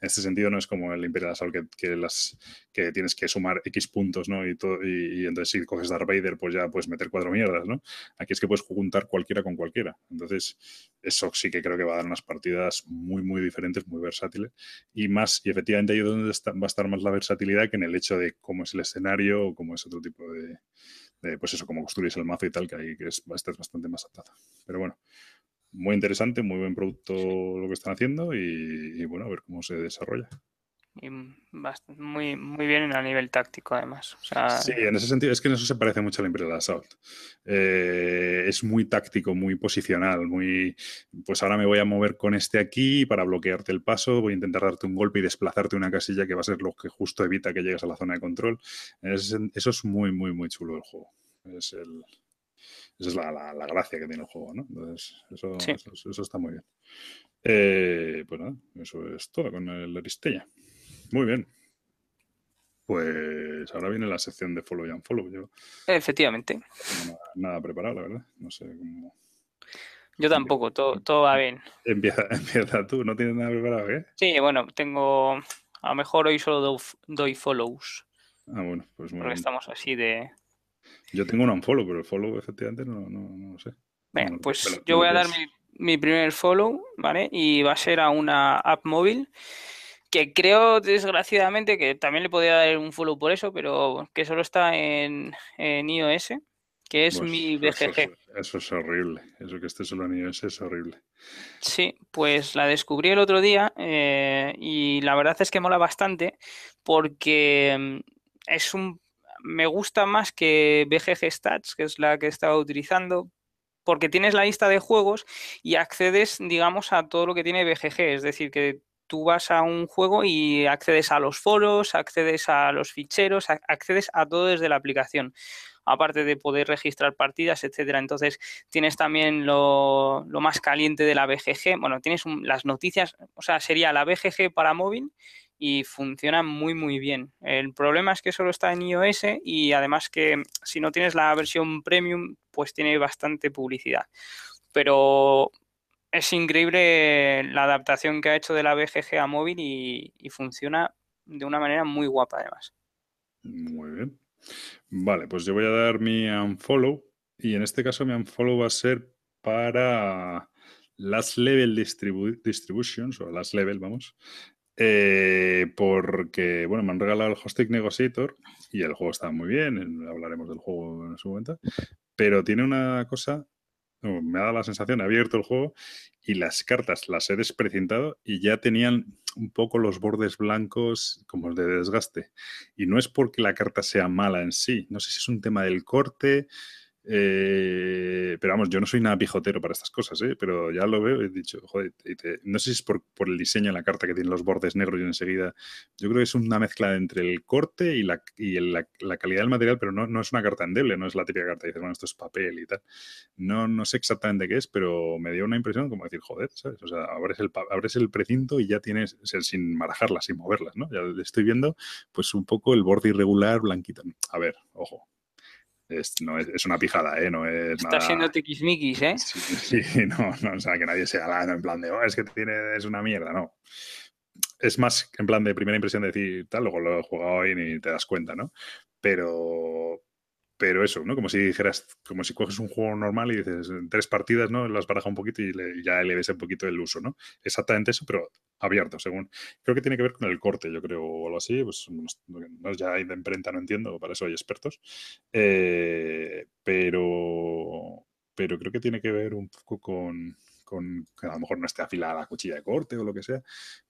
[SPEAKER 1] este sentido, no es como el Imperial Assault que, que, las, que tienes que sumar X puntos, ¿no? Y, todo, y, entonces si coges Darth Vader, pues ya puedes meter cuatro mierdas, ¿no? Aquí es que puedes juntar cualquiera con cualquiera. Entonces, eso sí que creo que va a dar unas partidas muy, muy diferentes, muy versátiles. Y más, y efectivamente ahí es donde va a estar más la versatilidad que en el hecho de cómo es el escenario o cómo es otro tipo de, pues eso, cómo construís el mazo y tal, que ahí que es, este es bastante más atado. Pero bueno, muy interesante, muy buen producto lo que están haciendo y, bueno, a ver cómo se desarrolla.
[SPEAKER 2] Y muy, muy bien a nivel táctico, además.
[SPEAKER 1] sí, en ese sentido, es que en eso se parece mucho al Imperial Assault. Eh, es muy táctico, muy posicional, muy. Pues ahora me voy a mover con este aquí para bloquearte el paso, voy a intentar darte un golpe y desplazarte una casilla que va a ser lo que justo evita que llegues a la zona de control. eso es muy, muy, muy chulo el juego. Es el, esa es la, la, gracia que tiene el juego, ¿no? Entonces, eso, eso, está muy bien. Eh, pues nada, eso es todo con el Aristella. Muy bien. Pues ahora viene la sección de follow y unfollow. Yo
[SPEAKER 2] Efectivamente.
[SPEAKER 1] No nada, preparado, la verdad. No sé cómo.
[SPEAKER 2] Yo tampoco, todo, todo va bien.
[SPEAKER 1] Empieza, empieza tú, ¿no tienes nada preparado? ¿eh?
[SPEAKER 2] Sí, bueno, tengo. A lo mejor hoy solo doy, follows.
[SPEAKER 1] Ah, bueno, pues
[SPEAKER 2] muy Porque estamos así de.
[SPEAKER 1] Yo tengo un unfollow, pero el follow efectivamente no, no, no lo sé.
[SPEAKER 2] Bueno, pues yo voy a dar mi, mi primer follow, ¿vale? Y va a ser a una app móvil que creo desgraciadamente que también le podría dar un follow por eso, pero que solo está en, iOS, que es pues mi BGG.
[SPEAKER 1] Eso, es horrible, eso que esté solo en iOS es horrible.
[SPEAKER 2] Sí, pues la descubrí el otro día eh, y la verdad es que mola bastante porque mm, es un... Me gusta más que BGG Stats, que es la que estaba utilizando, porque tienes la lista de juegos y accedes, digamos, a todo lo que tiene BGG, es decir, que tú vas a un juego y accedes a los foros, accedes a los ficheros, accedes a todo desde la aplicación, aparte de poder registrar partidas, etcétera. Entonces, tienes también lo, más caliente de la BGG. Bueno, tienes las noticias, o sea, sería la BGG para móvil y funciona muy muy bien. El problema es que solo está en iOS y además que si no tienes la versión premium, pues tiene bastante publicidad. Pero es increíble la adaptación que ha hecho de la BGG a móvil y, funciona de una manera muy guapa además.
[SPEAKER 1] Muy bien. Vale, pues yo voy a dar mi unfollow y en este caso mi unfollow va a ser para Last Level Distributions o Last Level, vamos. Eh, porque, bueno, me han regalado el Hosting Negotiator y el juego está muy bien, hablaremos del juego en su momento, pero tiene una cosa me ha dado la sensación, he abierto el juego y las cartas las he desprecintado y ya tenían un poco los bordes blancos como de desgaste. Y no es porque la carta sea mala en sí, no sé si es un tema del corte, eh, pero vamos, yo no soy nada pijotero para estas cosas, ¿eh? pero ya lo veo he dicho, joder, no sé si es por, el diseño de la carta que tiene los bordes negros y enseguida. Yo creo que es una mezcla entre el corte y la, calidad del material, pero no, no, es una carta endeble, no es la típica carta dices, bueno, esto es papel y tal. No, no sé exactamente qué es, pero me dio una impresión como decir, joder, ¿sabes? O sea, abres el, abres el precinto y ya tienes, sin marajarlas, sin moverlas, ¿no? Ya estoy viendo, pues un poco el borde irregular, blanquito. A ver, ojo, es, no es, una pijada, ¿eh? No es
[SPEAKER 2] Está siendo tiquismiquis, ¿eh?
[SPEAKER 1] Sí, no, no, o sea, que nadie sea la, en plan de, oh, es que tiene, es una mierda, no. Es más en plan de primera impresión de decir tal, luego lo he jugado y ni te das cuenta, ¿no? Pero, pero eso, ¿no? Como si dijeras, como si coges un juego normal y dices, en tres partidas, ¿no? Las baraja un poquito y ya le ves un poquito el uso, ¿no? Exactamente eso, pero abierto, según. Creo que tiene que ver con el corte, yo creo, o algo así. Pues no, ya hay de imprenta, no entiendo, para eso hay expertos. Eh, pero, pero creo que tiene que ver un poco con, que a lo mejor no esté afilada la cuchilla de corte o lo que sea,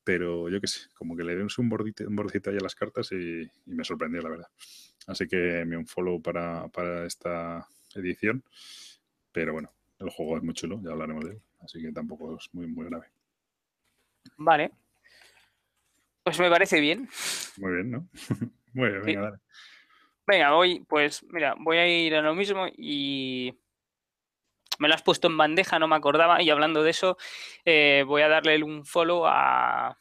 [SPEAKER 1] pero yo qué sé, como que le den un bordito, un bordito ahí a las cartas y, y me sorprendió, la verdad. Así que me un follow para, esta edición. Pero bueno, el juego es muy chulo, ya hablaremos de él. Así que tampoco es muy, muy grave.
[SPEAKER 2] Vale. Pues me parece bien.
[SPEAKER 1] Muy bien, ¿no? muy bien, venga, dale.
[SPEAKER 2] Venga, voy, pues mira, voy a ir a lo mismo y me lo has puesto en bandeja, no me acordaba. Y hablando de eso, eh, voy a darle un follow a,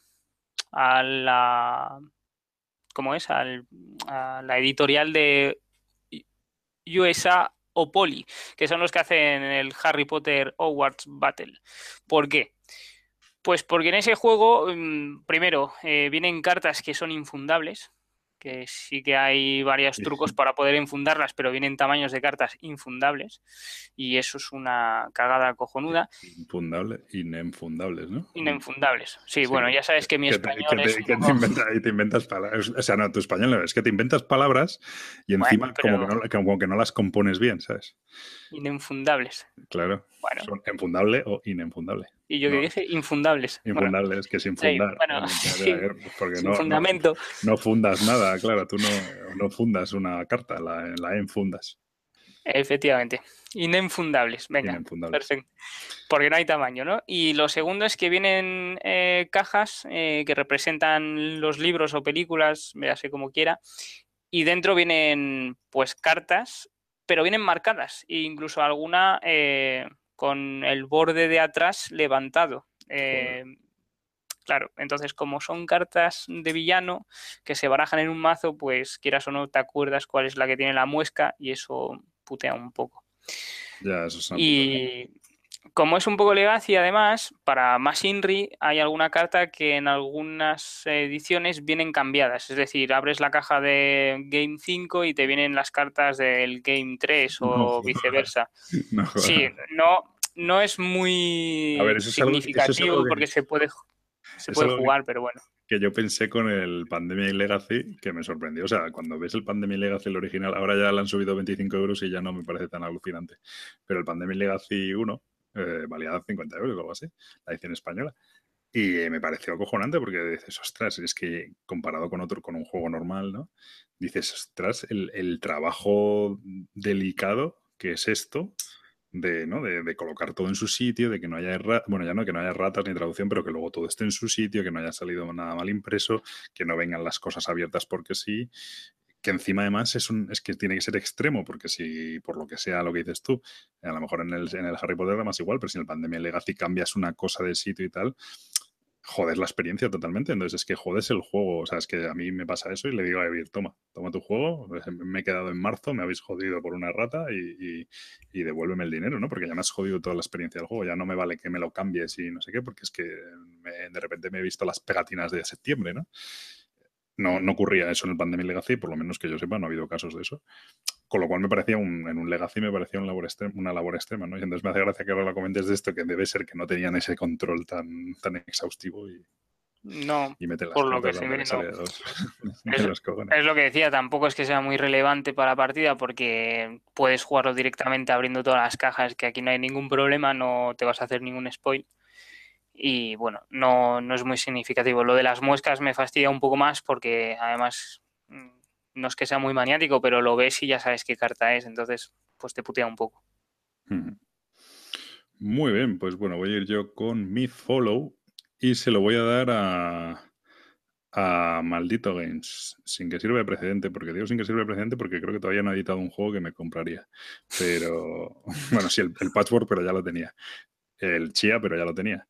[SPEAKER 2] a la como es, a la editorial de USA o Poly, que son los que hacen el Harry Potter Hogwarts Battle. ¿Por qué? Pues porque en ese juego, mm, primero, eh, vienen cartas que son infundables, que sí que hay varios trucos para poder infundarlas, pero vienen tamaños de cartas infundables y eso es una cagada cojonuda.
[SPEAKER 1] Infundable, inenfundables, ¿no?
[SPEAKER 2] Inenfundables. Sí, bueno, ya sabes que mi español es...
[SPEAKER 1] Que te, inventas palabras, o sea, no, tu español no, es que te inventas palabras y encima como, que no, como, que no, las compones bien, ¿sabes?
[SPEAKER 2] Inenfundables.
[SPEAKER 1] Claro. Bueno. Son enfundable o inenfundable.
[SPEAKER 2] Y yo que dije infundables.
[SPEAKER 1] Infundables, que sin fundar.
[SPEAKER 2] bueno, sí, porque no, fundamento.
[SPEAKER 1] No, fundas nada, claro, tú no, fundas una carta, la, la enfundas.
[SPEAKER 2] Efectivamente. Inenfundables. Venga. Perfecto. Porque no hay tamaño, ¿no? Y lo segundo es que vienen eh, cajas eh, que representan los libros o películas, véase como quiera, y dentro vienen pues cartas, pero vienen marcadas, e incluso alguna eh, con el borde de atrás levantado. Eh, claro, entonces como son cartas de villano que se barajan en un mazo, pues quieras o no te acuerdas cuál es la que tiene la muesca y eso putea un poco.
[SPEAKER 1] Ya, eso
[SPEAKER 2] y como es un poco legacy, además, para más Inri hay alguna carta que en algunas ediciones vienen cambiadas. Es decir, abres la caja de Game 5 y te vienen las cartas del Game 3 o viceversa. sí, no, no es muy significativo porque se puede, se puede jugar, pero bueno.
[SPEAKER 1] Que yo pensé con el Pandemic Legacy, que me sorprendió. O sea, cuando ves el Pandemic Legacy, el original, ahora ya le han subido 25 euros y ya no me parece tan alucinante. Pero el Pandemic Legacy 1 eh, valía 50 euros o algo así, la edición española. Y me pareció acojonante porque dices, ostras, es que comparado con otro, con un juego normal, ¿no? Dices, ostras, el, el trabajo delicado que es esto de, ¿no? de, de, colocar todo en su sitio, de que no haya, bueno, ya no que no haya ratas ni traducción, pero que luego todo esté en su sitio, que no haya salido nada mal impreso, que no vengan las cosas abiertas porque sí, que encima además es, un, es que tiene que ser extremo, porque si por lo que sea lo que dices tú, a lo mejor en el, en el Harry Potter más igual, pero si en el Pandemia Legacy cambias una cosa de sitio y tal, joder la experiencia totalmente. Entonces es que jodes el juego. O sea, es que a mí me pasa eso y le digo a Evir, toma, toma tu juego, me he quedado en marzo, me habéis jodido por una rata y, y, devuélveme el dinero, ¿no? Porque ya me has jodido toda la experiencia del juego. Ya no me vale que me lo cambies y no sé qué, porque es que de repente me he visto las pegatinas de septiembre, ¿no? No, no ocurría eso en el Pandemic Legacy, por lo menos que yo sepa, no ha habido casos de eso. Con lo cual me parecía un, en un Legacy me parecía una labor, extrema, una labor extrema, ¿no? Y entonces me hace gracia que ahora lo comentes de esto, que debe ser que no tenían ese control tan, tan exhaustivo y,
[SPEAKER 2] No,
[SPEAKER 1] y mete las
[SPEAKER 2] por lo que se ve, no.
[SPEAKER 1] los-
[SPEAKER 2] Es-. Es lo que decía, tampoco es que sea muy relevante para la partida porque puedes jugarlo directamente abriendo todas las cajas, que aquí no hay ningún problema, no te vas a hacer ningún spoil. Y bueno, no, no es muy significativo. Lo de las muescas me fastidia un poco más porque además mm, no es que sea muy maniático, pero lo ves y ya sabes qué carta es, entonces pues te putea un poco.
[SPEAKER 1] Muy bien, pues bueno, voy a ir yo con mi follow y se lo voy a dar a, a Maldito Games, sin que sirva de precedente, porque digo sin que sirva de precedente porque creo que todavía no ha editado un juego que me compraría. Pero, bueno, sí, el, el Patchwork, pero ya lo tenía. El Chia, pero ya lo tenía.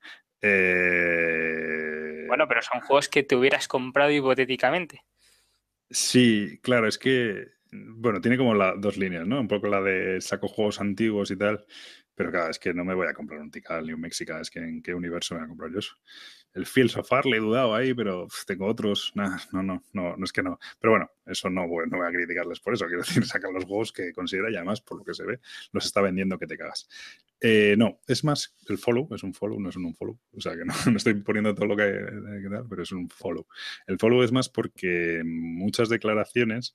[SPEAKER 1] Eh,
[SPEAKER 2] Bueno, pero son juegos que te hubieras comprado hipotéticamente.
[SPEAKER 1] Sí, claro, es que, bueno, tiene como la, dos líneas, ¿no? Un poco la de saco juegos antiguos y tal, pero claro, es que no me voy a comprar un Tikal ni un Mexica, es que en qué universo me voy a comprar yo eso. El Fields of Far le he dudado ahí, pero tengo otros, nah, no, no, no, no es que no. Pero bueno, eso no, no voy a criticarles por eso, quiero decir, sacan los juegos que considera y además, por lo que se ve, los está vendiendo que te cagas. Eh, no, es más, el follow es un follow, no es un unfollow, o sea que no, no estoy poniendo todo lo que, que tal, pero es un follow. El follow es más porque muchas declaraciones,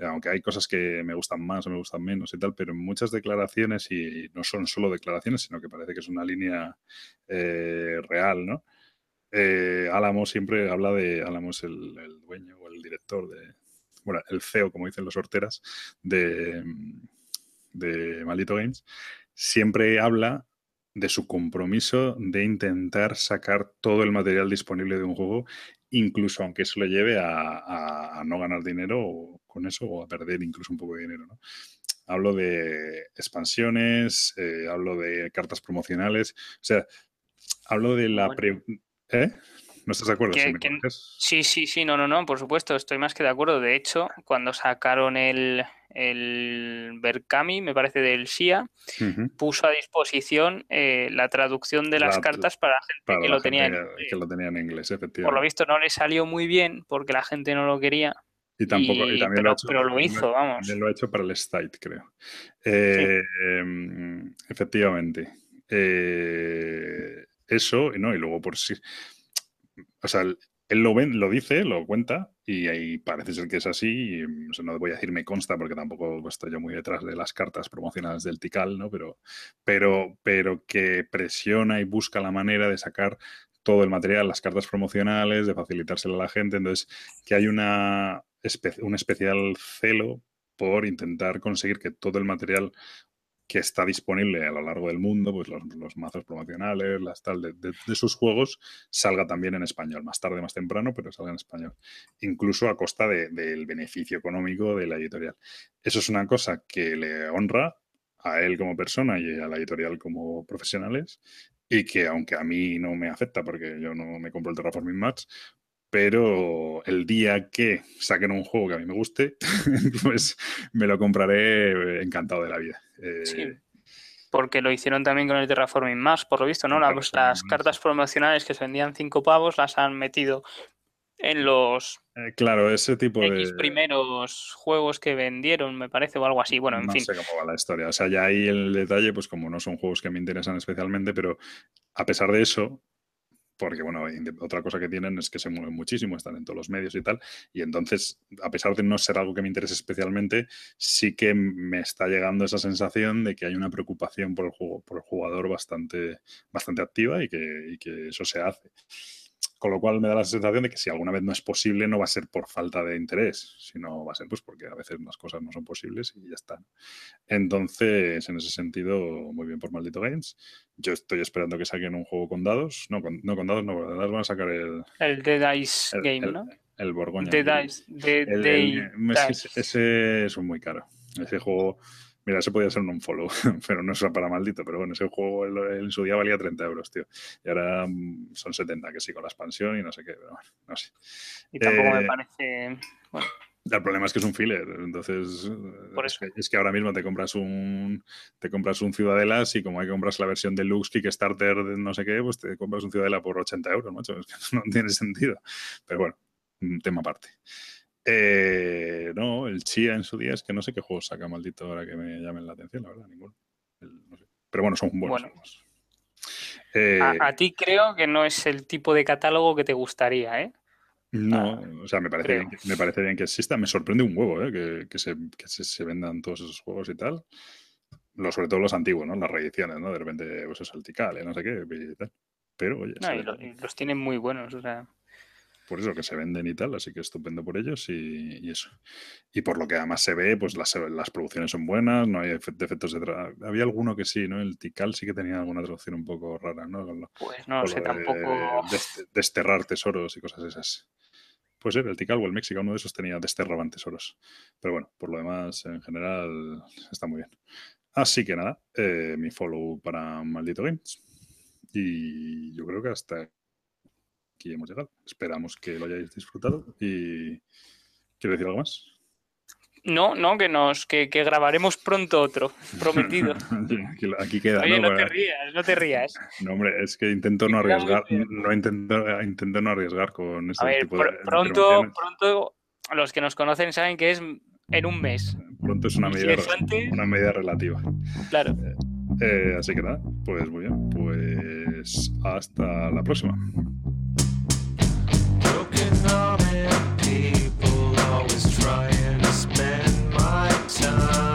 [SPEAKER 1] aunque hay cosas que me gustan más o me gustan menos y tal, pero muchas declaraciones, y no son solo declaraciones, sino que parece que es una línea eh, real, ¿no? Eh, Álamo siempre habla de, Álamo es el, el dueño o el director de, bueno, el CEO, como dicen los horteras, de, de Maldito Games, siempre habla de su compromiso de intentar sacar todo el material disponible de un juego, incluso aunque eso le lleve a, a- a no ganar dinero o- con eso o a perder incluso un poco de dinero. ¿no? Hablo de expansiones, eh, hablo de cartas promocionales, o sea, hablo de la... Pre- ¿Eh? ¿No estás de acuerdo?
[SPEAKER 2] Que-
[SPEAKER 1] Si me
[SPEAKER 2] que-
[SPEAKER 1] corriges.
[SPEAKER 2] Sí, sí, sí, no, no, no, por supuesto, estoy más que de acuerdo. De hecho, cuando sacaron el, el Berkami, me parece del SIA, puso a disposición eh, la traducción de las
[SPEAKER 1] La-
[SPEAKER 2] cartas para la gente
[SPEAKER 1] Para
[SPEAKER 2] que
[SPEAKER 1] la
[SPEAKER 2] lo tenía en
[SPEAKER 1] gente
[SPEAKER 2] inglés.
[SPEAKER 1] que lo tenía en inglés,
[SPEAKER 2] Por lo visto no le salió muy bien porque la gente no lo quería,
[SPEAKER 1] Y tampoco, y
[SPEAKER 2] y-
[SPEAKER 1] también
[SPEAKER 2] pero-
[SPEAKER 1] lo ha hecho,
[SPEAKER 2] pero lo
[SPEAKER 1] también
[SPEAKER 2] hizo, vamos.
[SPEAKER 1] también lo ha hecho para el State, creo. Eh, em, efectivamente. Eh, eso, no, y luego por si. O sea, él, lo ven, lo dice, lo cuenta, y ahí parece ser que es así. y, no voy a decir me consta, porque tampoco estoy yo muy detrás de las cartas promocionales del Tikal, ¿no? Pero, pero, pero que presiona y busca la manera de sacar todo el material, las cartas promocionales, de facilitárselo a la gente. Entonces, que hay una un especial celo por intentar conseguir que todo el material que está disponible a lo largo del mundo, pues los, mazos promocionales, las tal, de, sus juegos, salga también en español, más tarde, más temprano, pero salga en español, incluso a costa de- del beneficio económico de la editorial. Eso es una cosa que le honra a él como persona y a la editorial como profesionales, y que aunque a mí no me afecta porque yo no me compro el Terraforming Mars, pero el día que saquen un juego que a mí me guste, pues me lo compraré encantado de la vida. Eh,
[SPEAKER 2] Sí. Porque lo hicieron también con el Terraforming Mars, por lo visto, ¿no? Las, cartas promocionales que se vendían 5 pavos las han metido en los
[SPEAKER 1] eh, claro, ese tipo
[SPEAKER 2] X
[SPEAKER 1] de...
[SPEAKER 2] primeros juegos que vendieron, me parece, o algo así. Bueno, en
[SPEAKER 1] no
[SPEAKER 2] fin.
[SPEAKER 1] sé cómo va la historia. O sea, ya ahí el detalle, pues como no son juegos que me interesan especialmente, pero a pesar de eso, porque bueno, otra cosa que tienen es que se mueven muchísimo, están en todos los medios y tal, y entonces, a pesar de no ser algo que me interese especialmente, sí que me está llegando esa sensación de que hay una preocupación por el juego, por el jugador bastante, bastante activa y que, y que eso se hace. Con lo cual me da la sensación de que si alguna vez no es posible, no va a ser por falta de interés, sino va a ser pues porque a veces las cosas no son posibles y ya está. Entonces, en ese sentido, muy bien por Maldito Games. Yo estoy esperando que saquen un juego con dados. No, con, no con dados, no, con dados van a sacar el,
[SPEAKER 2] El The Dice
[SPEAKER 1] el,
[SPEAKER 2] Game,
[SPEAKER 1] el-
[SPEAKER 2] ¿no?
[SPEAKER 1] el Borgoña. El- que
[SPEAKER 2] Dice.
[SPEAKER 1] ese es muy caro. Ese juego, mira, ese podía ser un unfollow, pero no es para maldito. Pero bueno, ese juego en, su día valía 30 euros, tío. Y ahora mm, son 70, que sí, con la expansión y no sé qué, pero bueno, no sé.
[SPEAKER 2] Y tampoco
[SPEAKER 1] eh,
[SPEAKER 2] me parece. Bueno,
[SPEAKER 1] El problema es que es un filler, entonces
[SPEAKER 2] Por
[SPEAKER 1] es,
[SPEAKER 2] eso.
[SPEAKER 1] que, es que ahora mismo te compras un te compras un Ciudadelas y como hay que compras la versión deluxe Kickstarter de no sé qué, pues te compras un Ciudadela por 80 euros, macho. Es que no tiene sentido. Pero bueno, un tema aparte. Eh, no, el Chia en su día es que no sé qué juegos saca maldito ahora que me llamen la atención, la verdad, ninguno. El- no sé. Pero bueno, son buenos
[SPEAKER 2] Bueno.
[SPEAKER 1] juegos. Eh,
[SPEAKER 2] a, ti creo que no es el tipo de catálogo que te gustaría, ¿eh?
[SPEAKER 1] No,
[SPEAKER 2] Ah,
[SPEAKER 1] o sea, me parece, bien, que- me parece bien que exista. Me sorprende un huevo, ¿eh? Que, que se, que se, se vendan todos esos juegos y tal. Lo, sobre todo los antiguos, ¿no? Las reediciones, ¿no? De repente, pues eso, el Tikal, no sé qué, y tal. Pero, oye,
[SPEAKER 2] No, lo- y los tienen muy buenos, o sea.
[SPEAKER 1] Por eso que se venden y tal, así que estupendo por ellos y, y eso. Y por lo que además se ve, pues las, las producciones son buenas, no hay efe- defectos de... Había alguno que sí, ¿no? El Tikal sí que tenía alguna traducción un poco rara, ¿no? Lo-
[SPEAKER 2] Pues no sé
[SPEAKER 1] de
[SPEAKER 2] tampoco.
[SPEAKER 1] dest- desterrar tesoros y cosas esas. Puede ser, el Tikal o el México, uno de esos tenía desterraban tesoros. Pero bueno, por lo demás, en general, está muy bien. Así que nada, eh, mi follow para Maldito Games. Y yo creo que hasta aquí hemos llegado. Esperamos que lo hayáis disfrutado. Y quiero decir algo más.
[SPEAKER 2] No, no, que nos, que, que grabaremos pronto otro, prometido.
[SPEAKER 1] aquí, aquí queda,
[SPEAKER 2] Oye,
[SPEAKER 1] ¿no?
[SPEAKER 2] no te rías, no te rías.
[SPEAKER 1] No, hombre, es que intento no arriesgar, no intento, intento no arriesgar con este
[SPEAKER 2] A ver,
[SPEAKER 1] tipo
[SPEAKER 2] pr-
[SPEAKER 1] de
[SPEAKER 2] pronto, pronto, los que nos conocen saben que es en un mes.
[SPEAKER 1] Pronto es una
[SPEAKER 2] si
[SPEAKER 1] medida,
[SPEAKER 2] antes-
[SPEAKER 1] una medida relativa.
[SPEAKER 2] Claro.
[SPEAKER 1] Eh, así que nada, pues muy bien, pues hasta la próxima.
[SPEAKER 3] Broken-hearted people always trying to spend my time.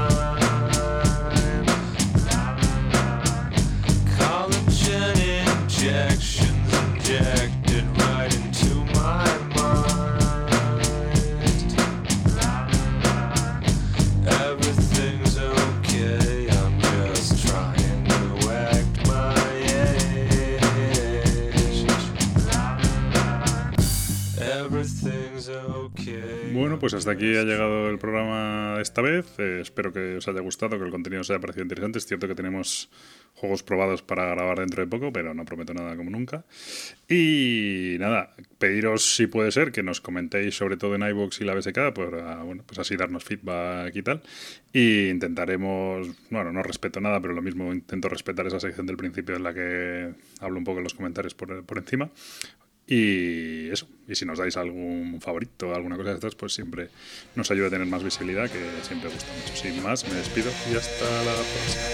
[SPEAKER 1] Bueno, pues hasta aquí ha llegado el programa esta vez. Eh, espero que os haya gustado, que el contenido os haya parecido interesante. Es cierto que tenemos juegos probados para grabar dentro de poco, pero no prometo nada como nunca. Y nada, pediros si puede ser que nos comentéis sobre todo en iVoox y la BSK, pues, ah, bueno, pues así darnos feedback y tal. Y intentaremos, bueno, no respeto nada, pero lo mismo intento respetar esa sección del principio en la que hablo un poco en los comentarios por, por encima. Y eso, y si nos dais algún favorito, alguna cosa de estas, pues siempre nos ayuda a tener más visibilidad, que siempre gusta mucho. Sin más, me despido y hasta la próxima.